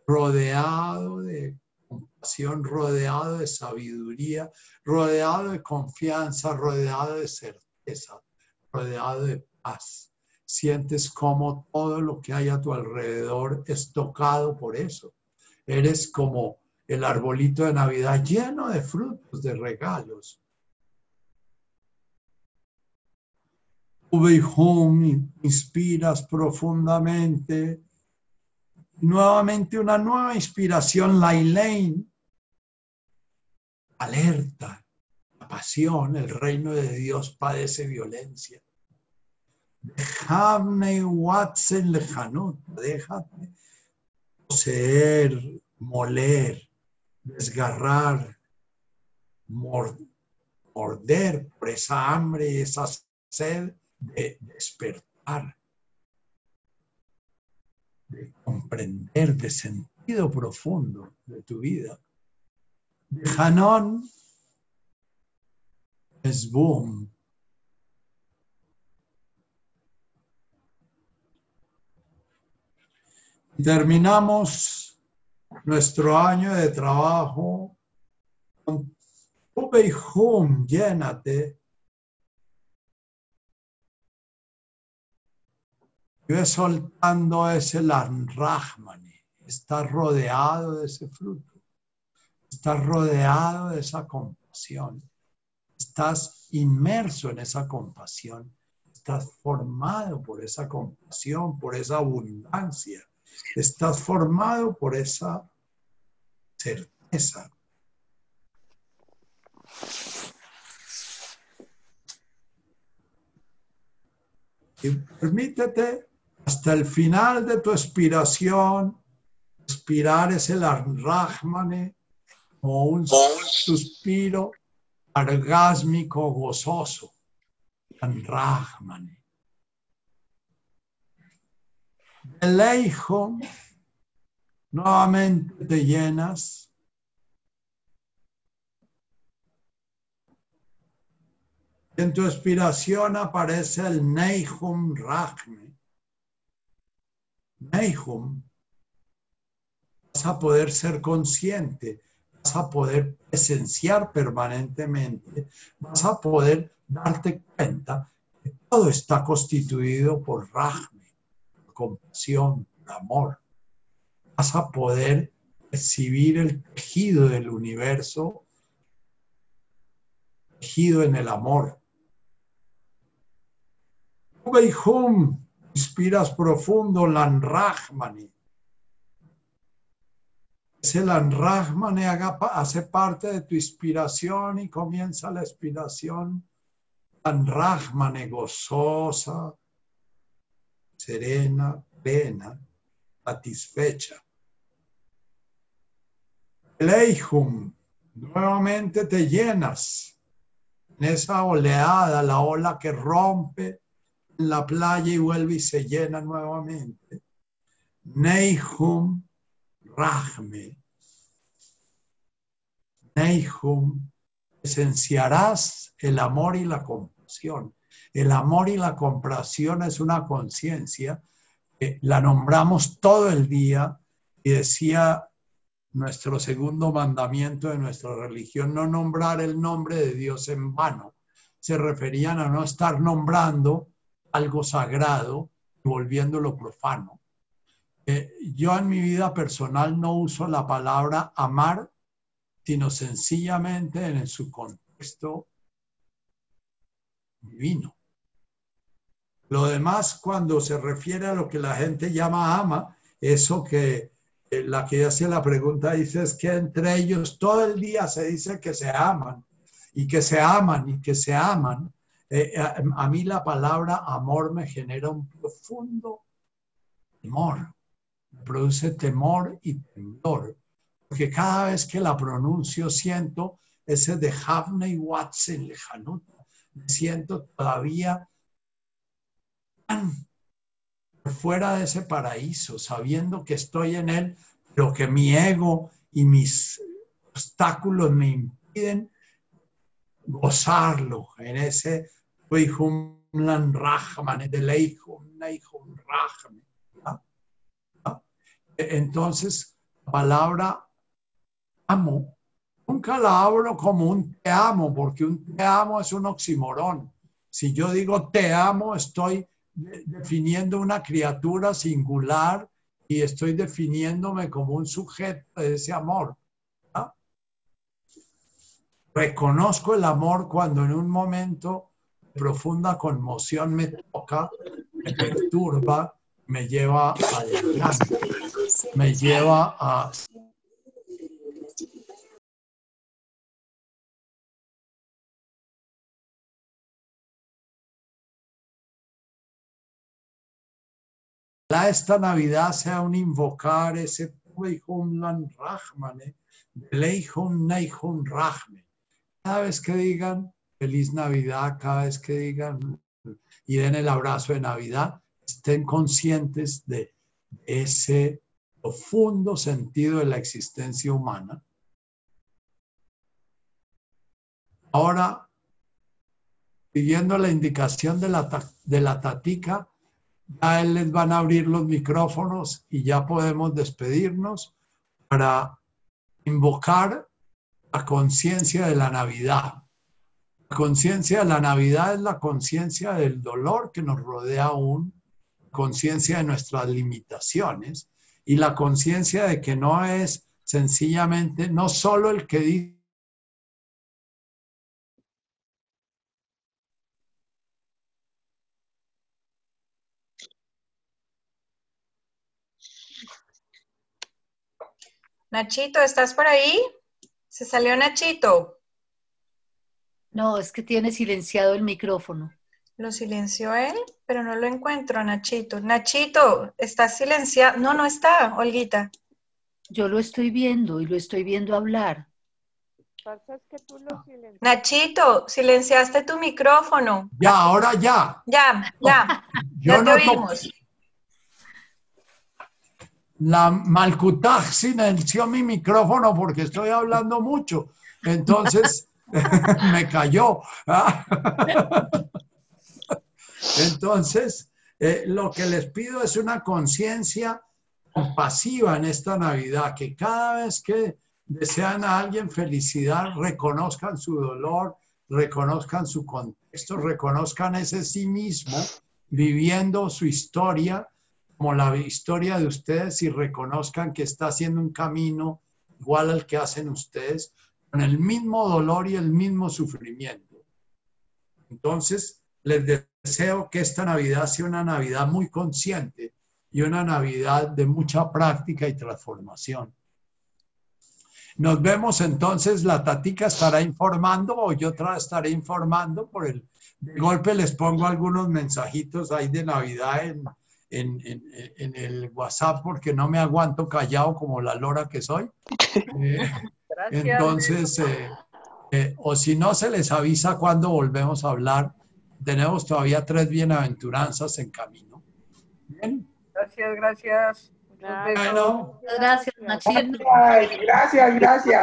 rodeado de compasión, rodeado de sabiduría, rodeado de confianza, rodeado de certeza, rodeado de paz. Sientes como todo lo que hay a tu alrededor es tocado por eso. Eres como el arbolito de Navidad lleno de frutos, de regalos. home, inspiras profundamente. Nuevamente una nueva inspiración, la Elaine. Alerta, la pasión, el reino de Dios padece violencia. Déjate poseer, moler, desgarrar, morder por esa hambre, esa sed de despertar, de comprender, de sentido profundo de tu vida. De Hanón es boom. Terminamos nuestro año de trabajo con hum, llénate Vive soltando ese Rahmani. Estás rodeado de ese fruto. Estás rodeado de esa compasión. Estás inmerso en esa compasión. Estás formado por esa compasión, por esa abundancia. Estás formado por esa certeza. Y permítete hasta el final de tu expiración, suspirar es el Rahmane, como un suspiro orgásmico gozoso. Rahmane. El nuevamente te llenas. En tu expiración aparece el Neihum Rahme. Neihum, vas a poder ser consciente, vas a poder presenciar permanentemente, vas a poder darte cuenta que todo está constituido por Rahme, compasión, amor. Vas a poder percibir el tejido del universo, tejido en el amor. Inspiras profundo, Lanrahmani. Ese Lanrahmani hace parte de tu inspiración y comienza la inspiración. Lanrahmani gozosa, serena, plena, satisfecha. Leihum, nuevamente te llenas en esa oleada, la ola que rompe la playa y vuelve y se llena nuevamente. Neihum Rahme. Neihum, esenciarás el amor y la compasión. El amor y la compasión es una conciencia que la nombramos todo el día y decía nuestro segundo mandamiento de nuestra religión, no nombrar el nombre de Dios en vano. Se referían a no estar nombrando algo sagrado volviéndolo profano. Eh, yo en mi vida personal no uso la palabra amar, sino sencillamente en su contexto divino. Lo demás, cuando se refiere a lo que la gente llama ama, eso que eh, la que hace la pregunta dice es que entre ellos todo el día se dice que se aman y que se aman y que se aman, eh, eh, a, mí la palabra amor me genera un profundo temor, produce temor y temblor, porque cada vez que la pronuncio siento ese de Havne y Watson lejanuta, me siento todavía fuera de ese paraíso, sabiendo que estoy en él, pero que mi ego y mis obstáculos me impiden gozarlo en ese entonces, la palabra amo, nunca la hablo como un te amo, porque un te amo es un oximorón. Si yo digo te amo, estoy definiendo una criatura singular y estoy definiéndome como un sujeto de ese amor. Reconozco el amor cuando en un momento profunda conmoción me toca, me perturba, me lleva adelante, me lleva a esta Navidad sea un invocar ese Rahmane, Rahme. Cada vez que digan feliz Navidad cada vez que digan y den el abrazo de Navidad, estén conscientes de ese profundo sentido de la existencia humana. Ahora, siguiendo la indicación de la, de la tatica, ya les van a abrir los micrófonos y ya podemos despedirnos para invocar la conciencia de la Navidad. La conciencia de la Navidad es la conciencia del dolor que nos rodea aún, conciencia de nuestras limitaciones y la conciencia de que no es sencillamente, no solo el que dice Nachito, ¿estás por ahí? Se salió Nachito. No, es que tiene silenciado el micrófono. Lo silenció él, pero no lo encuentro, Nachito. Nachito, ¿está silenciado? No, no está, Olguita. Yo lo estoy viendo y lo estoy viendo hablar. Pasa es que tú lo silencias. Nachito, silenciaste tu micrófono. Ya, ahora ya. Ya, ya, Yo ya te no oímos. La Malkutaj silenció mi micrófono porque estoy hablando mucho. Entonces me cayó. Entonces, eh, lo que les pido es una conciencia compasiva en esta Navidad, que cada vez que desean a alguien felicidad, reconozcan su dolor, reconozcan su contexto, reconozcan ese sí mismo, viviendo su historia como la historia de ustedes y reconozcan que está haciendo un camino igual al que hacen ustedes, con el mismo dolor y el mismo sufrimiento. Entonces, les deseo que esta Navidad sea una Navidad muy consciente y una Navidad de mucha práctica y transformación. Nos vemos entonces, la Tatica estará informando o yo otra estaré informando por el de golpe les pongo algunos mensajitos ahí de Navidad en, en, en, en el WhatsApp porque no me aguanto callado como la lora que soy. Eh, Gracias. entonces, eh, eh, o si no, se les avisa cuando volvemos a hablar. Tenemos todavía tres bienaventuranzas en camino. Bien, Gracias, gracias. Bueno. Gracias, Nachito. Gracias, gracias.